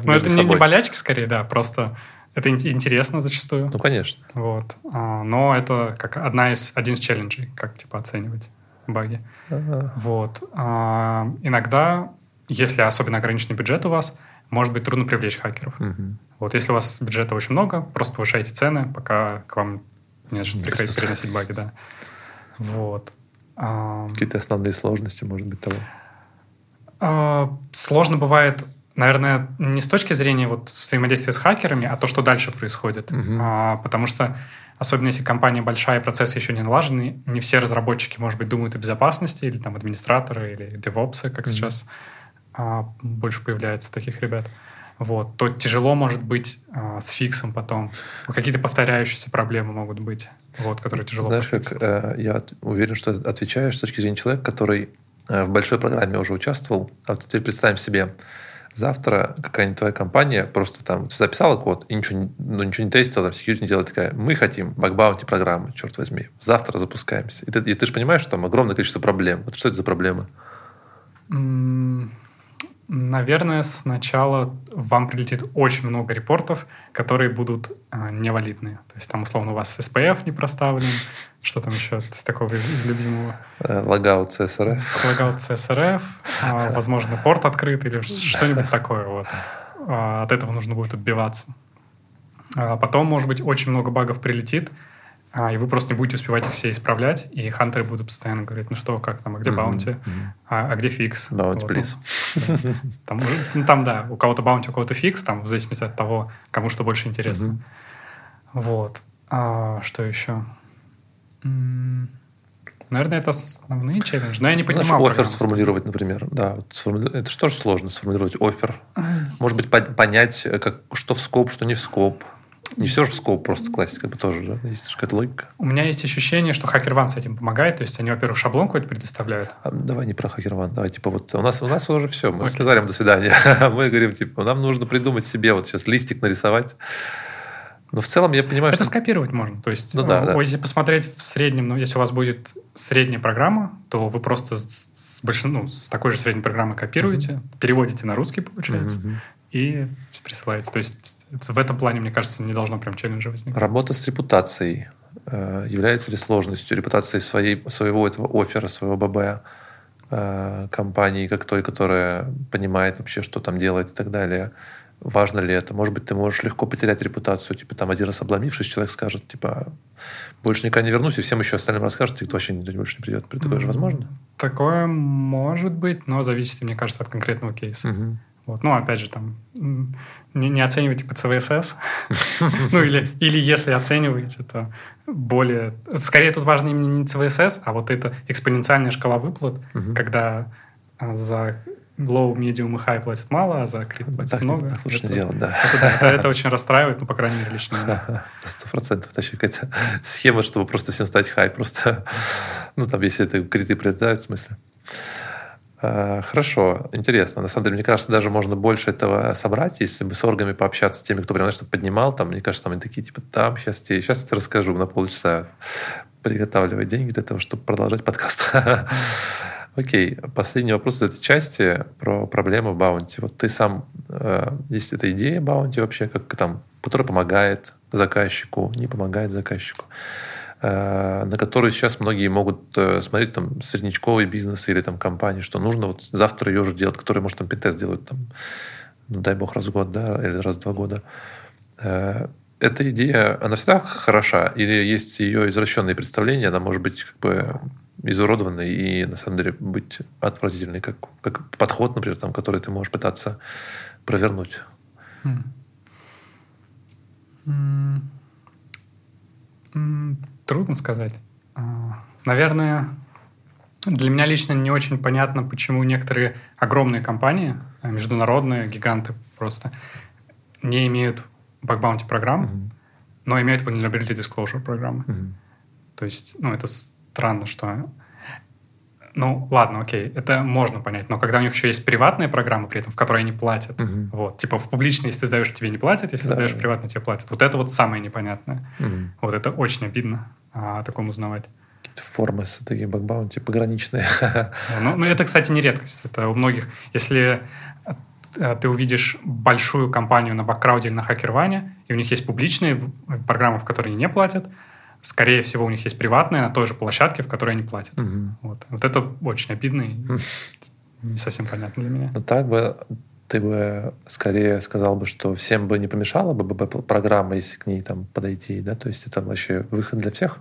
Но это не, не болячки, скорее, да, просто это ин- интересно зачастую. Ну, конечно. Вот. А, Но это как одна из, один из челленджей, как типа оценивать баги. Ага. Вот. А, Иногда, если особенно ограниченный бюджет у вас, может быть трудно привлечь хакеров. Мгм. Вот если у вас бюджета очень много, просто повышайте цены, пока к вам не начнут приходить переносить баги, да. Вот. Какие-то основные сложности, может быть, того. а, Сложно бывает наверное, не с точки зрения вот взаимодействия с хакерами, а то, что дальше происходит. Угу. А, потому что, особенно если компания большая, процессы еще не налажены, не все разработчики, может быть, думают о безопасности, или там администраторы, или девопсы, как угу. сейчас а, больше появляется таких ребят. Вот, то тяжело может быть а, с фиксом потом. Какие-то повторяющиеся проблемы могут быть, вот, которые тяжело Знаешь, как, э, я уверен, что отвечаешь с точки зрения человека, который э, в большой программе уже участвовал. А вот теперь представим себе, завтра какая-нибудь твоя компания просто там записала код и ничего, ну, ничего не тестила, там security не делает, такая, мы хотим бакбаунти программы, черт возьми, завтра запускаемся. И ты, и ты же понимаешь, что там огромное количество проблем. Вот что это за проблемы? Наверное, сначала вам прилетит очень много репортов, которые будут э, невалидные. То есть там, условно, у вас SPF не проставлен, что там еще из такого из, из любимого? Logout CSRF. Logout CSRF, э, возможно, порт открыт или что-нибудь такое. Вот. Э, от этого нужно будет отбиваться. А потом, может быть, очень много багов прилетит, а, и вы просто не будете успевать их все исправлять, и хантеры будут постоянно говорить, ну что, как там, а где bounty, угу. а, а где fix? Bounty, вот, please. Ну, там, ну, там, да, у кого-то bounty, у кого-то fix, там, в зависимости от того, кому что больше интересно. Mm-hmm. Вот. А, что еще? Наверное, это основные челленджи. Но я не понимаю. Знаешь, офер сформулировать, например. Да, вот сформули... Это же тоже сложно, сформулировать офер. Может быть, понять, как, что в скоп, что не в скоп. Не все же скоп просто класть, как бы тоже, да? Есть какая-то логика. У меня есть ощущение, что HackerOne с этим помогает. То есть они, во-первых, шаблон какой-то предоставляют. А, давай не про HackerOne. Давай, типа, вот у нас, у нас уже все. Мы okay. сказали им до свидания. Мы говорим, типа, нам нужно придумать себе вот сейчас листик нарисовать. Но в целом я понимаю, Это что... скопировать можно. То есть, ну, да, да. если посмотреть в среднем, ну, если у вас будет средняя программа, то вы просто с, с, большин... ну, с такой же средней программы копируете, uh-huh. переводите на русский, получается, uh-huh. и присылаете. То есть в этом плане, мне кажется, не должно прям челленджа возникнуть. Работа с репутацией э, является ли сложностью? Репутацией своей, своего этого оффера, своего ББ э, компании, как той, которая понимает вообще, что там делает и так далее. Важно ли это? Может быть, ты можешь легко потерять репутацию. Типа там один раз обломившись, человек скажет, типа, больше никогда не вернусь, и всем еще остальным расскажет, и кто вообще никто больше не придет. Такое же возможно? Такое может быть, но зависит, мне кажется, от конкретного кейса. Угу. Вот. Ну, опять же, там не, не оценивайте по CVSS. ну, или, или если оцениваете, то более... Скорее тут важно именно не CVSS, а вот эта экспоненциальная шкала выплат, когда а, за low, medium и high платят мало, а за крит платят так, много. Так лучше это, не делать, да. Это, да, это, это очень расстраивает, ну, по крайней мере, лично меня. Сто процентов. Это какая-то схема, чтобы просто всем стать high. Просто, ну, там, если это криты прилетают, в смысле. Э, хорошо, интересно. На самом деле, мне кажется, даже можно больше этого собрать, если бы с оргами пообщаться, теми, кто прям, знаешь, поднимал, там, мне кажется, там они такие, типа, там, сейчас тебе, сейчас я тебе расскажу на полчаса приготавливать деньги для того, чтобы продолжать подкаст. Окей, последний вопрос из этой части про проблемы баунти. Вот ты сам, э, есть эта идея баунти вообще, как там, которая помогает заказчику, не помогает заказчику. Э, на которые сейчас многие могут э, смотреть там среднечковый бизнес или там компании, что нужно вот завтра ее уже делать, которые, может, там пентест делают там, ну, дай бог, раз в год, да, или раз в два года. Э, эта идея, она всегда хороша? Или есть ее извращенные представления, она может быть как бы изуродованной и, на самом деле, быть отвратительной, как, как подход, например, там, который ты можешь пытаться провернуть? Mm. Трудно сказать. А, наверное, для меня лично не очень понятно, почему некоторые огромные компании, э, международные гиганты просто, не имеют bug bounty программ, uh-huh. но имеют vulnerability disclosure программы. Uh-huh. То есть, ну, это странно, что ну, ладно, окей, это можно понять. Но когда у них еще есть приватные программы, при этом, в которые они платят, угу. вот, типа в публичной, если ты сдаешь, тебе не платят, если да. ты сдаешь приватно, тебе платят. Вот это вот самое непонятное. Угу. Вот это очень обидно а, такому узнавать. Формы с такие bug bounty пограничные. Ну, ну, это, кстати, не редкость. Это у многих. Если э, ты увидишь большую компанию на баккрауде или на хакерване, и у них есть публичные программы, в которые они не платят, скорее всего, у них есть приватные на той же площадке, в которой они платят. Угу. Вот. вот это очень обидно и не совсем понятно для меня. Ну так бы ты бы скорее сказал бы, что всем бы не помешала бы программа, если к ней там подойти, да? То есть это вообще выход для всех?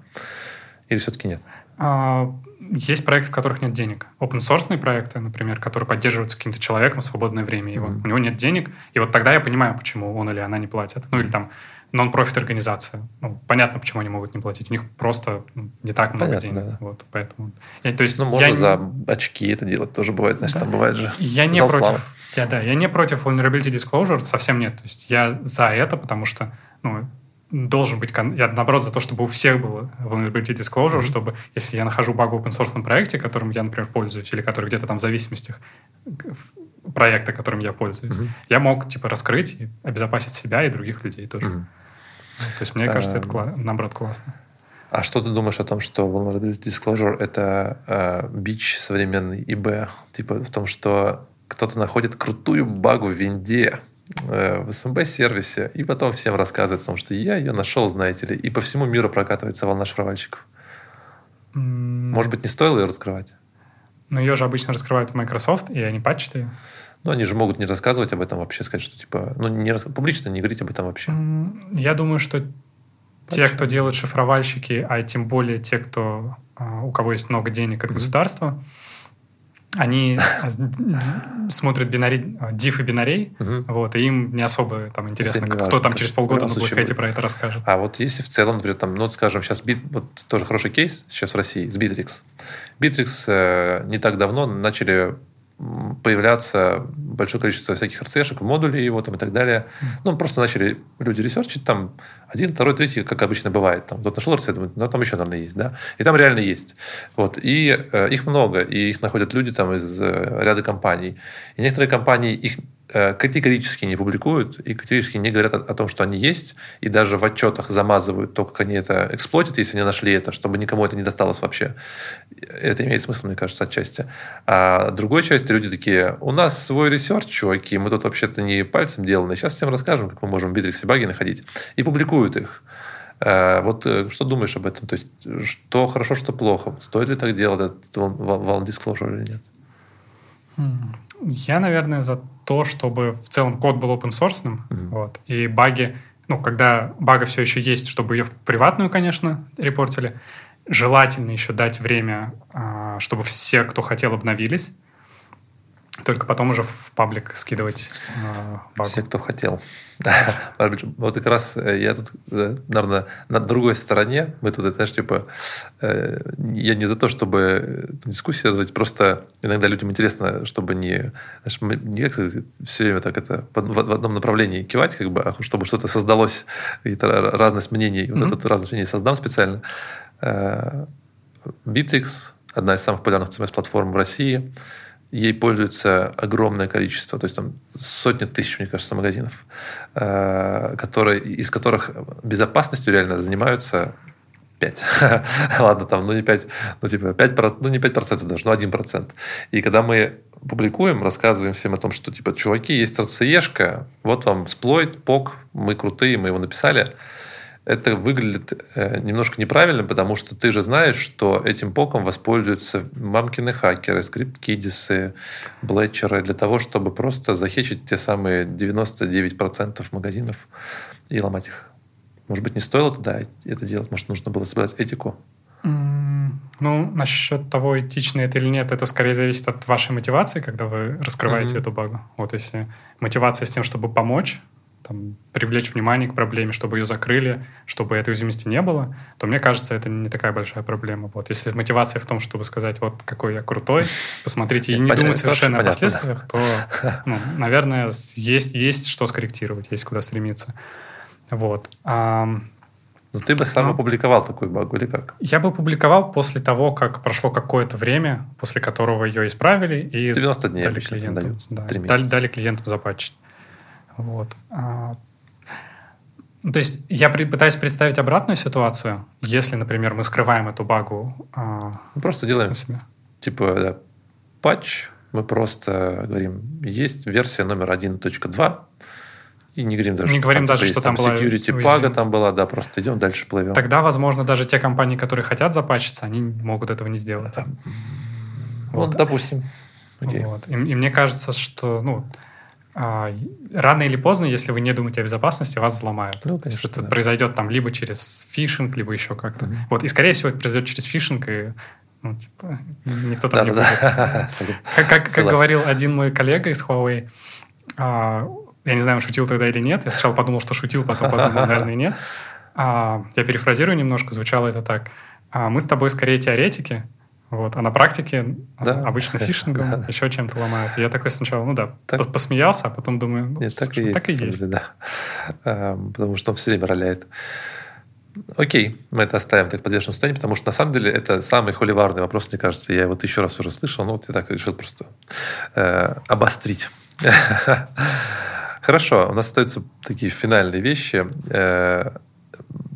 Или все-таки нет? А, есть проекты, в которых нет денег. Open source проекты, например, которые поддерживаются каким-то человеком в свободное время. Его, mm-hmm. У него нет денег. И вот тогда я понимаю, почему он или она не платят. Ну или там нон-профит организация. Ну, понятно, почему они могут не платить. У них просто ну, не так много понятно, денег. Да. Вот, поэтому. Я, то есть ну, можно я... за очки это делать тоже бывает, значит, да. там бывает же. Я не против. Я, да, я не против vulnerability disclosure, совсем нет. То есть я за это, потому что ну, должен быть... Я, наоборот, за то, чтобы у всех было vulnerability disclosure, mm-hmm. чтобы, если я нахожу баг в open source проекте, которым я, например, пользуюсь, или который где-то там в зависимостях проекта, которым я пользуюсь, mm-hmm. я мог, типа, раскрыть и обезопасить себя и других людей тоже. Mm-hmm. То есть, мне кажется, это, кла- наоборот, классно. А что ты думаешь о том, что vulnerability disclosure — это э, бич современный ИБ? Типа в том, что кто-то находит крутую багу в винде, Э, в СМБ-сервисе, и потом всем рассказывает о том, что я ее нашел, знаете ли, и по всему миру прокатывается волна шифровальщиков. Mm. Может быть, не стоило ее раскрывать? Но ее же обычно раскрывают в Microsoft, и они патчат ее. Ну, они же могут не рассказывать об этом вообще, сказать, что типа, ну, не рас... публично не говорить об этом вообще. Я думаю, что Патч. те, кто делают шифровальщики, а тем более те, кто, а, у кого есть много денег от mm-hmm. государства, они смотрят бинари, diff и бинарей, угу. вот, и им не особо там интересно, кто, кто там через полгода на Black про это расскажет. А вот если в целом, например, там, ну, скажем, сейчас бит, вот тоже хороший кейс сейчас в России с Bittrex. Bittrex э, не так давно начали появляться большое количество всяких RCS-шек в модуле его там и так далее. Ну, просто начали люди ресерчить, там один, второй, третий, как обычно бывает. Там, вот нашел RCS, думает, ну, там еще, наверное, есть, да? И там реально есть. Вот. И э, их много, и их находят люди там из э, ряда компаний. И некоторые компании их категорически не публикуют и категорически не говорят о, о том, что они есть, и даже в отчетах замазывают то, как они это эксплуатят, если они нашли это, чтобы никому это не досталось вообще. Это имеет смысл, мне кажется, отчасти. А другой части люди такие, у нас свой research, чуваки, мы тут вообще-то не пальцем деланы, сейчас всем расскажем, как мы можем в Битриксе баги находить. И публикуют их. Э, вот э, что думаешь об этом? То есть, что хорошо, что плохо? Стоит ли так делать, этот disclosure или нет? Я, наверное, за то, чтобы в целом код был open source, mm-hmm. вот, и баги, ну, когда бага все еще есть, чтобы ее в приватную, конечно, репортили, желательно еще дать время, а, чтобы все, кто хотел, обновились, только потом уже в паблик скидывать э. Все, кто хотел. вот как раз э, я тут, э, наверное, на другой стороне. Мы тут, знаешь, типа, э, я не за то, чтобы дискуссии развивать, просто иногда людям интересно, чтобы не, знаешь, не как все время так это в одном направлении кивать, как бы, а чтобы что-то создалось, какие-то разность мнений. Вот эту разность мнений создам специально. Bittrex, одна из самых популярных CMS-платформ в России – ей пользуется огромное количество, то есть там сотни тысяч, мне кажется, магазинов, э, которые, из которых безопасностью реально занимаются 5. Ладно, там, ну не 5, ну типа 5, ну не 5 процентов даже, ну 1 процент. И когда мы публикуем, рассказываем всем о том, что типа, чуваки, есть RCE-шка, вот вам сплойт, пок, мы крутые, мы его написали, это выглядит э, немножко неправильно, потому что ты же знаешь, что этим поком воспользуются мамкины хакеры, скрипт-кидисы, блетчеры для того, чтобы просто захечить те самые 99% магазинов и ломать их. Может быть, не стоило тогда это делать? Может, нужно было соблюдать этику? Ну, насчет того, этично это или нет, это скорее зависит от вашей мотивации, когда вы раскрываете mm-hmm. эту багу. Вот если мотивация с тем, чтобы помочь, там, привлечь внимание к проблеме, чтобы ее закрыли, чтобы этой уязвимости не было, то мне кажется, это не такая большая проблема. Вот. Если мотивация в том, чтобы сказать, вот какой я крутой, посмотрите, и не думать совершенно о последствиях, то, ну, наверное, есть, есть что скорректировать, есть куда стремиться. Вот. А, но ты бы сам ну, опубликовал такую багу или как? Я бы опубликовал после того, как прошло какое-то время, после которого ее исправили и 90 дней дали клиентам, дают, да, дали, дали клиентам запатчить. Вот. А, ну, то есть я пытаюсь представить обратную ситуацию, если, например, мы скрываем эту багу. А, мы просто делаем типа да, патч, мы просто говорим, есть версия номер 1.2, и не говорим даже, не что, говорим там, даже, типа, что там, там была security пага там была, да, просто идем дальше плывем. Тогда, возможно, даже те компании, которые хотят запачиться, они могут этого не сделать. Да. Вот, вот допустим. Вот. И, и мне кажется, что ну, рано или поздно, если вы не думаете о безопасности, вас взломают. Ну, конечно, это да. произойдет там либо через фишинг, либо еще как-то. Угу. Вот, и скорее всего это произойдет через фишинг, и Ну, типа, никто там не будет. Как, как, как говорил один мой коллега из Huawei, а, я не знаю, он шутил тогда или нет. Я сначала подумал, что шутил, потом подумал, наверное, нет. А, я перефразирую немножко, звучало это так. А, мы с тобой скорее теоретики, вот, а на практике да? обычно фишингом, да. еще чем-то ломают. И я такой сначала, ну да, так... посмеялся, а потом думаю, ну, Нет, так и есть. Так и есть. Деле, да. а, потому что он все время роляет. Окей, мы это оставим так в подвешенном состоянии, потому что на самом деле это самый холиварный вопрос, мне кажется. Я вот еще раз уже слышал, но вот я так решил просто э, обострить. Хорошо, у нас остаются такие финальные вещи. Э,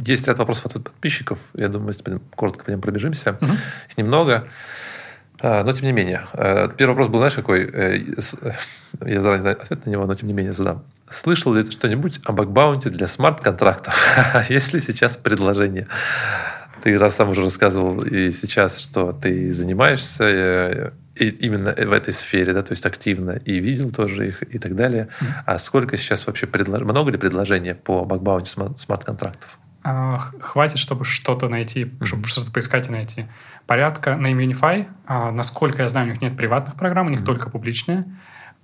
есть ряд вопросов от подписчиков. Я думаю, мы коротко по ним пробежимся. Угу. Их немного. А, но тем не менее. Э, первый вопрос был, знаешь, какой? Э, я заранее знаю ответ на него, но тем не менее задам. Слышал ли ты что-нибудь о бакбаунте для смарт-контрактов? Есть ли сейчас предложение? Ты раз сам уже рассказывал и сейчас, что ты занимаешься э, и именно в этой сфере, да, то есть активно и видел тоже их и так далее. Mm-hmm. А сколько сейчас вообще предлож... много ли предложений по бакбаунте смарт-контрактов? А, хватит, чтобы что-то найти, mm-hmm. чтобы что-то поискать и найти. Порядка на Immunify, а, насколько я знаю, у них нет приватных программ, у них mm-hmm. только публичные.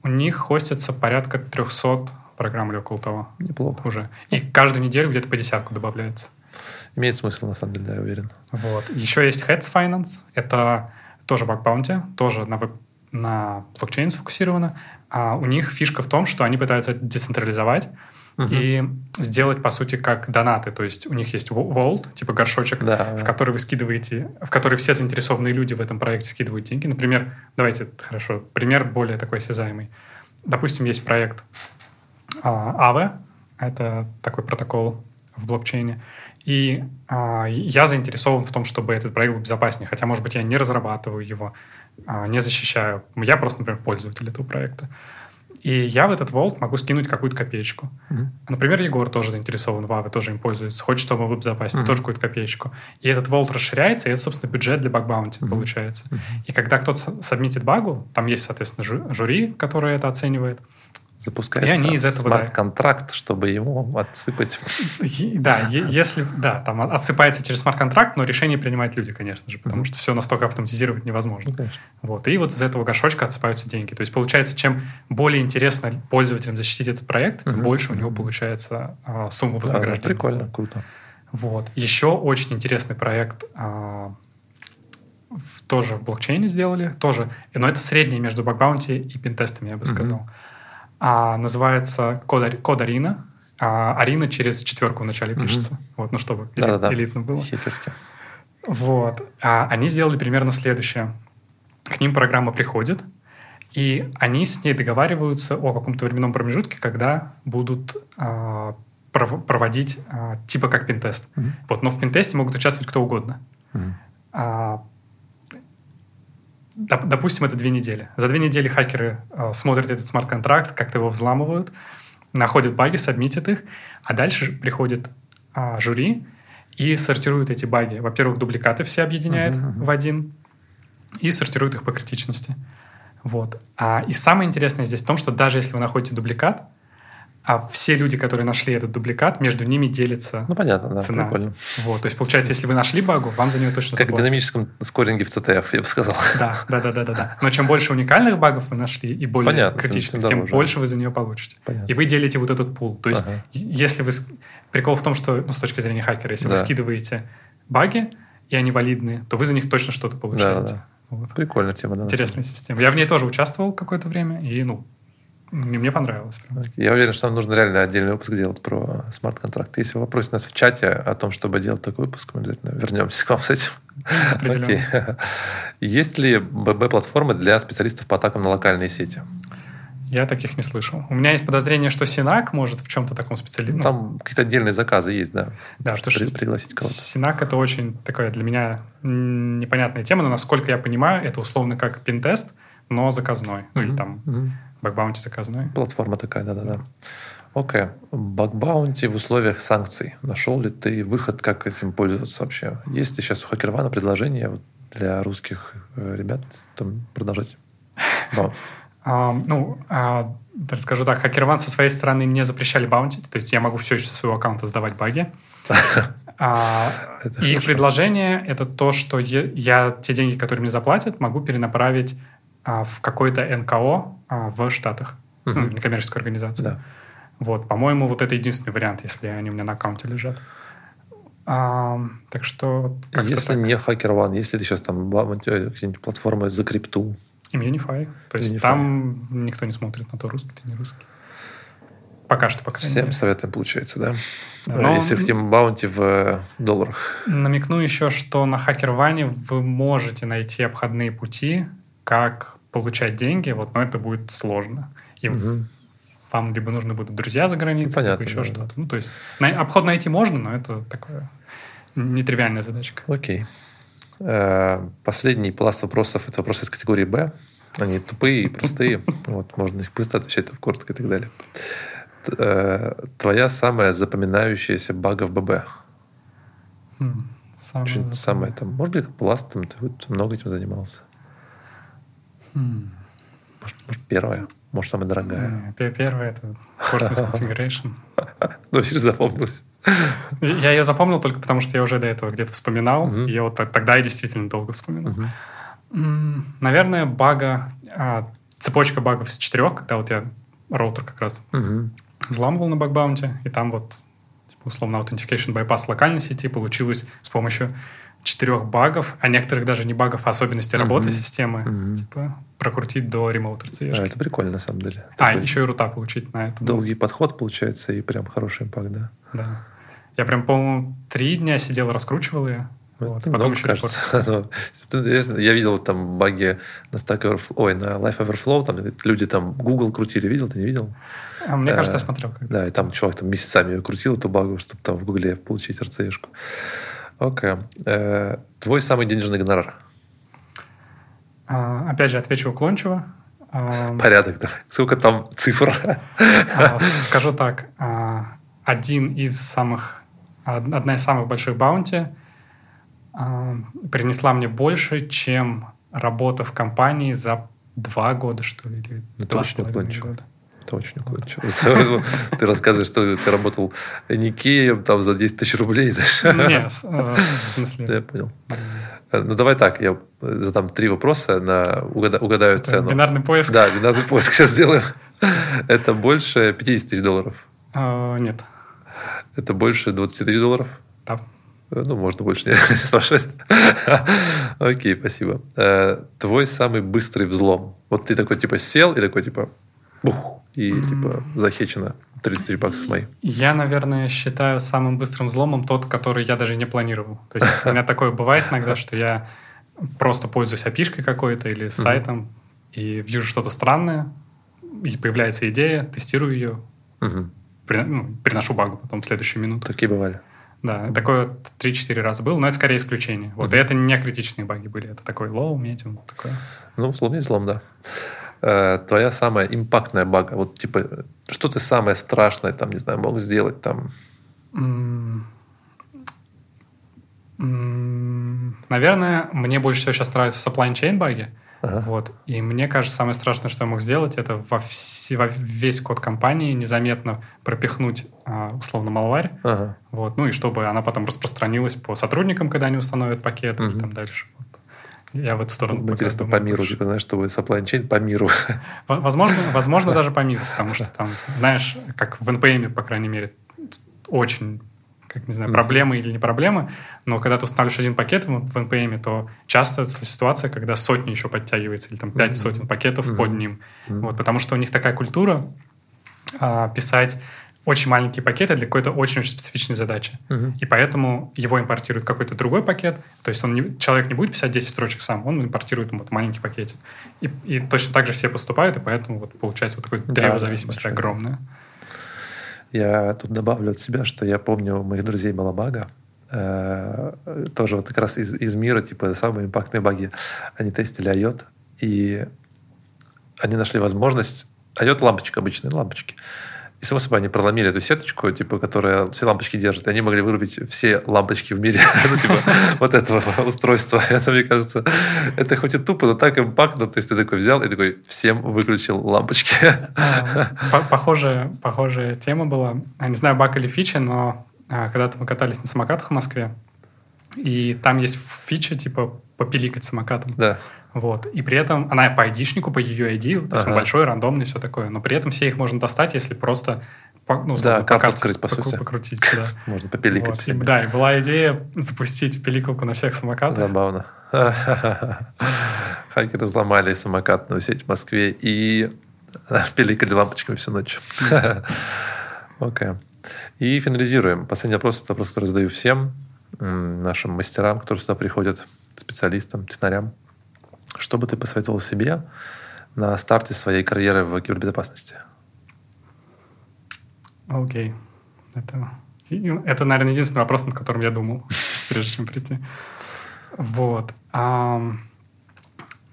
У них хостится порядка 300 программ или около того. Неплохо. Уже. И каждую неделю где-то по десятку добавляется. Имеет смысл, на самом деле, да, я уверен. Вот. Еще есть Heads Finance. Это тоже баг-баунти, тоже на, на блокчейн сфокусировано. А у них фишка в том, что они пытаются децентрализовать угу. и сделать, по сути, как донаты. То есть у них есть Vault, типа горшочек, да, в который вы скидываете, в который все заинтересованные люди в этом проекте скидывают деньги. Например, давайте, хорошо, пример более такой осязаемый. Допустим, есть проект Aave, это такой протокол в блокчейне, и а, я заинтересован в том, чтобы этот проект был безопаснее. Хотя, может быть, я не разрабатываю его, а, не защищаю. Я просто, например, пользователь этого проекта. И я в этот волт могу скинуть какую-то копеечку. Mm-hmm. Например, Егор тоже заинтересован в Aave, тоже им пользуется. Хочет, чтобы был безопаснее, mm-hmm. тоже какую-то копеечку. И этот волт расширяется, и это, собственно, бюджет для баг-баунти mm-hmm. получается. Mm-hmm. И когда кто-то сабмитит багу, там есть, соответственно, жюри, которое это оценивает, запускается и они из этого, смарт-контракт, да. чтобы ему отсыпать. Да, если да, там отсыпается через смарт-контракт, но решение принимают люди, конечно же, потому mm-hmm. что все настолько автоматизировать невозможно. Ну, вот, и вот из этого горшочка отсыпаются деньги. То есть получается, чем более интересно пользователям защитить этот проект, тем mm-hmm. больше у него получается а, сумма вознаграждения. Да, прикольно, круто. Вот. Еще очень интересный проект а, в, тоже в блокчейне сделали, тоже, но это среднее между бакбаунти и пентестами, я бы сказал. Mm-hmm а, называется код, код Арина. А, Арина через четверку в начале пишется. Mm-hmm. Вот, ну, чтобы да, да, элитно было. Хитрости. Вот. А, они сделали примерно следующее. К ним программа приходит, и они с ней договариваются о каком-то временном промежутке, когда будут а, проводить а, типа как пентест. Mm-hmm. Вот, но в пентесте могут участвовать кто угодно. Mm-hmm. А, допустим, это две недели. За две недели хакеры э, смотрят этот смарт-контракт, как-то его взламывают, находят баги, сабмитят их, а дальше приходит э, жюри и сортируют эти баги. Во-первых, дубликаты все объединяют uh-huh, uh-huh. в один и сортируют их по критичности. Вот. А, и самое интересное здесь в том, что даже если вы находите дубликат, а все люди, которые нашли этот дубликат, между ними делится ну, понятно, да, цена. Прикольно. Вот, то есть, получается, если вы нашли багу, вам за нее точно Как в динамическом скоринге в CTF, я бы сказал. Да, да, да, да, да, да. Но чем больше уникальных багов вы нашли и более понятно, критичных, тем, тем больше вы за нее получите. Понятно. И вы делите вот этот пул. То есть, ага. если вы... Прикол в том, что, ну, с точки зрения хакера, если да. вы скидываете баги, и они валидные, то вы за них точно что-то получаете. Да, да. Вот. Прикольная тема. Да, Интересная система. Я в ней тоже участвовал какое-то время, и, ну, мне понравилось. Я уверен, что нам нужно реально отдельный выпуск делать про смарт-контракты. Если вы нас в чате о том, чтобы делать такой выпуск, мы обязательно вернемся к вам с этим. Окей. Есть ли ББ-платформы для специалистов по атакам на локальные сети? Я таких не слышал. У меня есть подозрение, что Synack может в чем-то таком специализироваться. Там какие-то отдельные заказы есть, да. Да, что при, пригласить кого-то. Synack это очень такая для меня непонятная тема, но насколько я понимаю, это условно как пентест, но заказной. Mm-hmm. Ну или там mm-hmm. Bug bounty заказной. Платформа такая, да-да-да. Окей. Bug bounty в условиях санкций. Нашел ли ты выход, как этим пользоваться вообще? Есть ли сейчас у HackerOne а предложение для русских э, ребят там продолжать баунтить? ну, а, скажу так, Хакерван со своей стороны не запрещали баунтить, то есть я могу все еще со своего аккаунта сдавать баги. А, их предложение — это то, что я те деньги, которые мне заплатят, могу перенаправить а, в какой-то НКО а, в Штатах, угу. ну, некоммерческую организацию. Да. Вот, по-моему, вот это единственный вариант, если они у меня на аккаунте лежат. А, так что... Если так. не HackerOne, если ты сейчас там какие-нибудь платформы за крипту. Immunify. То есть Immunify. там никто не смотрит на то, русский ты не русский. Пока что, по крайней Всем мере. советуем, получается, да? Но, Если хотим баунти в э, долларах. Намекну еще, что на HackerOne вы можете найти обходные пути, как получать деньги, вот, но это будет сложно. И угу. вам либо нужны будут друзья за границей, ну, понятно, либо еще да. что-то. Ну, то есть на, обход найти можно, но это такое нетривиальная задачка. Окей. Э, последний пласт вопросов – это вопросы из категории «Б». Они тупые и простые. Вот, можно их быстро отвечать, коротко и так далее. Э, твоя самая запоминающаяся бага в ББ? Хм, самое, самое там, может быть, пласт, там, ты много этим занимался. Может, может, первая, может, самая дорогая. Первая это Course Configuration. Ну, вообще запомнилось. Я ее запомнил только потому, что я уже до этого где-то вспоминал. И вот тогда я действительно долго вспоминал. Наверное, бага, а, цепочка багов из четырех, когда вот я роутер как раз взламывал на бакбаунте, и там вот типа, условно authentication bypass локальной сети получилось с помощью четырех багов, а некоторых даже не багов, а особенностей работы системы, типа прокрутить до RCE. А, это прикольно на самом деле. А, Такой еще и рута получить на это. Долгий подход получается и прям хороший импакт, да? Да. Я прям, по-моему, три дня сидел, раскручивал ее. Ну, вот, потом еще кажется. я видел там баги на Stack Overflow, ой, на Life Overflow, там люди там Google крутили, видел, ты не видел? А мне кажется, я э, смотрел. Как да, и там чувак там месяцами крутил, эту багу, чтобы там в Гугле получить RCE-шку. Окей. Э, твой самый денежный гонорар? А, опять же, отвечу уклончиво. А, Порядок, давай. Сколько там цифр? А, скажу так. Один из самых... Одна из самых больших баунти принесла мне больше, чем работа в компании за два года, что ли, или ну, два с половиной года. Это очень уклончиво. Ты рассказываешь, что ты работал Никеем там за 10 тысяч рублей. Нет, э, в смысле. Я понял. Э, ну, давай так, я задам три вопроса, на угадаю цену. Бинарный поиск? Да, бинарный поиск сейчас сделаем. Это больше 50 тысяч долларов? Нет. Это больше 20 тысяч долларов? Да. Э, ну, можно больше не спрашивать. Окей, спасибо. Твой самый быстрый взлом. Вот ты такой, типа, сел и такой, типа, бух, и mm-hmm. типа захечено 30 тысяч баксов мои. Я, наверное, считаю самым быстрым взломом тот, который я даже не планировал. То есть у меня такое бывает иногда, что я просто пользуюсь api какой-то или сайтом и вижу что-то странное, и появляется идея, тестирую ее, ну, приношу багу потом в следующую минуту. Такие бывали. Да, такое 3-4 раза было, но это скорее исключение. Вот, и это не критичные баги были, это такой low, medium, такое. Ну, взлом есть взлом, да. Э, твоя самая импактная бага? Вот, типа, что ты самое страшное, там, не знаю, мог сделать там? Наверное, мне больше всего сейчас нравятся supply chain баги. Ага. Вот. И мне кажется, самое страшное, что я мог сделать, это во, все, во весь код компании незаметно пропихнуть а, условно малварь. Ага. Вот. Ну и чтобы она потом распространилась по сотрудникам, когда они установят пакет угу. и там дальше. Я в эту сторону ну, Интересно, по миру, типа, знаешь, чтобы chain по миру. Возможно, возможно даже по миру, потому что там, знаешь, как в NPM, по крайней мере, очень как не знаю, проблемы или не проблемы, но когда ты устанавливаешь один пакет в, в NPM, то часто ситуация, когда сотни еще подтягивается, или там пять mm-hmm. сотен пакетов mm-hmm. под ним. Mm-hmm. Вот, потому что у них такая культура а, писать очень маленькие пакеты для какой-то очень-очень специфичной задачи. Uh-huh. И поэтому его импортирует какой-то другой пакет. То есть он не, человек не будет писать 10 строчек сам, он импортирует вот маленький пакетик. И, и точно так же все поступают, и поэтому вот получается вот такое да, древо зависимости да, огромное. Я тут добавлю от себя, что я помню моих друзей Малабага, э, тоже вот как раз из, из мира, типа самые импактные баги, они тестили IOT, и они нашли возможность IOT лампочка обычные лампочки и, само собой, они проломили эту сеточку, типа, которая все лампочки держит. И они могли вырубить все лампочки в мире. ну, типа, вот этого устройства. Это, мне кажется, это хоть и тупо, но так импактно. То есть ты такой взял и такой всем выключил лампочки. А, похожая, тема была. Я не знаю, баг или фича, но а, когда-то мы катались на самокатах в Москве, и там есть фича, типа, попиликать самокатом. Да. Вот. И при этом она по айдишнику, по ее ID, то есть ага. он большой, рандомный, все такое. Но при этом все их можно достать, если просто ну, да, карту открыть, по сути. Покрутить, да. Можно попиликать. Вот. И, да, и была идея запустить пиликалку на всех самокатах. Забавно. Хакеры взломали самокатную сеть в Москве и пиликали лампочками всю ночь. Окей. Okay. И финализируем. Последний вопрос, это вопрос, который задаю всем нашим мастерам, которые сюда приходят, специалистам, технарям. Что бы ты посоветовал себе на старте своей карьеры в кибербезопасности? Окей. Okay. Это, это, наверное, единственный вопрос, над которым я думал, прежде чем прийти. Вот. А,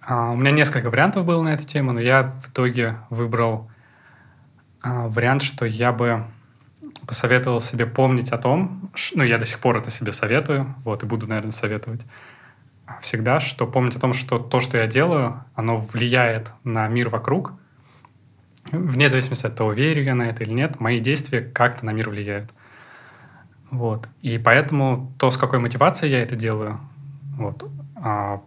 у меня несколько вариантов было на эту тему, но я в итоге выбрал а, вариант, что я бы посоветовал себе помнить о том, ну, я до сих пор это себе советую, вот, и буду, наверное, советовать всегда, что помнить о том, что то, что я делаю, оно влияет на мир вокруг, вне зависимости от того, верю я на это или нет, мои действия как-то на мир влияют. Вот. И поэтому то, с какой мотивацией я это делаю, вот, а,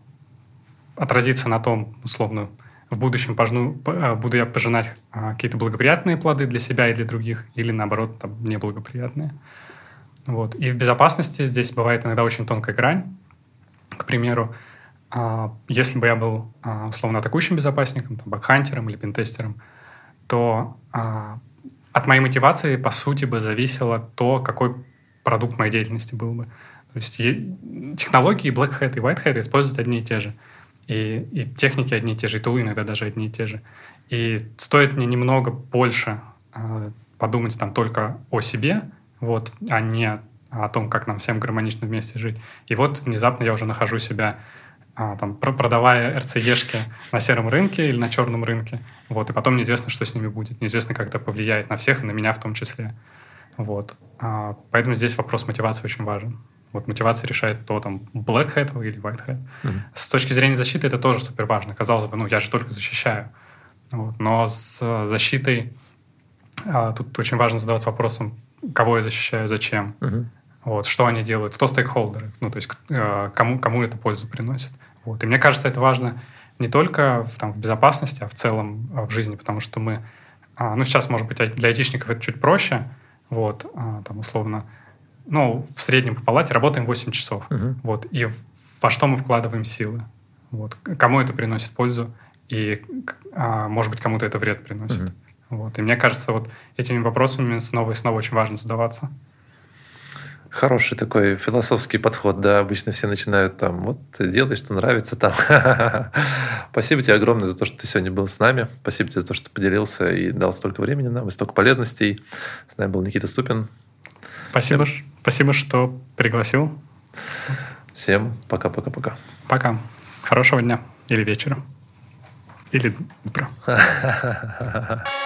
отразится на том, условно, в будущем пожну, а, буду я пожинать а, какие-то благоприятные плоды для себя и для других, или наоборот, там, неблагоприятные. Вот. И в безопасности здесь бывает иногда очень тонкая грань. К примеру, а, если бы я был а, условно атакующим безопасником, там, бакхантером или пентестером, то а, от моей мотивации, по сути, бы зависело то, какой продукт моей деятельности был бы. То есть технологии Black Hat и White Hat используют одни и те же. И, и техники одни и те же, и тулы иногда даже одни и те же. И стоит мне немного больше э, подумать там только о себе, вот, а не о том, как нам всем гармонично вместе жить. И вот внезапно я уже нахожу себя а, там, продавая РЦЕшки на сером рынке или на черном рынке. Вот, и потом неизвестно, что с ними будет. Неизвестно, как это повлияет на всех и на меня в том числе. Вот. А, поэтому здесь вопрос мотивации очень важен. Вот мотивация решает то, там, black hat или white hat. Mm-hmm. С точки зрения защиты это тоже супер важно. Казалось бы, ну, я же только защищаю. Вот. Но с защитой а, тут очень важно задаваться вопросом, кого я защищаю, зачем. Mm-hmm. Вот, что они делают, кто стейкхолдеры, ну, то есть а, кому, кому это пользу приносит. Вот. И мне кажется, это важно не только в, там, в безопасности, а в целом а, в жизни, потому что мы, а, ну, сейчас, может быть, для айтишников это чуть проще, вот, а, там, условно, ну, в среднем по палате работаем 8 часов. Угу. Вот, и во что мы вкладываем силы. Вот, кому это приносит пользу, и, а, может быть, кому-то это вред приносит. Угу. Вот, и мне кажется, вот этими вопросами снова и снова очень важно задаваться. Хороший такой философский подход, да, обычно все начинают там, вот делай, что нравится там. Спасибо тебе огромное за то, что ты сегодня был с нами. Спасибо тебе за то, что поделился и дал столько времени нам и столько полезностей. С нами был Никита Ступин. Спасибо. Всем. Спасибо, что пригласил. Всем пока-пока-пока. Пока. Хорошего дня или вечера. Или утра.